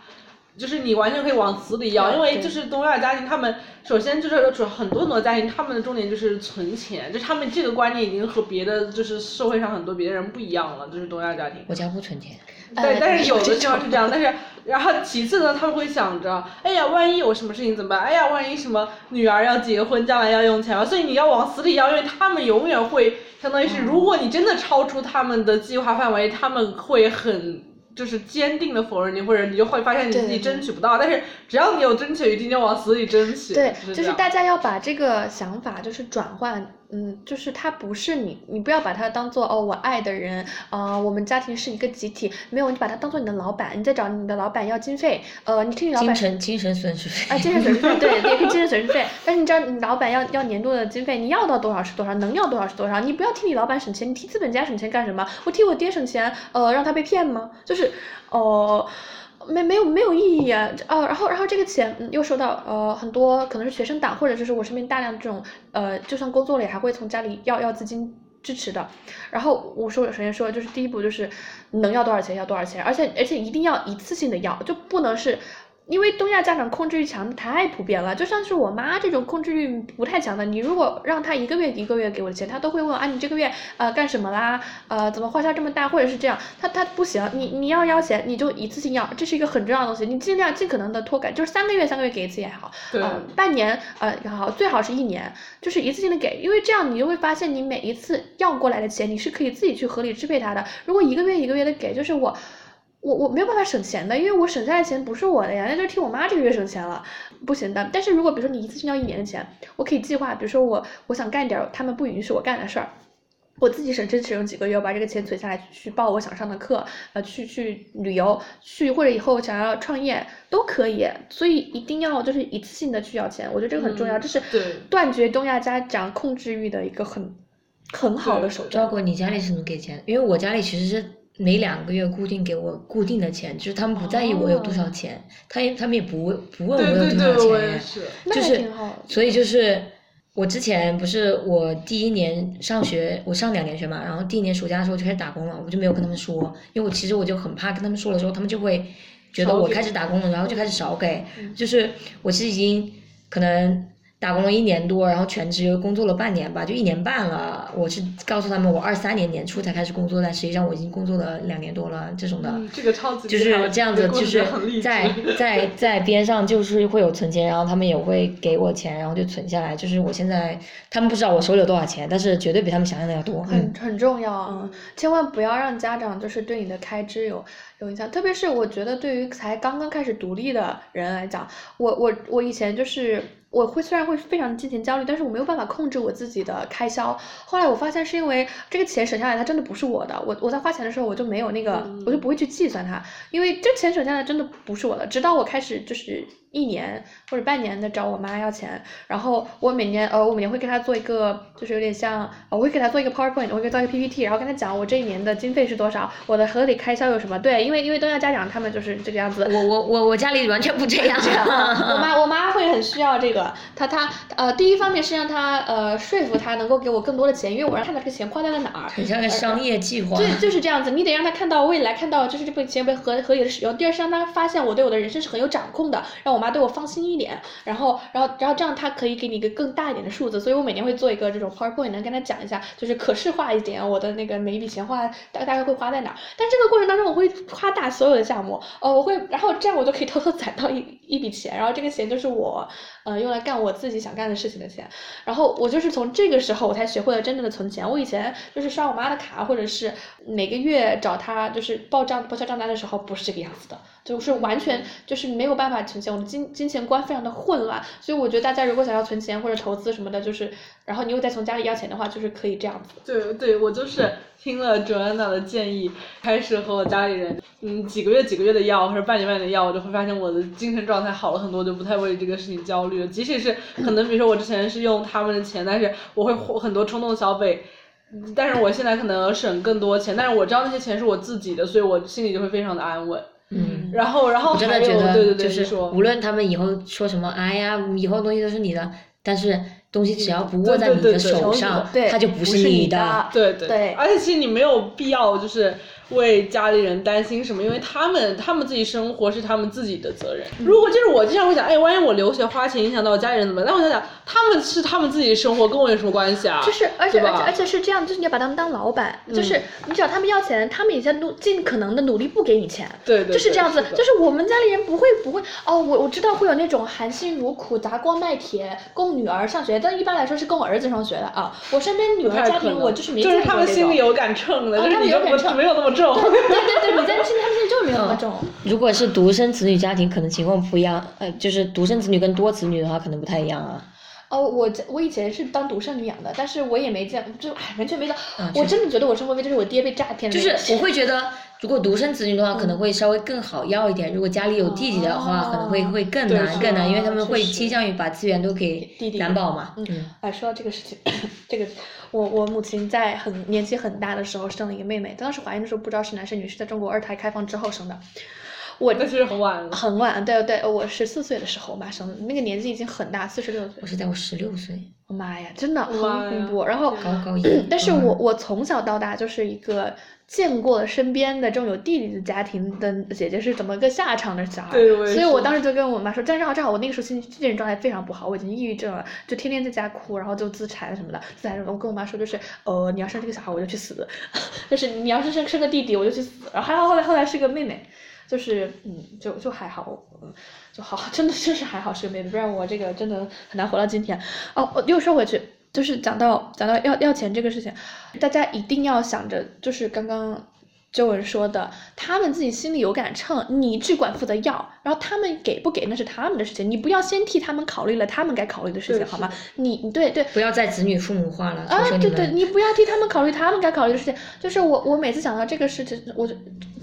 就是你完全可以往死里要，因为就是东亚家庭，他们首先就是主很多很多家庭，他们的重点就是存钱，就他们这个观念已经和别的就是社会上很多别的人不一样了，就是东亚家庭。我家不存钱。对，但是有的地方是这样，但是然后其次呢，他们会想着，哎呀，万一有什么事情怎么办？哎呀，万一什么女儿要结婚，将来要用钱了，所以你要往死里要，因为他们永远会相当于是，如果你真的超出他们的计划范围，他们会很。就是坚定的否认你，或者你就会发现你自己争取不到。但是只要你有争取，一定要往死里争取。对，就是大家要把这个想法就是转换。嗯，就是他不是你，你不要把他当做哦，我爱的人啊，我们家庭是一个集体，没有，你把他当做你的老板，你在找你的老板要经费，呃，你听你老板精神精神损失费啊，精神损失费，对，也可以精神损失费，但是你知道你老板要要年度的经费，你要到多少是多少，能要多少是多少，你不要替你老板省钱，你替资本家省钱干什么？我替我爹省钱，呃，让他被骗吗？就是，哦。没没有没有意义啊！哦，然后然后这个钱又收到呃很多可能是学生党或者就是我身边大量这种呃就算工作了也还会从家里要要资金支持的，然后我说首先说就是第一步就是能要多少钱要多少钱，而且而且一定要一次性的要，就不能是。因为东亚家长控制欲强太普遍了，就像是我妈这种控制欲不太强的，你如果让她一个月一个月给我的钱，她都会问啊，你这个月呃干什么啦？呃，怎么花销这么大？或者是这样，她她不行，你你要要钱，你就一次性要，这是一个很重要的东西，你尽量尽可能的拖改，就是三个月三个月给一次也好，嗯，半年呃也好，最好是一年，就是一次性的给，因为这样你就会发现你每一次要过来的钱，你是可以自己去合理支配它的。如果一个月一个月的给，就是我。我我没有办法省钱的，因为我省下来钱不是我的呀，那就替我妈这个月省钱了，不行的。但是如果比如说你一次性要一年的钱，我可以计划，比如说我我想干点他们不允许我干的事儿，我自己省吃俭用几个月，我把这个钱存下来去报我想上的课，呃，去去旅游，去或者以后想要创业都可以。所以一定要就是一次性的去要钱，我觉得这个很重要，这是断绝东亚家长控制欲的一个很很好的手段。包括你家里是怎么给钱？因为我家里其实是。每两个月固定给我固定的钱，就是他们不在意我有多少钱，他也他们也不不问我有多少钱，就是所以就是我之前不是我第一年上学，我上两年学嘛，然后第一年暑假的时候就开始打工了，我就没有跟他们说，因为我其实我就很怕跟他们说了之后，他们就会觉得我开始打工了，然后就开始少给，就是我其实已经可能。打工了一年多，然后全职又工作了半年吧，就一年半了。我是告诉他们，我二三年年初才开始工作，但实际上我已经工作了两年多了，这种的。这个超级就是这样子，就是在 在在边上就是会有存钱，然后他们也会给我钱，然后就存下来。就是我现在他们不知道我手里有多少钱，但是绝对比他们想象的要多。很很重要啊，千万不要让家长就是对你的开支有有影响，特别是我觉得对于才刚刚开始独立的人来讲，我我我以前就是。我会虽然会非常金钱焦虑，但是我没有办法控制我自己的开销。后来我发现是因为这个钱省下来，它真的不是我的。我我在花钱的时候，我就没有那个，我就不会去计算它，因为这钱省下来真的不是我的。直到我开始就是。一年或者半年的找我妈要钱，然后我每年呃我每年会给她做一个，就是有点像，我会给她做一个 PowerPoint，我会给她做一个 PPT，然后跟她讲我这一年的经费是多少，我的合理开销有什么。对，因为因为东亚家长他们就是这个样子。我我我我家里完全不这样。我妈我妈会很需要这个，她她呃第一方面是让她呃说服她能够给我更多的钱，因为我让她把这个钱花在了哪儿。很像个商业计划。对，就是这样子，你得让她看到未来，看到就是这笔钱被合合理的使用。第二是让她发现我对我的人生是很有掌控的，让我妈对我放心一点。然后，然后，然后这样他可以给你一个更大一点的数字，所以我每年会做一个这种 PowerPoint，能跟他讲一下，就是可视化一点我的那个每一笔钱花大大概会花在哪。但这个过程当中，我会夸大所有的项目，哦，我会，然后这样我就可以偷偷攒到一一笔钱，然后这个钱就是我，呃，用来干我自己想干的事情的钱。然后我就是从这个时候我才学会了真正的存钱。我以前就是刷我妈的卡，或者是每个月找她就是报账报销账单的时候，不是这个样子的。就是完全就是没有办法存钱，我的金金钱观非常的混乱，所以我觉得大家如果想要存钱或者投资什么的，就是然后你又再从家里要钱的话，就是可以这样子。对对，我就是听了 Joanna 的建议，开始和我家里人，嗯，几个月几个月的药或者半年半年的药，我就会发现我的精神状态好了很多，就不太为这个事情焦虑了。即使是可能，比如说我之前是用他们的钱，但是我会很多冲动消费。但是我现在可能省更多钱，但是我知道那些钱是我自己的，所以我心里就会非常的安稳。嗯，然后，然后我真的还有觉得，对对对，就是说无论他们以后说什么，哎呀，以后东西都是你的，但是东西只要不握在你的对对对手上，对，它就不是你的。对对对而且其实你没有必要就是为家里人担心什么，因为他们他们自己生活是他们自己的责任。如果就是我经常会想，哎，万一我留学花钱影响到我家里人怎么办？但我想想，他们是他们自己的生活，跟我有什么关系啊？就是，而且而且而且是这样，就是你要把他们当老板，就是你找他们要钱，他们也在努尽可能的努力不给你钱，对对，对就是这样子。的就是我们家里人不会不会哦，我我知道会有那种含辛茹苦砸锅卖铁供女儿上学，但一般来说是供我儿子上学的啊。我身边女儿家庭，我就是没就是他们心里有杆秤的，啊他们就是你就不有杆秤没有那么重。对对对，你在心里他们心里就是没有那么重。如果是独生子女家庭，可能情况不一样。呃，就是独生子女跟多子女的话，可能不太一样啊。哦，我我以前是当独生女养的，但是我也没见，就哎完全没到。我真的觉得我生活费就是我爹被诈骗的就。是我会觉得，如果独生子女的话，可能会稍微更好要一点；如果家里有弟弟的话，可能会会更难更难，因为他们会倾向于把资源都给弟弟担保嘛。嗯嗯，哎，说到这个事情，这个我我母亲在很年纪很大的时候生了一个妹妹，当时怀孕的时候不知道是男是女，是在中国二胎开放之后生的。我那是很晚了。很晚，对对，我十四岁的时候嘛生的，那个年纪已经很大，四十六岁我。是在我十六岁，我妈呀，真的很恐怖。然后高高一。但是我我从小到大就是一个见过身边的这种有弟弟的家庭的姐姐是怎么个下场的小孩，所以我当时就跟我妈说，但正好正好我那个时候心精神状态非常不好，我已经抑郁症了，就天天在家哭，然后就自残什么的。自残什么，我跟我妈说就是，呃，你要生这个小孩我就去死，就是你要是生生个弟弟我就去死。然后还好后来后来是个妹妹。就是嗯，就就还好，嗯，就好，真的就是还好是个妹妹，不然我这个真的很难活到今天。哦，我又说回去，就是讲到讲到要要钱这个事情，大家一定要想着，就是刚刚周文说的，他们自己心里有杆秤，你只管负责要，然后他们给不给那是他们的事情，你不要先替他们考虑了他们该考虑的事情，好吗？你你对对。不要再子女父母化了，啊，对对，你不要替他们考虑他们该考虑的事情。就是我，我每次想到这个事情，我就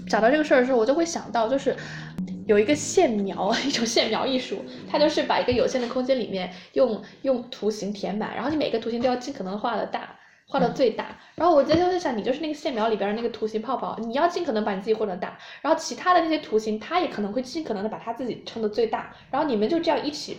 想到这个事儿的时候，我就会想到，就是有一个线描，一种线描艺术，它就是把一个有限的空间里面用用图形填满，然后你每个图形都要尽可能画的大。画到最大，然后我在就在想，你就是那个线描里边儿那个图形泡泡，你要尽可能把你自己画的大，然后其他的那些图形，它也可能会尽可能的把它自己撑的最大，然后你们就这样一起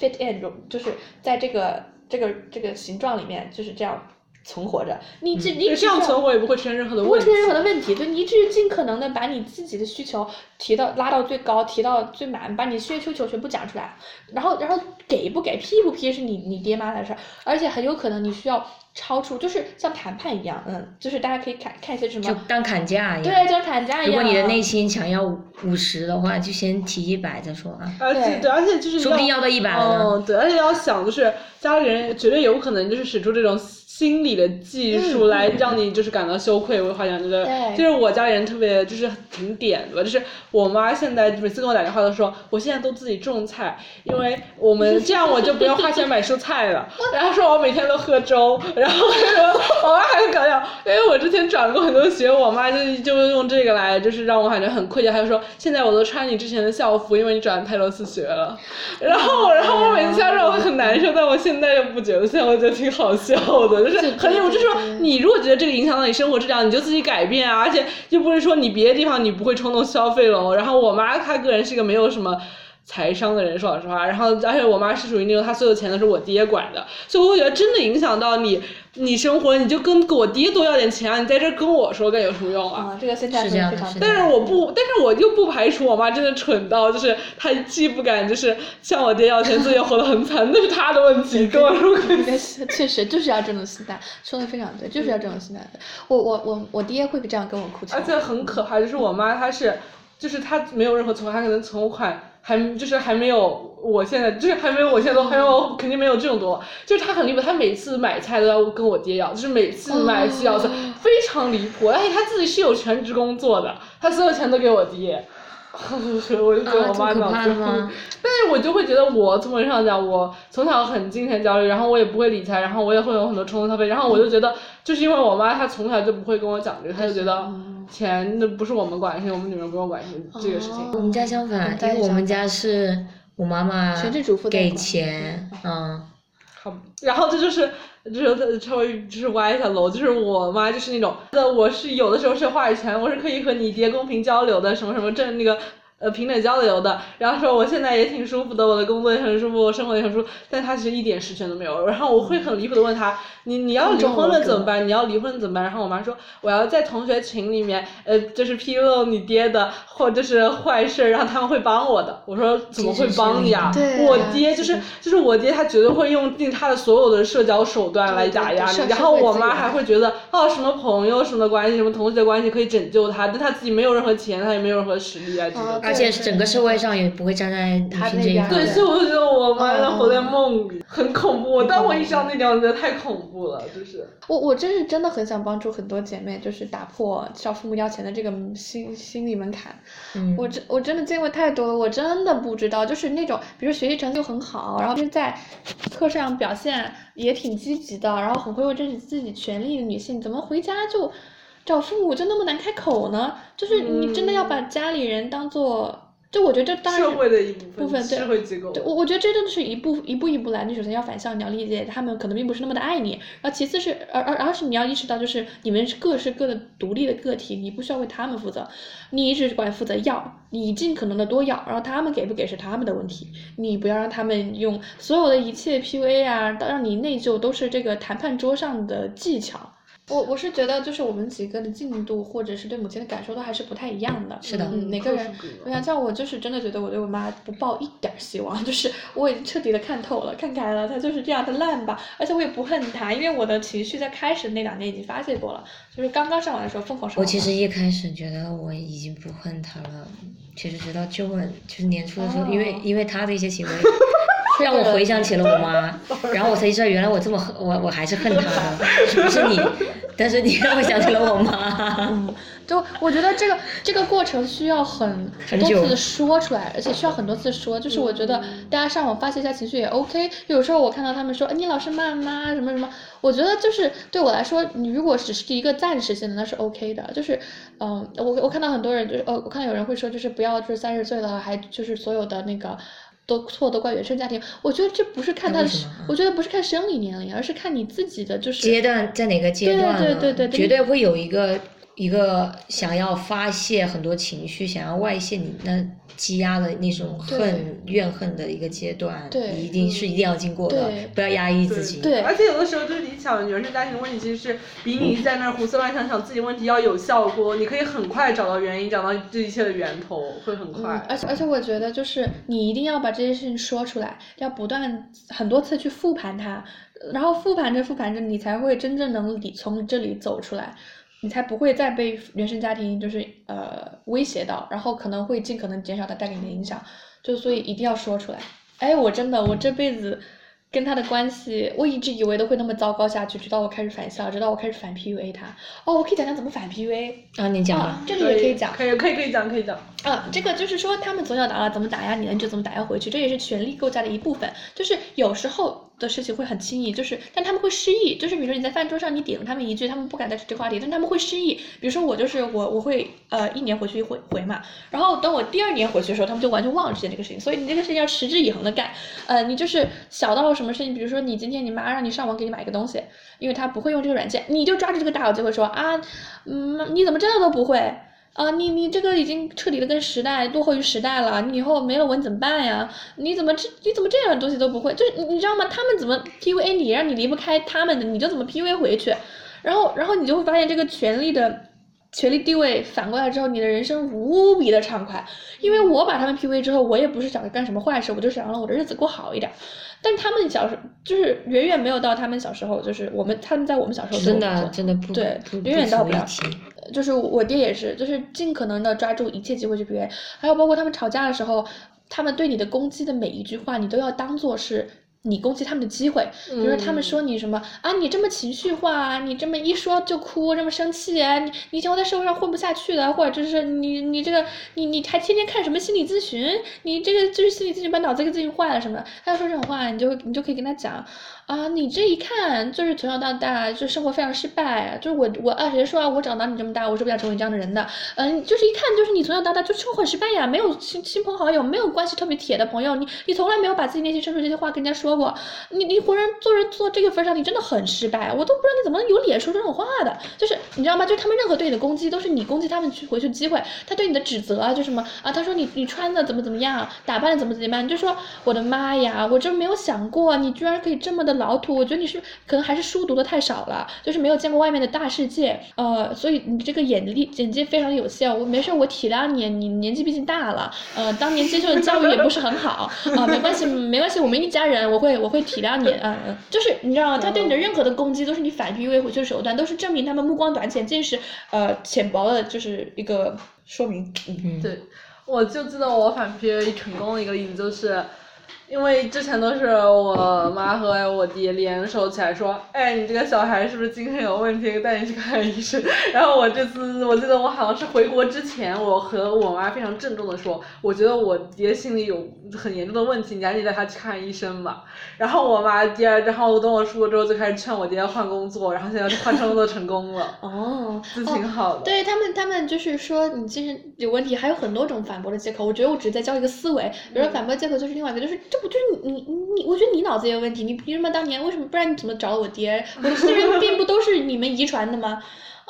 fit in，就就是在这个这个这个形状里面就是这样存活着。你这、你这样存活也不会出现任何的问题不会出。现任何的问题，对你只是尽可能的把你自己的需求提到拉到最高，提到最满，把你需需求全部讲出来，然后然后给不给批不批是你你爹妈的事儿，而且很有可能你需要超出，就是像谈判一样，嗯，就是大家可以看看一些什么就，当砍价一样。对，就像谈价一样。如果你的内心想要五十的话，就先提一百再说啊，对而且对，而且就是说不定要到一百了呢。哦，对，而且要想就是家里人绝对有可能就是使出这种心理的技术嗯来让你就是感到羞愧。我好像觉得对就是我家里人特别就是挺点的吧，就是我妈现在每次跟我打电话都说，我现在都自己种菜，因为我们这样我就不用花钱买蔬菜了。然后说我每天都喝粥，然后说 我妈还很搞笑，因为我之前转过很多学，我妈就就用这个来就是让我感觉很愧疚，她就说现在我都穿你之前的校服，因为你转太多次学了。然后，然后我每次听到这种我会很难受，但我现在又不觉得，现在我觉得挺好笑的，就 是很有，就是说你如果觉得这个影响到你生活质量，你就自己改变啊，而且又不是说你别的地方你不会冲动消费了。然后我妈她个人是一个没有什么。财商的人，说老实话，然后而且我妈是属于那种她所有钱都是我爹管的，所以我觉得真的影响到你，你生活你就跟我爹多要点钱啊，你在这儿跟我说干有什么用啊？啊，这个现在是非常但是我不，但是我就不排除我妈真的蠢到，就是她既不敢就是向我爹要钱，自己也活得很惨，那是她的问题，跟我说关系。确实就是要这种心态，说的非常对，就是要这种心态。我我我我爹会这样跟我哭泣，而且很可怕，就是我妈她是，就是她没有任何存款，她可能存款还就是还没有我现在，就是还没有我现在都，还有肯定没有这种多，就是他很离谱，他每次买菜都要跟我爹要，就是每次买需要哦非常离谱，而且他自己是有全职工作的，他所有钱都给我爹。我就觉得啊我妈脑子但是我就会觉得我从本质上讲，我从小很金钱焦虑，然后我也不会理财，然后我也会有很多冲动消费，然后我就觉得，就是因为我妈她从小就不会跟我讲这个，她就觉得钱那不是我们管的事情，我们女人不用管这个事情。我们家相反，因为我们家是我妈妈全职主妇给钱，嗯，好，然后这就是就是稍微就是歪一下楼，就是我妈就是那种，那，我是有的时候是有话语权，我是可以和你爹公平交流的，什么什么这那个。呃，平等交流的，然后说我现在也挺舒服的，我的工作也很舒服，我生活也很舒服，但他其实一点实权都没有。然后我会很离谱的问他，你你要离婚了怎么办？你要离婚怎么办？然后我妈说，我要在同学群里面，呃，就是披露你爹的或者是坏事，然后他们会帮我的。我说怎么会帮你啊？对我爹就是就是我爹，他绝对会用尽他的所有的社交手段来打压你。然后我妈还会觉得哦，什么朋友什么关系，什么同学关系可以拯救他，但他自己没有任何钱，他也没有任何实力啊，这个。而且整个社会上也不会站在女性这一方对，的。所以我就觉得我妈在活在梦里，很恐怖。当我意识到那点，我觉得太恐怖了，就是。我我真是真的很想帮助很多姐妹，就是打破向父母要钱的这个心心理门槛。嗯，我真我真的见过太多了，我真的不知道，就是那种比如学习成绩又很好，然后就是在课上表现也挺积极的，然后很会为争取自己权利的女性，怎么回家就找父母就那么难开口呢？就是你真的要把家里人当做。就我觉得这当然社会的一部分，对社会机构。对，我我觉得这真的是一步一步一步来。你首先要反向，你要理解他们可能并不是那么的爱你，然后其次是，而而而是你要意识到，就是你们是各是各的独立的个体，你不需要为他们负责，你只管负责要，你尽可能的多要，然后他们给不给是他们的问题，你不要让他们用所有的一切 PUA 啊，让你内疚都是这个谈判桌上的技巧。我我是觉得，就是我们几个的进度，或者是对母亲的感受，都还是不太一样的。是的嗯，每个人，我想像我就是真的觉得我对我妈不抱一点希望，就是我已经彻底的看透了、看开了，她就是这样的烂吧。而且我也不恨她，因为我的情绪在开始那两年已经发泄过了，就是刚刚上完的时候疯狂上网。我其实一开始觉得我已经不恨她了，其实直到就问，就是年初的时候，因为哦因为她的一些行为，让我回想起了我妈，然后我才知道原来我这么恨我我还是恨她的，是不是你？但是你让我想起了我妈。嗯，就我觉得这个这个过程需要很很久多次说出来，而且需要很多次说。就是我觉得大家上网发泄一下情绪也 OK。有时候我看到他们说，哎，你老是骂妈什么什么，我觉得就是对我来说，你如果只是一个暂时性的，那是 OK 的。就是，嗯，我我看到很多人就是，呃，我看到有人会说，就是不要就是三十岁了还就是所有的那个。都错都怪原生家庭，我觉得这不是看他的我觉得不是看生理年龄，而是看你自己的就是阶段在哪个阶段对了对对对绝对会有一个一个想要发泄很多情绪，想要外泄你那积压的那种恨怨恨的一个阶段，对一定是一定要经过的对，不要压抑自己。对而且有的时候就是你想原生家庭的问题，其实是比你在那儿胡思乱想想自己问题要有效果，你可以很快找到原因，找到这一切的源头，会很快。嗯，而且而且我觉得就是你一定要把这些事情说出来，要不断很多次去复盘它，然后复盘着复盘着，你才会真正能理从这里走出来，你才不会再被原生家庭就是呃威胁到，然后可能会尽可能减少它带给你的影响，就所以一定要说出来。哎，我真的我这辈子。跟他的关系，我一直以为都会那么糟糕下去，直到我开始反校，直到我开始反 PUA 他。哦，我可以讲讲怎么反 PUA 啊，你讲吧啊，。这个也可以讲。可以可以可以讲可以讲。啊，这个就是说，他们从小到大怎么打压你的，你就怎么打压回去，这也是权力构架的一部分。就是有时候的事情会很轻易，就是但他们会失忆，就是比如说你在饭桌上你顶了他们一句，他们不敢再提这个话题，但他们会失忆。比如说我就是我我会呃一年回去一回回嘛，然后等我第二年回去的时候，他们就完全忘了之前这个事情。所以你这个事情要持之以恒的干。呃，你就是小到什么事情，比如说你今天你妈让你上网给你买一个东西，因为她不会用这个软件，你就抓住这个大好机会说啊，嗯，你怎么这都不会？啊，你你这个已经彻底的跟时代落后于时代了，你以后没了文怎么办呀？你怎么这你怎么这样的东西都不会？就是你你知道吗？他们怎么 PUA 你，让你离不开他们的，你就怎么 PUA 回去，然后然后你就会发现这个权力的权力地位反过来之后，你的人生无比的畅快。因为我把他们 PUA 之后，我也不是想着干什么坏事，我就想让我的日子过好一点。但他们小时候就是远远没有到他们小时候，就是我们他们在我们小时候真做的真的不对远远到不了就是我爹也是，就是尽可能的抓住一切机会去 PUA，还有包括他们吵架的时候，他们对你的攻击的每一句话，你都要当做是你攻击他们的机会，比如说他们说你什么啊，你这么情绪化，你这么一说就哭，这么生气，你你以后在社会上混不下去的，或者就是你你这个你你还天天看什么心理咨询，你这个就是心理咨询把脑子给咨询坏了什么的，他要说这种话，你就你就可以跟他讲啊，你这一看就是从小到大就生活非常失败，就是我我啊谁说啊我长到你这么大我是不想成为你这样的人的，嗯，就是一看就是你从小到大就生活很失败呀，没有亲亲朋好友，没有关系特别铁的朋友，你你从来没有把自己内心深处这些话跟人家说。过，你你活人做人做这个份上，你真的很失败，我都不知道你怎么有脸说这种话的。就是你知道吗？就他们任何对你的攻击，都是你攻击他们去回去的机会。他对你的指责啊，就什么啊，他说你你穿的怎么怎么样，打扮的怎么怎么样，你就说我的妈呀，我真没有想过你居然可以这么的老土。我觉得你是可能还是书读的太少了，就是没有见过外面的大世界。呃，所以你这个眼力眼界非常有限。我没事，我体谅你，你年纪毕竟大了，呃，当年接受的教育也不是很好啊，没关系没关系，我们一家人，我。会，我会体谅你，嗯嗯，就是你知道吗？他对你的任何的攻击都是你反 PUA 回去的手段，都是证明他们目光短浅、见识呃浅薄的，就是一个说明。嗯，对，我就知道我反 PUA 成功的一个例子就是。因为之前都是我妈和我爹联手起来说，哎，你这个小孩是不是精神有问题？带你去看医生。然后我这次，我记得我好像是回国之前，我和我妈非常郑重的说，我觉得我爹心里有很严重的问题，你赶紧带他去看医生吧。然后我妈第二，然后等我出国之后，就开始劝我爹换工作，然后现在换工作成功了。哦，这挺好的。对他们，他们就是说你精神有问题，还有很多种反驳的借口。我觉得我只是在教一个思维，比如说反驳借口就是另外一个，就是这。我觉得你你你，我觉得你脑子有问题，你凭什么当年为什么不然你怎么找我爹？我的私人并不都是你们遗传的吗？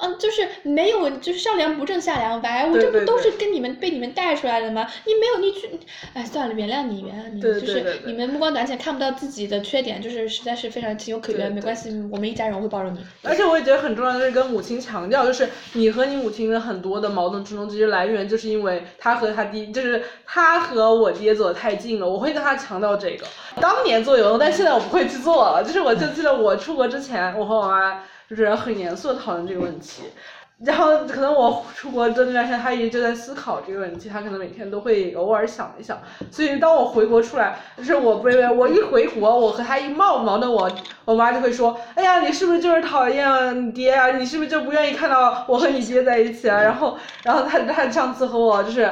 嗯，就是没有，就是上梁不正下梁歪，我这不都是跟你们被你们带出来的吗？你没有，你去，哎，算了，原谅你，原谅你，就是你们目光短浅，看不到自己的缺点，就是实在是非常情有可原，没关系，我们一家人，会包容你。而且我也觉得很重要的是跟母亲强调，就是你和你母亲的很多的矛盾之中，其实来源就是因为他和他爹，就是他和我爹走的太近了，我会跟他强调这个。当年做有用，但现在我不会去做了。就是我就记得我出国之前，我和我妈。就是很严肃的讨论这个问题，然后可能我出国的那段时间，他一直在思考这个问题，他可能每天都会偶尔想一想。所以当我回国出来，就是我不我一回国，我和他一冒矛盾，我我妈就会说：“哎呀，你是不是就是讨厌你爹啊？你是不是就不愿意看到我和你爹在一起啊？”然后，然后他他上次和我就是。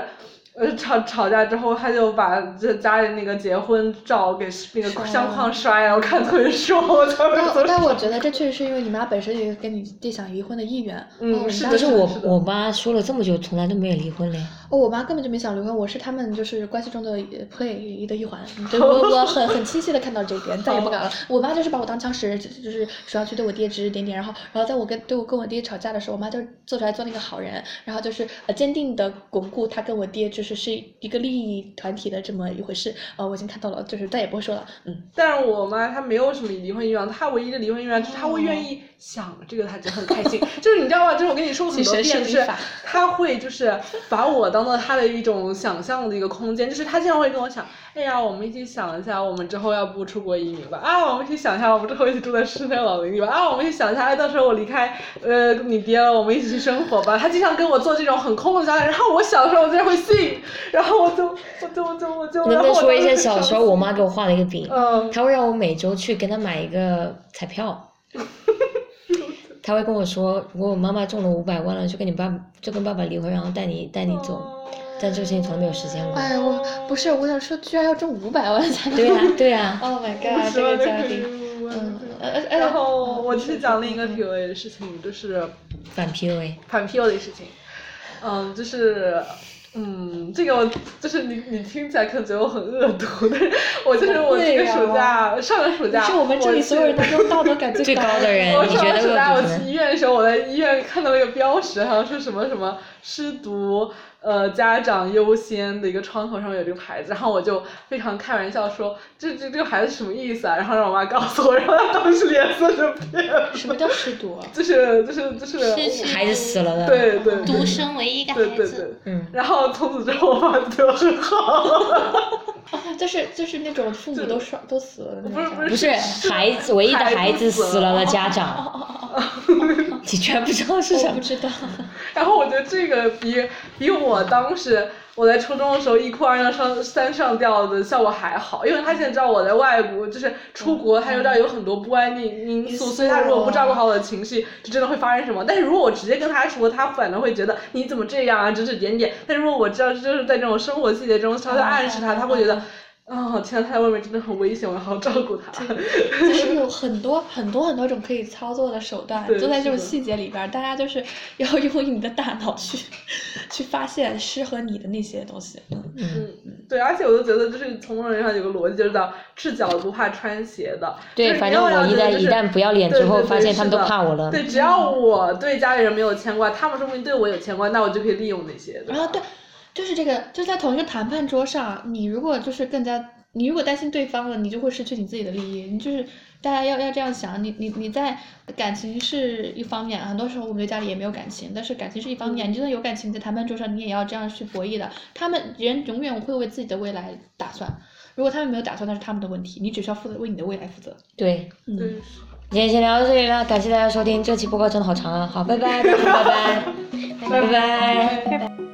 呃，吵吵架之后，他就把这家里那个结婚照给那个相框摔了，我看特别爽。但但我觉得这确实是因为你妈本身有跟你弟想离婚的意愿。嗯，是的。可是我我妈说了这么久，从来都没有离婚嘞。哦，我妈根本就没想离婚，我是他们就是关系中的 play 的一环。对，我我很很清晰的看到这一点，再也不敢了。我妈就是把我当枪使，就是说要去对我爹指指点点，然后然后在我跟对我跟我爹吵架的时候，我妈就做出来做那个好人，然后就是呃坚定的巩固她跟我爹就是。是一个利益团体的这么一回事，呃，我已经看到了，就是再也不会说了，嗯。但是我妈她没有什么离婚意愿，她唯一的离婚意愿就是她会愿意想这个，他就很开心。就是你知道吗？就是我跟你说过很多遍，就是他会就是把我当做他的一种想象的一个空间，就是他经常会跟我想。哎呀，我们一起想一下，我们之后要不出国移民吧？啊，我们一起想一下，我们之后一起住在室内老林里吧？啊，我们一起想一下，哎，到时候我离开呃你爹了，我们一起去生活吧？他经常跟我做这种很空的想象，然后我小时候我竟然会信，然后我就我就我就我就。能不能说一下小时候我妈给我画了一个饼？嗯。她会让我每周去给她买一个彩票。她会跟我说，如果我妈妈中了五百万了，就跟你爸就跟爸爸离婚，然后带你带你走。但这个事情从来没有实现过。哎，我不是，我想说，居然要中五百万才能。对呀，对呀。Oh my god！这个家庭。嗯，然后我去讲另一个 PUA 的事情，就是反 PUA。反 PUA 的事情，嗯，就是，嗯，这个就是你你听起来可能觉得我很恶毒，但是我就是我这个暑假上个暑假，是我们这里所有人当中道德感最高的人，我上个暑假我去医院的时候，我在医院看到那个标识，好像是什么什么失毒。呃，家长优先的一个窗口上面有这个牌子，然后我就非常开玩笑说，这这这个牌子什么意思啊？然后让我妈告诉我，然后她当时脸色就变了。什么叫失独？就是就是就是孩子死了的。对对。独生唯一的孩子。对对对。嗯。然后从此之后，我妈对我很好。就是就是那种父母都双都死了的那种。不是不是。孩子唯一的孩子死了的家长。你居然不知道是什么？不知道。然后我觉得这个比比我当时。我在初中的时候一哭二闹三三上吊的效果还好，因为他现在知道我在外国，就是出国，他又知道有很多不安定因素，所以他如果不照顾好我的情绪，就真的会发生什么。但是如果我直接跟他说，他反而会觉得你怎么这样啊，指指点点。但是如果我知道就是在这种生活细节中悄悄暗示他，他会觉得。啊，天呐，他在外面真的很危险，我要好好照顾他。就是有很多 很多很多种可以操作的手段，就在这种细节里边儿，大家就是要用你的大脑去 去发现适合你的那些东西。嗯嗯，对，而且我就觉得，就是从人上有个逻辑，就是叫赤脚不怕穿鞋的。对，反正我一旦一旦不要脸之后，发现他们都怕我了。对，只要我对家里人没有牵挂，他们说不定对我有牵挂，那我就可以利用那些。啊，对。就是这个，就在同一个谈判桌上，你如果就是更加，你如果担心对方了，你就会失去你自己的利益。你就是大家要要这样想，你你你在感情是一方面，很多时候我们对家里也没有感情，但是感情是一方面，你真的有感情，在谈判桌上你也要这样去博弈的。他们人永远会为自己的未来打算，如果他们没有打算，那是他们的问题，你只需要负责为你的未来负责。对，嗯，今天先聊到这里了，感谢大家收听，这期播客真的好长啊，好，拜拜，拜拜，拜拜，拜拜。